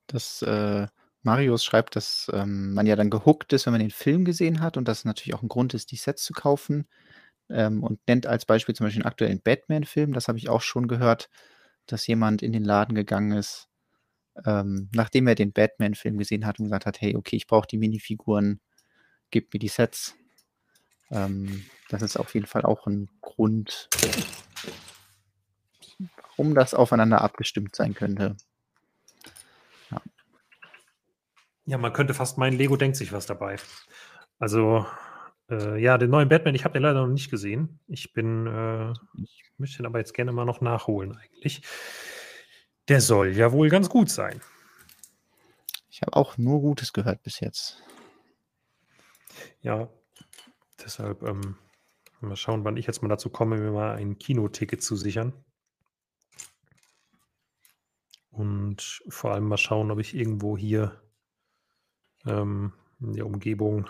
Dass äh, Marius schreibt, dass ähm, man ja dann gehuckt ist, wenn man den Film gesehen hat und das natürlich auch ein Grund ist, die Sets zu kaufen. Ähm, und nennt als Beispiel zum Beispiel den aktuellen Batman-Film. Das habe ich auch schon gehört, dass jemand in den Laden gegangen ist, ähm, nachdem er den Batman-Film gesehen hat und gesagt hat, hey, okay, ich brauche die Minifiguren, gib mir die Sets. Ähm, das ist auf jeden Fall auch ein Grund, warum das aufeinander abgestimmt sein könnte. Ja, man könnte fast meinen, Lego denkt sich was dabei. Also, äh, ja, den neuen Batman, ich habe den leider noch nicht gesehen. Ich bin, äh, ich möchte den aber jetzt gerne mal noch nachholen eigentlich. Der soll ja wohl ganz gut sein. Ich habe auch nur Gutes gehört bis jetzt. Ja, deshalb ähm, mal schauen, wann ich jetzt mal dazu komme, mir mal ein Kinoticket zu sichern. Und vor allem mal schauen, ob ich irgendwo hier ähm, in der Umgebung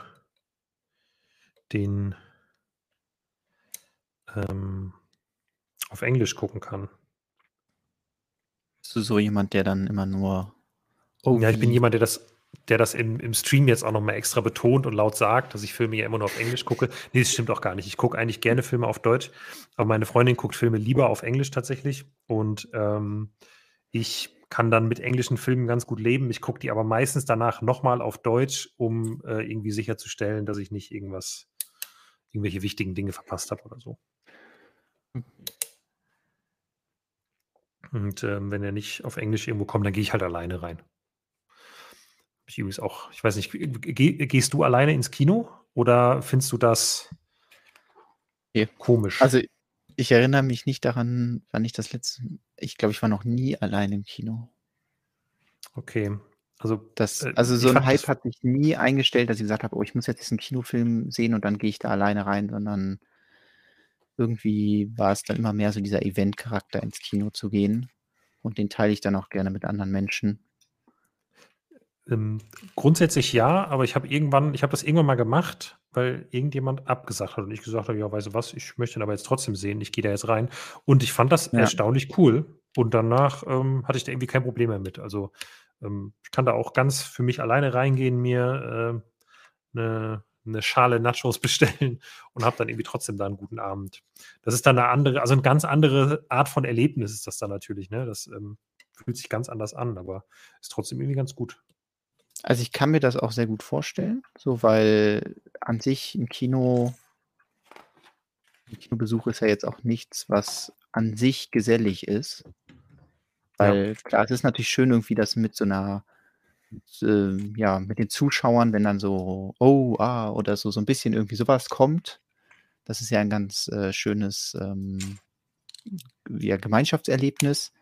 den ähm, auf Englisch gucken kann. Bist du so jemand, der dann immer nur. Ja, ich bin jemand, der das, der das im, im Stream jetzt auch nochmal extra betont und laut sagt, dass ich Filme ja immer nur auf Englisch gucke. Nee, das stimmt auch gar nicht. Ich gucke eigentlich gerne Filme auf Deutsch, aber meine Freundin guckt Filme lieber auf Englisch tatsächlich. Und ähm, ich kann dann mit englischen Filmen ganz gut leben. Ich gucke die aber meistens danach nochmal auf Deutsch, um äh, irgendwie sicherzustellen, dass ich nicht irgendwas, irgendwelche wichtigen Dinge verpasst habe oder so. Und ähm, wenn er nicht auf Englisch irgendwo kommt, dann gehe ich halt alleine rein. Ich übrigens auch, ich weiß nicht, geh, gehst du alleine ins Kino oder findest du das Nee. komisch? Also, ich erinnere mich nicht daran, wann ich das letzte. Ich glaube, ich war noch nie allein im Kino. okay. Also, Das äh, also, so ich 'n fand Hype hat sich nie eingestellt, dass ich gesagt habe: „Oh, ich muss jetzt diesen Kinofilm sehen und dann gehe ich da alleine rein“, sondern irgendwie war es dann immer mehr so dieser Eventcharakter, ins Kino zu gehen und den teile ich dann auch gerne mit anderen Menschen. Ähm, grundsätzlich ja, aber ich habe irgendwann ich habe das irgendwann mal gemacht, weil irgendjemand abgesagt hat und ich gesagt habe: „Ja, weißt du was, ich möchte ihn aber jetzt trotzdem sehen, ich gehe da jetzt rein.“ Und ich fand das Ja. erstaunlich cool und danach, ähm, hatte ich da irgendwie kein Problem mehr mit. Also, ähm, ich kann da auch ganz für mich alleine reingehen, mir, äh, 'ne 'ne Schale Nachos <laughs> bestellen und habe dann irgendwie trotzdem da 'n guten Abend. Das ist dann 'ne andere also, 'n ganz andere Art von Erlebnis ist das dann natürlich, ne? Das, ähm, fühlt sich ganz anders an, aber ist trotzdem irgendwie ganz gut. Also, ich kann mir das auch sehr gut vorstellen, so, weil an sich 'n Kino 'n Kinobesuch ist ja jetzt auch nichts, was an sich gesellig ist. Ja. Weil klar, es ist natürlich schön irgendwie, das mit so 'ner s ähm, ja, mit den Zuschauern, wenn dann so: „Oh, ah“ oder so so 'n bisschen irgendwie so was kommt. Das ist ja ein ganz, äh, schönes, ähm, ja, Gemeinschaftserlebnis.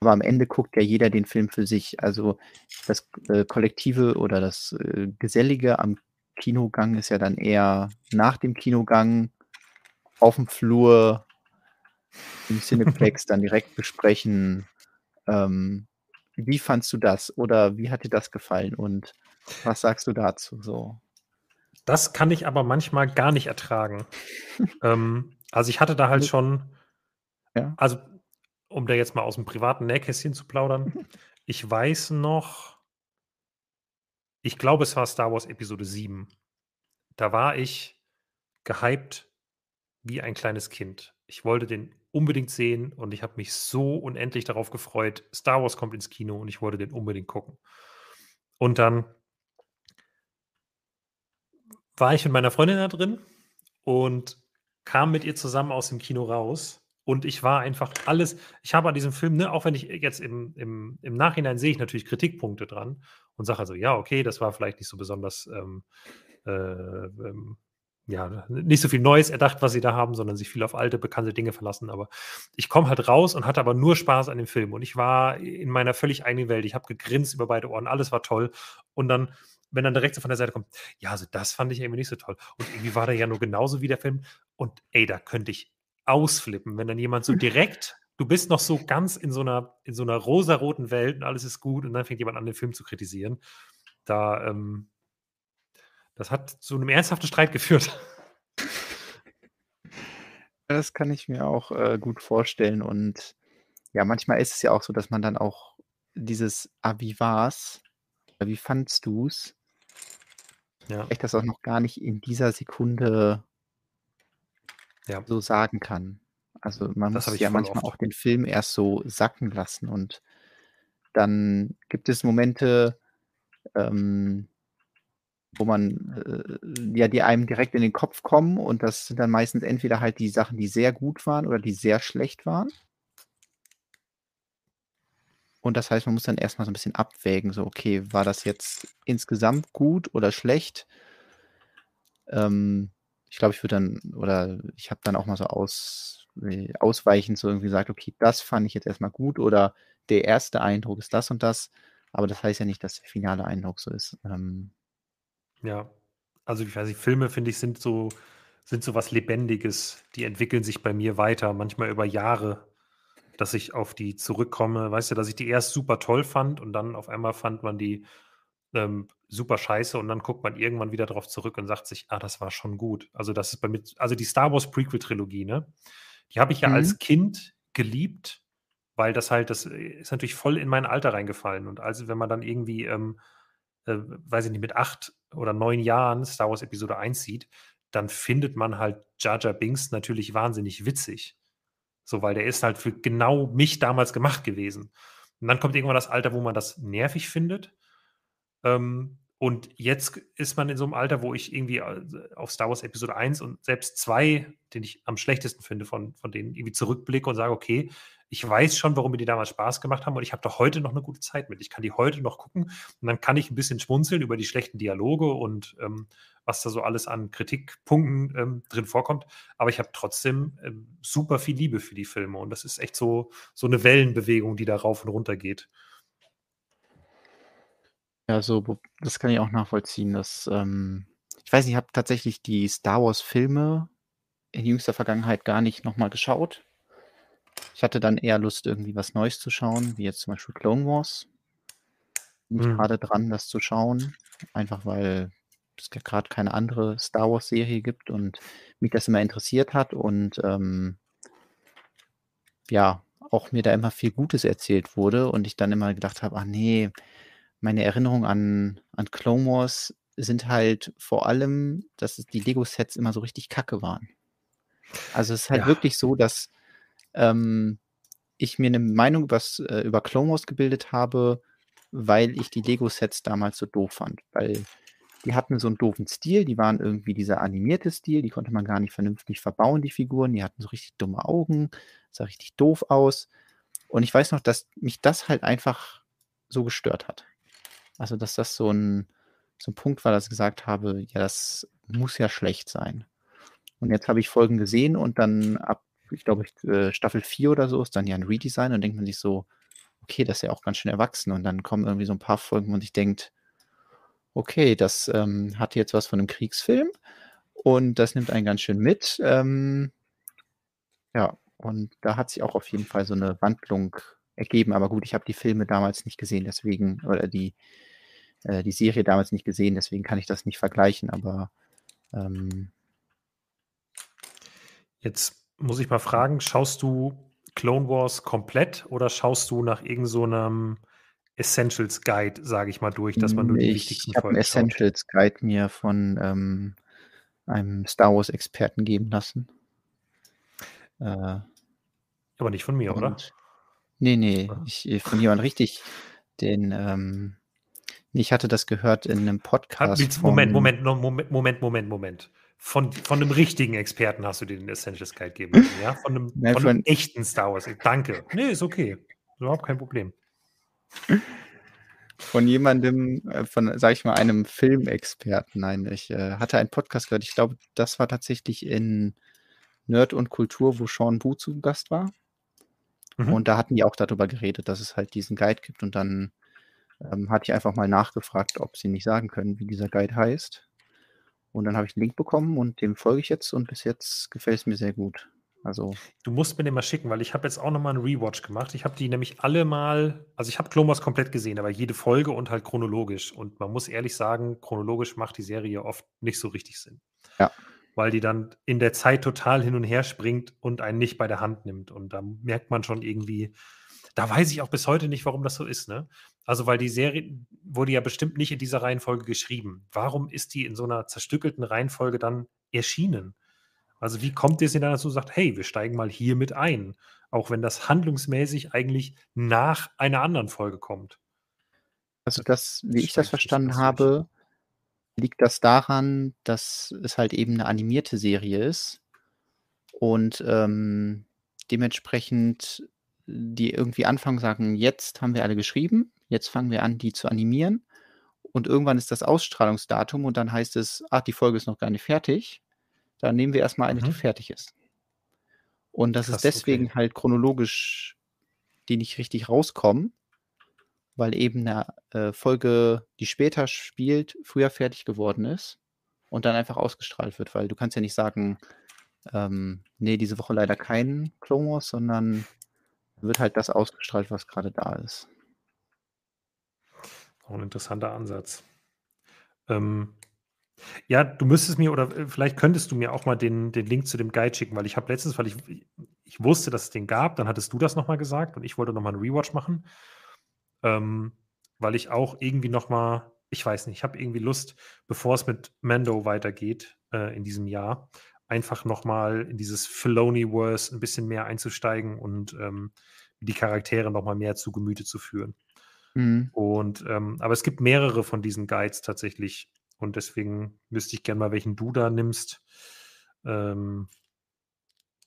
Aber am Ende guckt ja jeder den Film für sich. Also, das, äh, Kollektive oder das, äh, Gesellige am Kinogang ist ja dann eher nach dem Kinogang aufm Flur im <laughs> Cineplex dann direkt besprechen. Ähm, wie fandst du das oder wie hat dir das gefallen und was sagst du dazu so? Das kann ich aber manchmal gar nicht ertragen. Ähm, also, ich hatte da halt schon Ja. also, um da jetzt mal aus'm privaten Nähkästchen zu plaudern. <laughs> Ich weiß noch ich glaube, es war Star Wars Episode VII. Da war ich gehypt wie ein kleines Kind. Ich wollte den unbedingt sehen und ich habe mich so unendlich darauf gefreut. Star Wars kommt ins Kino und ich wollte den unbedingt gucken. Und dann war ich mit meiner Freundin da drin und kam mit ihr zusammen aus dem Kino raus. Und ich war einfach alles ich habe an diesem Film, ne, auch wenn ich jetzt im im im Nachhinein sehe ich natürlich Kritikpunkte dran und sage also: „Ja, okay, das war vielleicht nicht so besonders, ähm, äh, ähm, ja, nicht so viel Neues erdacht, was sie da haben, sondern sich viel auf alte, bekannte Dinge verlassen.“ Aber ich komme halt raus und hatte aber nur Spaß an dem Film. Und ich war in meiner völlig eigenen Welt. Ich habe gegrinst über beide Ohren, alles war toll. Und dann wenn dann direkt so von der Seite kommt: „Ja, also, das fand ich irgendwie nicht so toll. Und irgendwie war der ja nur genauso wie der Film.“ Und ey, da könnte ich ausflippen, wenn dann jemand so <laughs> direkt du bist noch so ganz in so 'ner in so 'ner rosaroten Welt und alles ist gut und dann fängt jemand an, den Film zu kritisieren. Da, ähm das hat zu 'nem ernsthaften Streit geführt. <laughs> Das kann ich mir auch, äh, gut vorstellen. Und ja, manchmal ist es ja auch so, dass man dann auch dieses: „Ah, wie war's? Wie fandest du's?“ Ja. Vielleicht das auch noch gar nicht in dieser Sekunde Ja. so sagen kann. Also, man Das muss ich ja manchmal oft. auch den Film erst so sacken lassen. Und dann gibt es Momente, ähm, wo man, äh ja, die einem direkt in den Kopf kommen und das sind dann meistens entweder halt die Sachen, die sehr gut waren oder die sehr schlecht waren. Und das heißt, man muss dann erst mal so 'n bisschen abwägen, so: „Okay, war das jetzt insgesamt gut oder schlecht?“ Ähm, ich glaube, ich würde dann oder ich habe dann auch mal so aus äh, ausweichend so irgendwie gesagt: „Okay, das fand ich jetzt erst mal gut“ oder „der erste Eindruck ist das und das“, aber das heißt ja nicht, dass der finale Eindruck so ist. Ähm Ja. Also, ich weiß nicht, Filme, finde ich, sind so sind so was Lebendiges. Die entwickeln sich bei mir weiter, manchmal über Jahre, dass ich auf die zurückkomme. Weißt du, dass ich die erst super toll fand und dann auf einmal fand man die, ähm, super scheiße und dann guckt man irgendwann wieder drauf zurück und sagt sich: „Ah, das war schon gut.“ Also, das ist bei mir also, die Star Wars Prequel-Trilogie, ne, die habe ich ja Mhm. als Kind geliebt, weil das halt das ist natürlich voll in mein Alter reingefallen. Und also, wenn man dann irgendwie, ähm, äh, weiß ich nicht, mit 8 oder 9 Jahren Star Wars Episode I sieht, dann findet man halt Jar Jar Binks natürlich wahnsinnig witzig. So, weil der ist halt für genau mich damals gemacht gewesen. Und dann kommt irgendwann das Alter, wo man das nervig findet. Ähm, und jetzt ist man in so 'nem Alter, wo ich irgendwie, äh, auf Star Wars Episode I und selbst II, den ich am schlechtesten finde von von denen, irgendwie zurückblicke und sage: „Okay, ich weiß schon, warum mir die damals Spaß gemacht haben und ich habe da heute noch 'ne gute Zeit mit. Ich kann die heute noch gucken und dann kann ich 'n bisschen schmunzeln über die schlechten Dialoge und, ähm, was da so alles an Kritikpunkten, ähm, drin vorkommt. Aber ich habe trotzdem, ähm, super viel Liebe für die Filme und das ist echt so so 'ne Wellenbewegung, die da rauf und runter geht. Ja, so, das kann ich auch nachvollziehen, dass, ähm ich weiß nicht, ich habe tatsächlich die Star Wars Filme in jüngster Vergangenheit gar nicht noch mal geschaut. Ich hatte dann eher Lust, irgendwie was Neues zu schauen, wie jetzt zum Beispiel Clone Wars. Bin ich Mhm. grade dran, das zu schauen, einfach weil es ja grad keine andere Star Wars Serie gibt und mich das immer interessiert hat und, ähm ja, auch mir da immer viel Gutes erzählt wurde und ich dann immer gedacht habe: „Ah ne, meine Erinnerungen an an Clone Wars sind halt vor allem, dass die Lego-Sets immer so richtig kacke waren.“ Also, es ist halt Ja. wirklich so, dass, ähm, ich mir 'ne Meinung übers äh, über Wars gebildet habe, weil ich die Lego-Sets damals so doof fand, weil die hatten so 'n doofen Stil, die waren irgendwie dieser animierte Stil, die konnte man gar nicht vernünftig verbauen, die Figuren, die hatten so richtig dumme Augen, sah richtig doof aus. Und ich weiß noch, dass mich das halt einfach so gestört hat. Also, dass das so 'n so 'n Punkt war, dass ich gesagt habe: „Ja, das muss ja schlecht sein.“ Und jetzt habe ich Folgen gesehen und dann ab, ich glaube, äh, Staffel 4 oder so ist dann ja 'n Redesign und denkt man sich so: „Okay, das ist ja auch ganz schön erwachsen.“ Und dann kommen irgendwie so 'n paar Folgen, wo man sich denkt: „Okay, das, ähm, hat jetzt was von 'nem Kriegsfilm und das nimmt einen ganz schön mit.“ Ähm ja, und da hat sich auch auf jeden Fall so 'ne Wandlung ergeben. Aber gut, ich habe die Filme damals nicht gesehen, deswegen oder die äh, die Serie damals nicht gesehen, deswegen kann ich das nicht vergleichen, aber, ähm Jetzt muss ich mal fragen, schaust du Clone Wars komplett oder schaust du nach irgend so Essentials Guide, sage ich mal, durch, dass man nur die ich wichtigsten habe 'n Folgen schaut? Essentials Guide mir von, ähm, einem Star Wars Experten geben lassen. Äh Aber nicht von mir, oder? und ne, ne, Ah. ich äh, von jemandem richtig, den, ähm ich hatte das gehört in 'nem Hat Podcast Moment, Moment, Moment, Moment, Moment. Von von 'nem richtigen Experten hast du dir den Essentials Guide geben lassen, ja? Von 'nem Ne, von 'nem von echten Star Wars danke. Ne, ist okay. Überhaupt kein Problem. von jemandem, äh, von, sage ich mal, einem Filmexperten. Nein, ich, äh, hatte einen Podcast gehört. Ich glaube, das war tatsächlich in „Nerd und Kultur“, wo Sean Bu zu Gast war. Mhm. Und da hatten die auch dadrüber geredet, dass es halt diesen Guide gibt und dann, ähm, hatte ich einfach mal nachgefragt, ob sie nicht sagen können, wie dieser Guide heißt. Und dann habe ich 'n Link bekommen und dem folge ich jetzt und bis jetzt gefällt's mir sehr gut. Also Du musst mir den mal schicken, weil ich habe jetzt auch noch mal 'n Rewatch gemacht. Ich habe die nämlich alle mal also, ich habe Wars komplett gesehen, aber jede Folge und halt chronologisch. Und man muss ehrlich sagen, chronologisch macht die Serie oft nicht so richtig Sinn. Ja. Weil die dann in der Zeit total hin und her springt und einen nicht bei der Hand nimmt. Und da merkt man schon irgendwie da weiß ich auch bis heute nicht, warum das so ist, ne? Also, weil die Serie wurde ja bestimmt nicht in dieser Reihenfolge geschrieben. Warum ist die in so 'ner zerstückelten Reihenfolge dann erschienen? Also, wie kommt Disney dann dazu und sagt: „Hey, wir steigen mal hier mit ein“, auch wenn das handlungsmäßig eigentlich nach einer anderen Folge kommt? Also, das wie ich das verstanden habe, liegt das daran, dass es halt eben 'ne animierte Serie ist und, ähm, dementsprechend die irgendwie anfangen, sagen: „Jetzt haben wir alle geschrieben, jetzt fangen wir an, die zu animieren.“ Und irgendwann ist das Ausstrahlungsdatum und dann heißt es: „Ah, die Folge ist noch gar nicht fertig. Dann nehmen wir erst mal eine, die Mhm. fertig ist.“ Und dass es Krass, okay. deswegen halt chronologisch die nicht richtig rauskommen, weil eben 'ne, äh, Folge, die später spielt, früher fertig geworden ist und dann einfach ausgestrahlt wird, weil du kannst ja nicht sagen, ähm: „Ne, diese Woche leider kein Clone Wars“, sondern wird halt das ausgestrahlt, was grade da ist. Auch 'n interessanter Ansatz. Ähm, ja, du müsstest mir oder, äh, vielleicht könntest du mir auch mal den den Link zu dem Guide schicken, weil ich habe letztens weil ich ich wusste, dass es den gab, dann hattest du das noch mal gesagt und ich wollte noch mal 'n Rewatch machen. Ähm, weil ich auch irgendwie noch mal ich weiß nicht, ich habe irgendwie Lust, bevor es mit Mando weitergeht, äh, in diesem Jahr, einfach noch mal in dieses Filoniverse 'n bisschen mehr einzusteigen und, ähm, die Charaktere noch mal mehr zu Gemüte zu führen. Mhm. Und, ähm aber es gibt mehrere von diesen Guides tatsächlich und deswegen wüsste ich gern mal, welchen du da nimmst. Ähm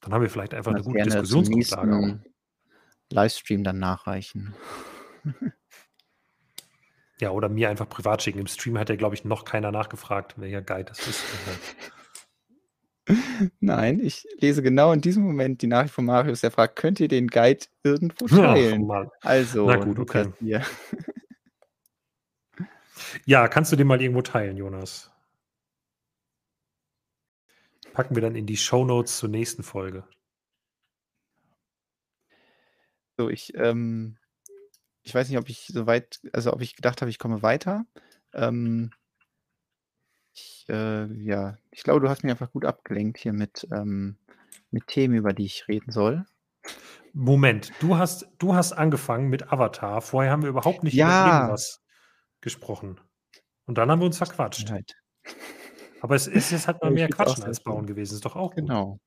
dann haben wir vielleicht einfach 'ne das gute gerne Diskussionsgrundlage Livestream dann nachreichen. Ja, oder mir einfach privat schicken. Im Stream hat ja, glaube ich, noch keiner nachgefragt, welcher Guide das ist. <laughs> Nein, ich lese genau in diesem Moment die Nachricht von Marius, der fragt: „Könnt ihr den Guide irgendwo Ach teilen?“ Mann. Na Also, gut, Lukas okay. hier. <laughs> Ja, kannst du den mal irgendwo teilen, Jonas? Packen wir dann in die Show Notes zur nächsten Folge. So, ich, ähm, ich weiß nicht, ob ich so weit, also ob ich gedacht habe, ich komme weiter. Ähm, ich, äh, ja, ich glaube, du hast mich einfach gut abgelenkt hier mit, ähm, mit Themen, über die ich reden soll. Moment, du hast, du hast angefangen mit Avatar. Vorher haben wir überhaupt nicht Ja. über irgendwas gesprochen. Und dann haben wir uns verquatscht. Halt. Aber es ist jetzt halt <laughs> mal mehr Quatschen als. Bauen gewesen. Ist doch auch gut. Genau.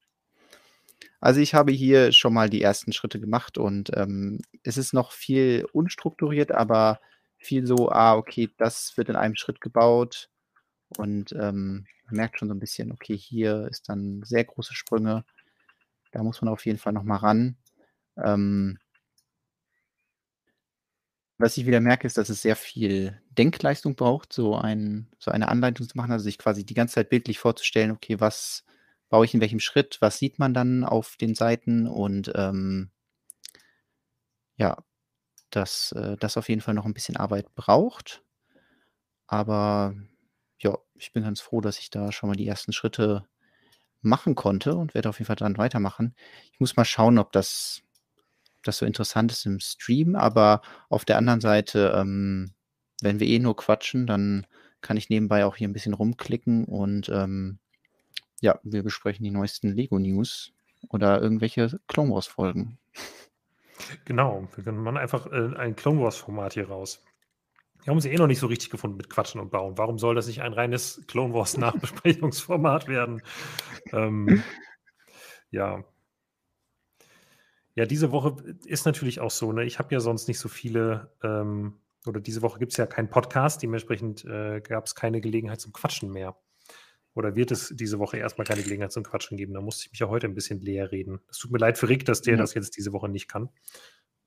Also ich habe hier schon mal die ersten Schritte gemacht und ähm, es ist noch viel unstrukturiert, aber viel so, ah, okay, das wird in einem Schritt gebaut und ähm, man merkt schon so ein bisschen, okay, hier ist dann sehr große Sprünge. Da muss man auf jeden Fall noch mal ran. Ähm, was ich wieder merke, ist, dass es sehr viel Denkleistung braucht, so, ein, so eine Anleitung zu machen, also sich quasi die ganze Zeit bildlich vorzustellen, okay, was baue ich in welchem Schritt, was sieht man dann auf den Seiten und ähm, ja, dass äh, das auf jeden Fall noch ein bisschen Arbeit braucht. Aber ja, ich bin ganz froh, dass ich da schon mal die ersten Schritte machen konnte und werde auf jeden Fall dann weitermachen. Ich muss mal schauen, ob das, ob das so interessant ist im Stream, aber auf der anderen Seite, ähm, wenn wir eh nur quatschen, dann kann ich nebenbei auch hier ein bisschen rumklicken und ähm, ja, wir besprechen die neuesten Lego-News oder irgendwelche Clone Wars-Folgen. Genau, wir können machen einfach äh, ein Clone Wars-Format hier raus. Wir haben uns eh noch nicht so richtig gefunden mit Quatschen und Bauen. Warum soll das nicht ein reines Clone Wars-Nachbesprechungsformat werden? Ähm, ja. Ja, diese Woche ist natürlich auch so. Ne? Ich habe ja sonst nicht so viele, ähm, oder diese Woche gibt es ja keinen Podcast, dementsprechend äh, gab es keine Gelegenheit zum Quatschen mehr. Oder wird es diese Woche erstmal keine Gelegenheit zum Quatschen geben? Da musste ich mich ja heute ein bisschen leer reden. Es tut mir leid für Rick, dass der Ja. das jetzt diese Woche nicht kann.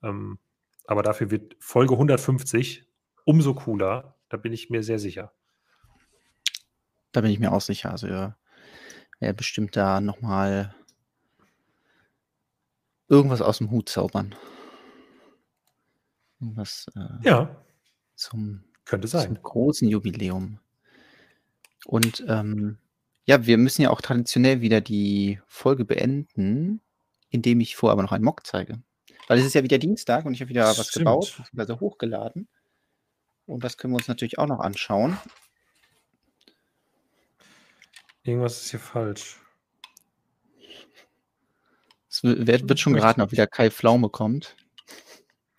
Ähm, aber dafür wird Folge 150 umso cooler. Da bin ich mir sehr sicher. Da bin ich mir auch sicher. Also er, bestimmt da nochmal irgendwas aus dem Hut zaubern. Irgendwas äh, Ja, zum, könnte sein. zum großen Jubiläum. Und ähm, ja, wir müssen ja auch traditionell wieder die Folge beenden, indem ich vorher aber noch einen Mock zeige. Weil es ist ja wieder Dienstag und ich habe wieder was Stimmt. gebaut, beziehungsweise hochgeladen. Und das können wir uns natürlich auch noch anschauen. Irgendwas ist hier falsch. Es wird, wird schon geraten, ob wieder Kai Pflaume kommt.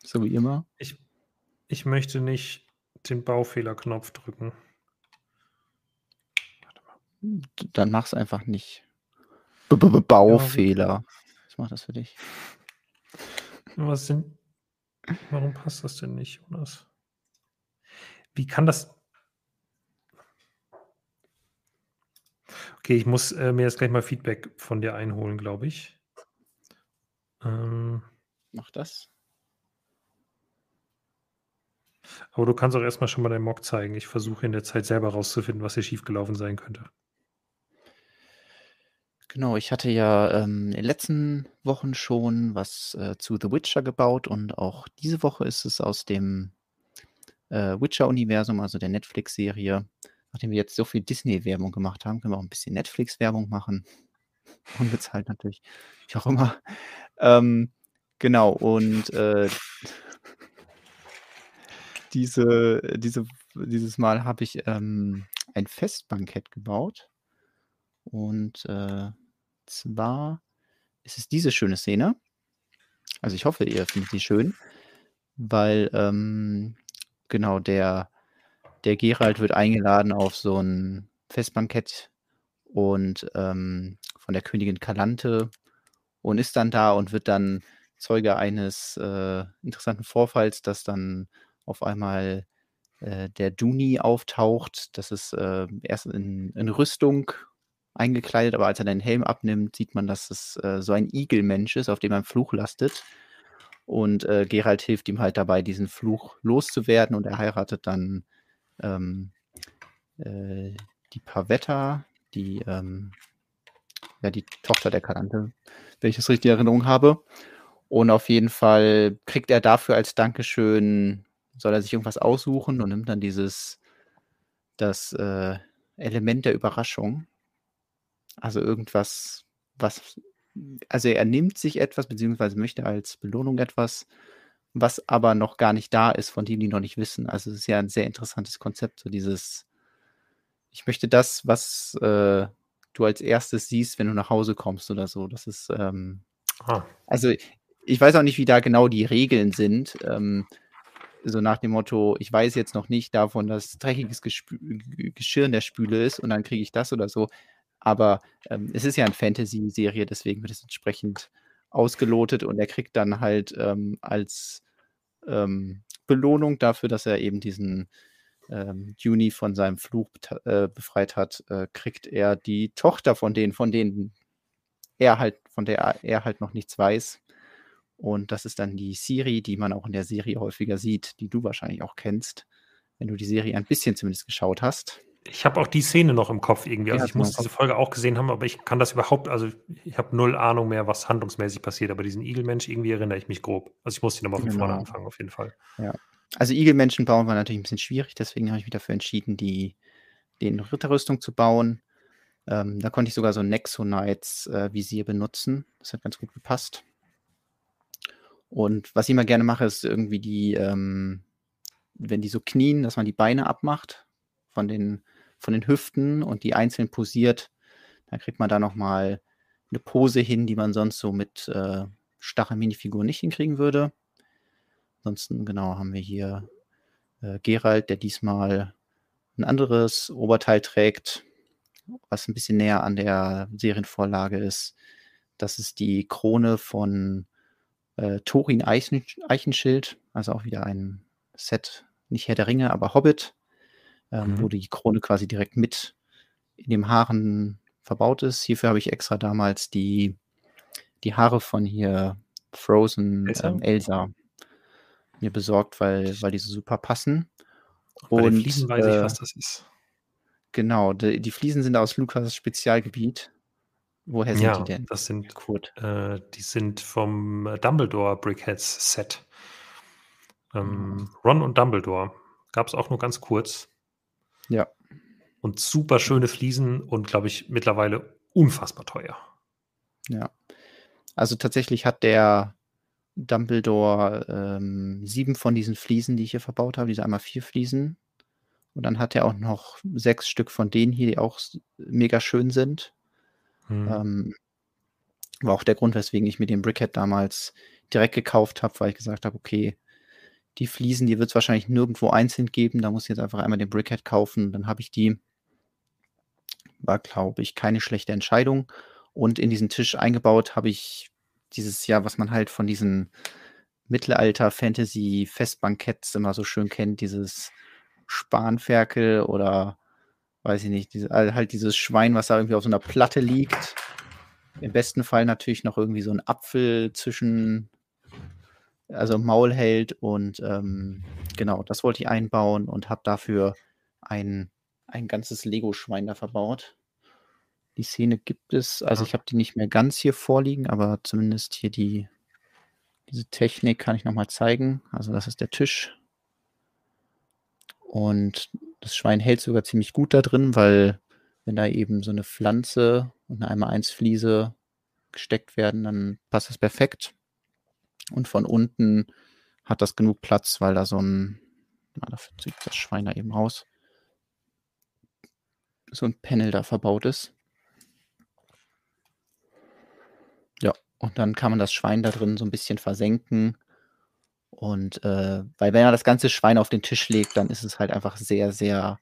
So wie immer. Ich, ich möchte nicht den Baufehlerknopf drücken. Dann mach's einfach nicht. B -b -b Baufehler. Ich mach das für dich. Was denn? Warum passt das denn nicht, Jonas? Wie kann das? Okay, ich muss äh, mir jetzt gleich mal Feedback von dir einholen, glaube ich. Ähm, Mach das. aber du kannst auch erstmal schon mal deinen Mock zeigen. Ich versuche in der Zeit selber rauszufinden, was hier schiefgelaufen sein könnte. Genau, ich hatte ja ähm, in den letzten Wochen schon was äh, zu The Witcher gebaut und auch diese Woche ist es aus dem äh, Witcher-Universum, also der Netflix-Serie. Nachdem wir jetzt so viel Disney-Werbung gemacht haben, können wir auch ein bisschen Netflix-Werbung machen. <laughs> Unbezahlt natürlich, wie auch immer. Ähm, genau, und äh, diese, diese, dieses Mal habe ich ähm, ein Festbankett gebaut. Und äh, zwar ist es diese schöne Szene. Also ich hoffe, ihr findet sie schön, weil ähm, genau der, der Gerald wird eingeladen auf so ein Festbankett und ähm, von der Königin Kalante und ist dann da und wird dann Zeuge eines äh, interessanten Vorfalls, dass dann auf einmal äh, der Duni auftaucht. Das ist äh, erst in, in Rüstung eingekleidet, aber als er den Helm abnimmt, sieht man, dass es äh, so ein Igelmensch ist, auf dem ein Fluch lastet. Und äh, Gerald hilft ihm halt dabei, diesen Fluch loszuwerden und er heiratet dann ähm, äh, die Pavetta, die, ähm, ja, die Tochter der Kalante, wenn ich das richtig in Erinnerung habe. Und auf jeden Fall kriegt er dafür als Dankeschön, soll er sich irgendwas aussuchen und nimmt dann dieses das äh, Element der Überraschung. Also irgendwas, was, also er nimmt sich etwas, beziehungsweise möchte als Belohnung etwas, was aber noch gar nicht da ist, von dem die noch nicht wissen. Also es ist ja ein sehr interessantes Konzept, so dieses, ich möchte das, was äh, du als erstes siehst, wenn du nach Hause kommst oder so. Das ist, ähm, ah. also ich weiß auch nicht, wie da genau die Regeln sind. Ähm, so nach dem Motto, ich weiß jetzt noch nicht davon, dass dreckiges Gespü Geschirr in der Spüle ist und dann kriege ich das oder so. Aber ähm, es ist ja eine Fantasy-Serie, deswegen wird es entsprechend ausgelotet und er kriegt dann halt ähm, als ähm, Belohnung dafür, dass er eben diesen ähm, Juni von seinem Fluch äh, befreit hat, äh, kriegt er die Tochter von denen, von denen er halt, von der er halt noch nichts weiß. Und das ist dann die Siri, die man auch in der Serie häufiger sieht, die du wahrscheinlich auch kennst, wenn du die Serie ein bisschen zumindest geschaut hast. Ich habe auch die Szene noch im Kopf irgendwie. Also ja, ich muss diese Folge auch gesehen haben, aber ich kann das überhaupt, also ich habe null Ahnung mehr, was handlungsmäßig passiert, aber diesen Igelmensch irgendwie erinnere ich mich grob. Also ich muss die nochmal von genau. vorne anfangen, auf jeden Fall. Ja. Also Igelmenschen bauen war natürlich ein bisschen schwierig, deswegen habe ich mich dafür entschieden, die, den Ritterrüstung zu bauen. Ähm, da konnte ich sogar so ein Nexonites äh, Visier benutzen. Das hat ganz gut gepasst. Und was ich immer gerne mache, ist irgendwie die, ähm, wenn die so knien, dass man die Beine abmacht von den, von den Hüften und die einzeln posiert. Dann kriegt man da nochmal eine Pose hin, die man sonst so mit äh, Stachel-Minifiguren nicht hinkriegen würde. Ansonsten, genau, haben wir hier äh, Gerald, der diesmal ein anderes Oberteil trägt, was ein bisschen näher an der Serienvorlage ist. Das ist die Krone von äh, Thorin Eichen, Eichenschild, also auch wieder ein Set, nicht Herr der Ringe, aber Hobbit, ähm, mhm. wo die Krone quasi direkt mit in dem Haaren verbaut ist. Hierfür habe ich extra damals die, die Haare von hier Frozen Elsa, ähm, Elsa mir besorgt, weil, weil die so super passen. Bei Und, den Fliesen weiß äh, ich, was das ist. Genau, die, die Fliesen sind aus Lukas Spezialgebiet. Woher sind ja, die denn? Das sind Kurt. Äh, die sind vom Dumbledore Brickheads Set. Ähm, mhm. Ron und Dumbledore. Gab es auch nur ganz kurz. Ja. Und super schöne Fliesen und glaube ich mittlerweile unfassbar teuer. Ja. Also tatsächlich hat der Dumbledore ähm, sieben von diesen Fliesen, die ich hier verbaut habe, diese einmal vier Fliesen. Und dann hat er auch noch sechs Stück von denen hier, die auch mega schön sind. Mhm. Ähm, war auch der Grund, weswegen ich mir den Brickhead damals direkt gekauft habe, weil ich gesagt habe, okay, die Fliesen, die wird es wahrscheinlich nirgendwo einzeln geben. Da muss ich jetzt einfach einmal den Brickhead kaufen. Dann habe ich die. War, glaube ich, keine schlechte Entscheidung. Und in diesen Tisch eingebaut habe ich dieses Jahr, was man halt von diesen Mittelalter-Fantasy-Festbanketts immer so schön kennt, dieses Spanferkel oder weiß ich nicht, diese, halt dieses Schwein, was da irgendwie auf so einer Platte liegt. Im besten Fall natürlich noch irgendwie so ein Apfel zwischen, also Maul hält und ähm, genau, das wollte ich einbauen und habe dafür ein, ein ganzes Lego-Schwein da verbaut. Die Szene gibt es, also ich habe die nicht mehr ganz hier vorliegen, aber zumindest hier die, diese Technik kann ich nochmal zeigen. Also das ist der Tisch. Und das Schwein hält sogar ziemlich gut da drin, weil wenn da eben so eine Pflanze und eine einmal eins Fliese gesteckt werden, dann passt das perfekt. Und von unten hat das genug Platz, weil da so ein, na, dafür zieht das Schwein da eben raus, so ein Panel da verbaut ist. Ja, und dann kann man das Schwein da drin so ein bisschen versenken und äh, weil wenn er das ganze Schwein auf den Tisch legt, dann ist es halt einfach sehr, sehr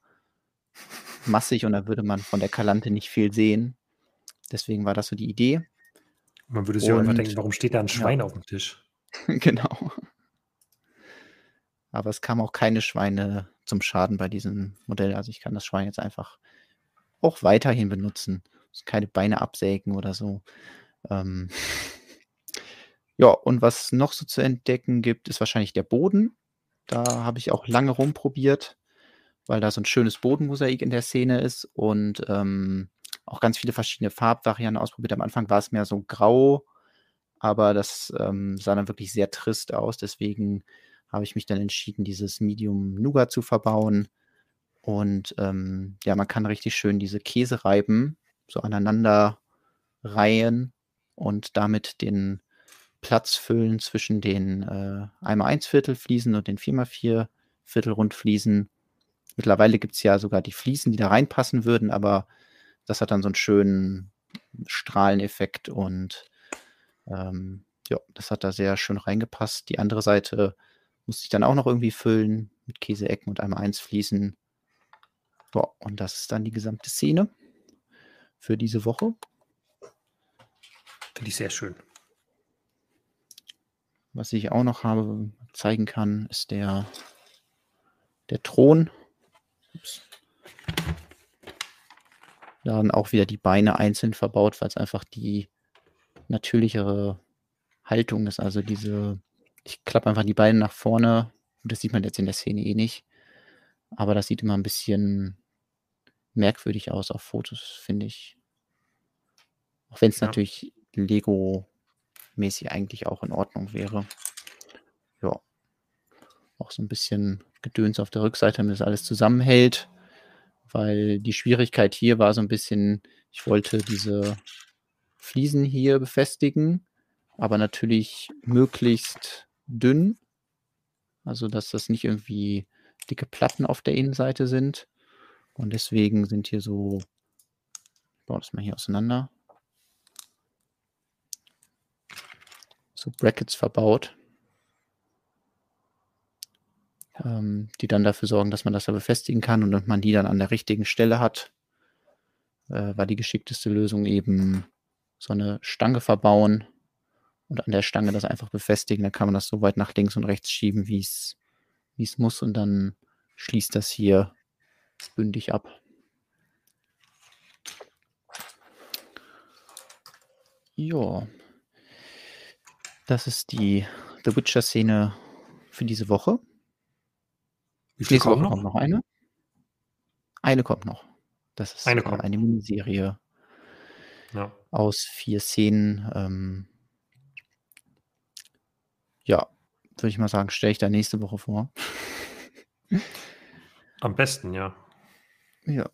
massig und da würde man von der Kalante nicht viel sehen. Deswegen war das so die Idee. Man würde sich und, auch einfach denken, warum steht da ein Schwein ja. auf dem Tisch? <laughs> genau. Aber es kam auch keine Schweine zum Schaden bei diesem Modell. Also ich kann das Schwein jetzt einfach auch weiterhin benutzen. Keine Beine absägen oder so. Ähm, <laughs> ja, und was noch so zu entdecken gibt, ist wahrscheinlich der Boden. Da habe ich auch lange rumprobiert, weil da so ein schönes Bodenmosaik in der Szene ist und ähm, auch ganz viele verschiedene Farbvarianten ausprobiert. Am Anfang war es mehr so grau, aber das ähm, sah dann wirklich sehr trist aus. Deswegen habe ich mich dann entschieden, dieses Medium Nougat zu verbauen. Und ähm, ja, man kann richtig schön diese Käsereiben so aneinander reihen und damit den Platz füllen zwischen den äh, 1x1 Viertel Fliesen und den 4x4 Viertel Rundfliesen. Mittlerweile gibt es ja sogar die Fliesen, die da reinpassen würden, aber das hat dann so einen schönen Strahleneffekt und ähm, ja, das hat da sehr schön reingepasst. Die andere Seite musste ich dann auch noch irgendwie füllen mit Käseecken und einmal eins Fliesen. Ja, und das ist dann die gesamte Szene für diese Woche. Finde ich sehr schön. Was ich auch noch habe, zeigen kann, ist der, der Thron. Ups. Da dann auch wieder die Beine einzeln verbaut, weil es einfach die natürlichere Haltung ist. Also diese, ich klappe einfach die Beine nach vorne. Das sieht man jetzt in der Szene eh nicht. Aber das sieht immer ein bisschen merkwürdig aus auf Fotos, finde ich. Auch wenn es ja. natürlich Lego-mäßig eigentlich auch in Ordnung wäre. Ja. Auch so ein bisschen Gedöns auf der Rückseite, damit das alles zusammenhält. Weil die Schwierigkeit hier war so ein bisschen, ich wollte diese Fliesen hier befestigen, aber natürlich möglichst dünn. Also, dass das nicht irgendwie dicke Platten auf der Innenseite sind. Und deswegen sind hier so, ich baue das mal hier auseinander, so Brackets verbaut, ähm, die dann dafür sorgen, dass man das da befestigen kann und dass man die dann an der richtigen Stelle hat. Äh, war die geschickteste Lösung eben so eine Stange verbauen und an der Stange das einfach befestigen. Dann kann man das so weit nach links und rechts schieben, wie es muss und dann schließt das hier bündig ab. Ja, das ist die The Witcher-Szene für diese Woche. Wie viel Nächste Woche noch? kommt noch eine. Eine kommt noch. Das ist eine, äh, eine Miniserie ja. aus vier Szenen. Ähm, ja, würde ich mal sagen, stelle ich da nächste Woche vor. <laughs> Am besten, ja. Ja.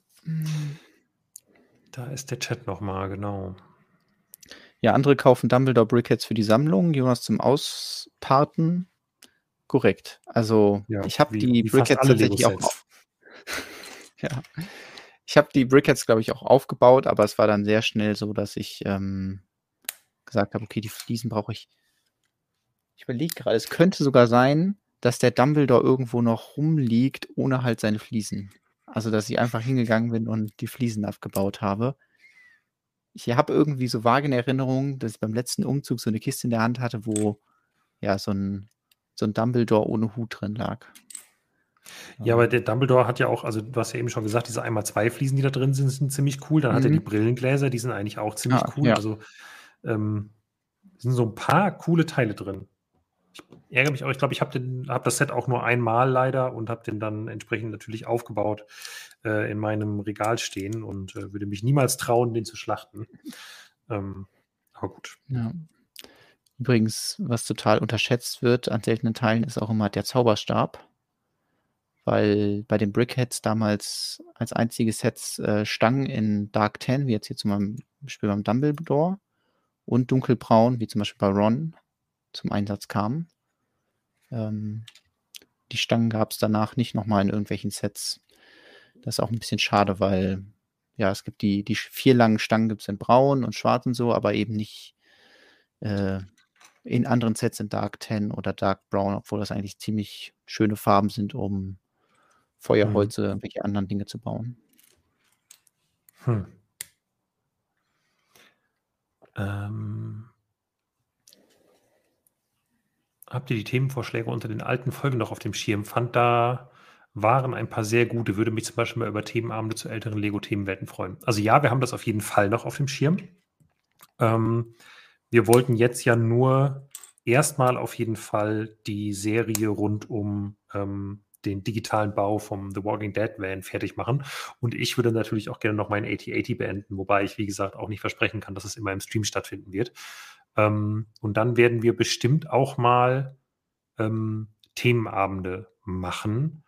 Da ist der Chat nochmal, genau. Ja, andere kaufen Dumbledore Brickheads für die Sammlung, Jonas zum Ausparten. Korrekt. Also ja, ich habe die Brickheads tatsächlich auch. <laughs> ja. Ich habe die Brickheads, glaube ich, auch aufgebaut, aber es war dann sehr schnell so, dass ich ähm, gesagt habe, okay, die Fliesen brauche ich. Ich überlege gerade, es könnte sogar sein, dass der Dumbledore irgendwo noch rumliegt, ohne halt seine Fliesen. Also, dass ich einfach hingegangen bin und die Fliesen abgebaut habe. Ich habe irgendwie so vage in Erinnerung, dass ich beim letzten Umzug so eine Kiste in der Hand hatte, wo ja so ein, so ein Dumbledore ohne Hut drin lag. Ja, aber der Dumbledore hat ja auch, also du hast ja eben schon gesagt, diese einmal zwei Fliesen, die da drin sind, sind ziemlich cool. Dann mhm. hat er die mhm. Brillengläser, die sind eigentlich auch ziemlich ah, cool. Ja. Also ähm, sind so ein paar coole Teile drin ich ärgere mich auch. Ich glaube, ich habe hab das Set auch nur einmal leider und habe den dann entsprechend natürlich aufgebaut äh, in meinem Regal stehen und äh, würde mich niemals trauen, den zu schlachten. Ähm, aber gut. Ja. Übrigens, was total unterschätzt wird an seltenen Teilen, ist auch immer der Zauberstab. Weil bei den Brickheads damals als einzige Sets äh, Stangen in Dark Ten, wie jetzt hier zum Beispiel beim Dumbledore, und dunkelbraun, wie zum Beispiel bei Ron, zum Einsatz kamen. Ähm, die Stangen gab es danach nicht nochmal in irgendwelchen Sets. Das ist auch ein bisschen schade, weil ja, es gibt die, die vier langen Stangen gibt es in braun und schwarz und so, aber eben nicht äh, in anderen Sets in Dark Ten oder Dark Brown, obwohl das eigentlich ziemlich schöne Farben sind, um Feuerholze, mhm. irgendwelche anderen Dinge zu bauen. Hm. Ähm, habt ihr die Themenvorschläge unter den alten Folgen noch auf dem Schirm? Fand da waren ein paar sehr gute. Würde mich zum Beispiel mal über Themenabende zu älteren Lego-Themenwelten freuen. Also ja, wir haben das auf jeden Fall noch auf dem Schirm. Ähm, wir wollten jetzt ja nur erstmal auf jeden Fall die Serie rund um ähm, den digitalen Bau vom The Walking Dead Van fertig machen. Und ich würde natürlich auch gerne noch meinen 8080 beenden, wobei ich, wie gesagt, auch nicht versprechen kann, dass es immer im Stream stattfinden wird. Ähm, und dann werden wir bestimmt auch mal ähm, Themenabende machen,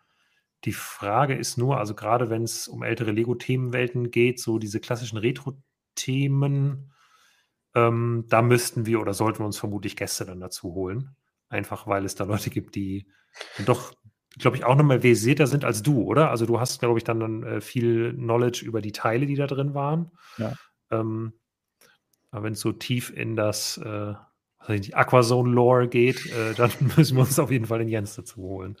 Die Frage ist nur, also gerade wenn es um ältere Lego-Themenwelten geht, so diese klassischen Retro-Themen, ähm, da müssten wir oder sollten wir uns vermutlich Gäste dann dazu holen. Einfach weil es da Leute gibt, die doch, glaube ich, auch nochmal versierter sind als du, oder? Also du hast, glaube ich, dann, dann äh, viel Knowledge über die Teile, die da drin waren. Ja. Ähm, aber wenn es so tief in das äh, die Aquazone-Lore geht, äh, <laughs> dann müssen wir uns auf jeden Fall den Jens dazu holen.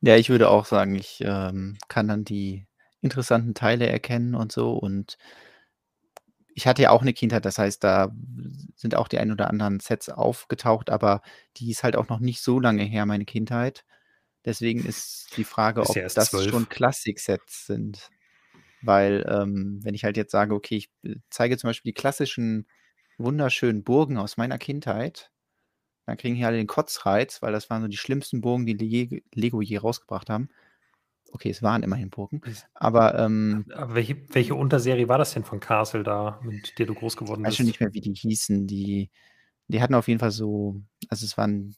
Ja, ich würde auch sagen, ich ähm, kann dann die interessanten Teile erkennen und so. Und ich hatte ja auch eine Kindheit, das heißt, da sind auch die ein oder anderen Sets aufgetaucht, aber die ist halt auch noch nicht so lange her, meine Kindheit. Deswegen ist die Frage, Ist ob ja das zwölf. schon Klassik-Sets sind. Weil, ähm, wenn ich halt jetzt sage, okay, ich äh, zeige zum Beispiel die klassischen wunderschönen Burgen aus meiner Kindheit, dann kriegen hier alle den Kotzreiz, weil das waren so die schlimmsten Burgen, die Le Lego je rausgebracht haben. Okay, es waren immerhin Burgen. Aber ähm, Aber welche, welche Unterserie war das denn von Castle da, mit der du groß geworden ich weiß bist? schon nicht mehr, wie die hießen. Die, die hatten auf jeden Fall so, also es waren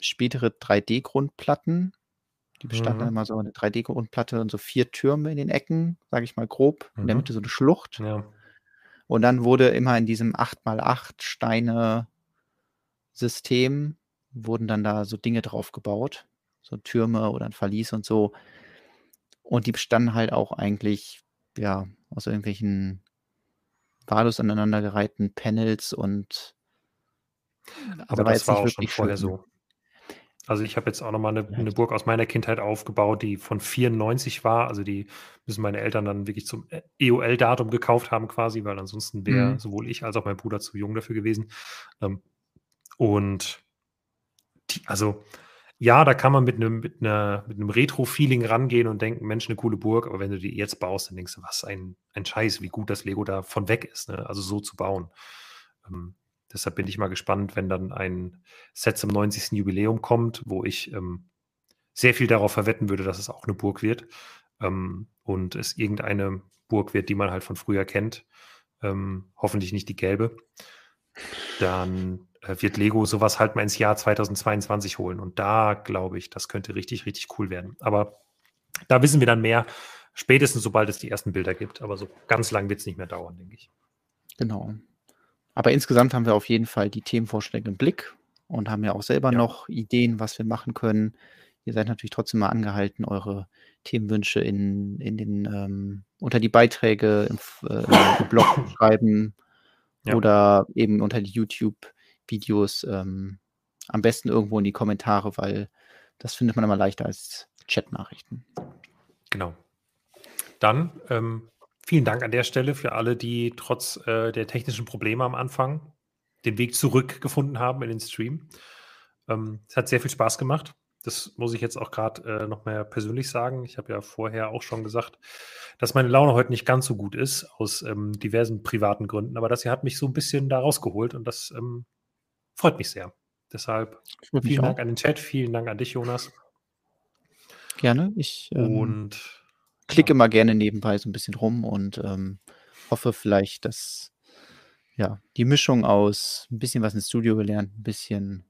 spätere 3D-Grundplatten. Die bestanden Mhm. immer so eine 3D-Grundplatte und so vier Türme in den Ecken, sage ich mal grob. In der Mhm. Mitte so eine Schlucht. Ja. Und dann wurde immer in diesem 8x8 Steine System wurden dann da so Dinge drauf gebaut, so Türme oder ein Verlies und so. Und die bestanden halt auch eigentlich, ja, aus irgendwelchen wahllos aneinandergereihten Panels und Aber das war auch schon wirklich vorher so. Also ich habe jetzt auch nochmal eine, eine Burg aus meiner Kindheit aufgebaut, die von 94 war. Also die müssen meine Eltern dann wirklich zum EOL-Datum gekauft haben quasi, weil ansonsten wäre Mhm. sowohl ich als auch mein Bruder zu jung dafür gewesen. Ähm, und die, also ja, da kann man mit einem mit einer, mit einem Retro-Feeling rangehen und denken, Mensch, eine coole Burg. Aber wenn du die jetzt baust, dann denkst du, was ein, ein Scheiß, wie gut das Lego da von weg ist. Ne? Also so zu bauen. Ähm, deshalb bin ich mal gespannt, wenn dann ein Set zum 90. Jubiläum kommt, wo ich ähm, sehr viel darauf verwetten würde, dass es auch eine Burg wird. Ähm, und es irgendeine Burg wird, die man halt von früher kennt. Ähm, hoffentlich nicht die gelbe. Dann äh, wird Lego sowas halt mal ins Jahr 2022 holen. Und da glaube ich, das könnte richtig, richtig cool werden. Aber da wissen wir dann mehr, spätestens sobald es die ersten Bilder gibt. Aber so ganz lang wird es nicht mehr dauern, denke ich. Genau. Aber insgesamt haben wir auf jeden Fall die Themenvorschläge im Blick und haben ja auch selber Ja. noch Ideen, was wir machen können. Ihr seid natürlich trotzdem mal angehalten, eure Themenwünsche in, in den, ähm, unter die Beiträge im, äh, im <coughs> Blog zu schreiben Ja. oder eben unter die YouTube-Videos ähm, am besten irgendwo in die Kommentare, weil das findet man immer leichter als Chatnachrichten. Genau. Dann ähm, vielen Dank an der Stelle für alle, die trotz äh, der technischen Probleme am Anfang den Weg zurückgefunden haben in den Stream. Ähm, es hat sehr viel Spaß gemacht. Das muss ich jetzt auch gerade äh, noch mehr persönlich sagen. Ich habe ja vorher auch schon gesagt, dass meine Laune heute nicht ganz so gut ist, aus ähm, diversen privaten Gründen. Aber das hier hat mich so ein bisschen da rausgeholt und das ähm, freut mich sehr. Deshalb vielen. Dank an den Chat, vielen Dank an dich, Jonas. Gerne. Ich ähm, Und klicke immer gerne nebenbei so ein bisschen rum und ähm, hoffe vielleicht, dass ja, die Mischung aus ein bisschen was ins Studio gelernt, ein bisschen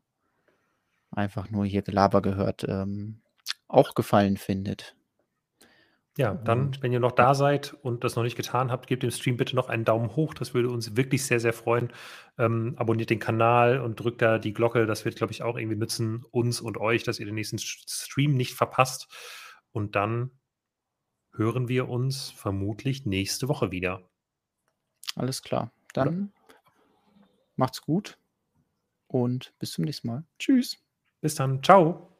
einfach nur hier Gelaber gehört, ähm, auch Gefallen findet. Ja, dann, wenn ihr noch da seid und das noch nicht getan habt, gebt dem Stream bitte noch einen Daumen hoch. Das würde uns wirklich sehr, sehr freuen. Ähm, abonniert den Kanal und drückt da die Glocke. Das wird, glaube ich, auch irgendwie nützen, uns und euch, dass ihr den nächsten Stream nicht verpasst. Und dann hören wir uns vermutlich nächste Woche wieder. alles klar. Dann macht's gut und bis zum nächsten Mal. Tschüss. Bis dann. Ciao.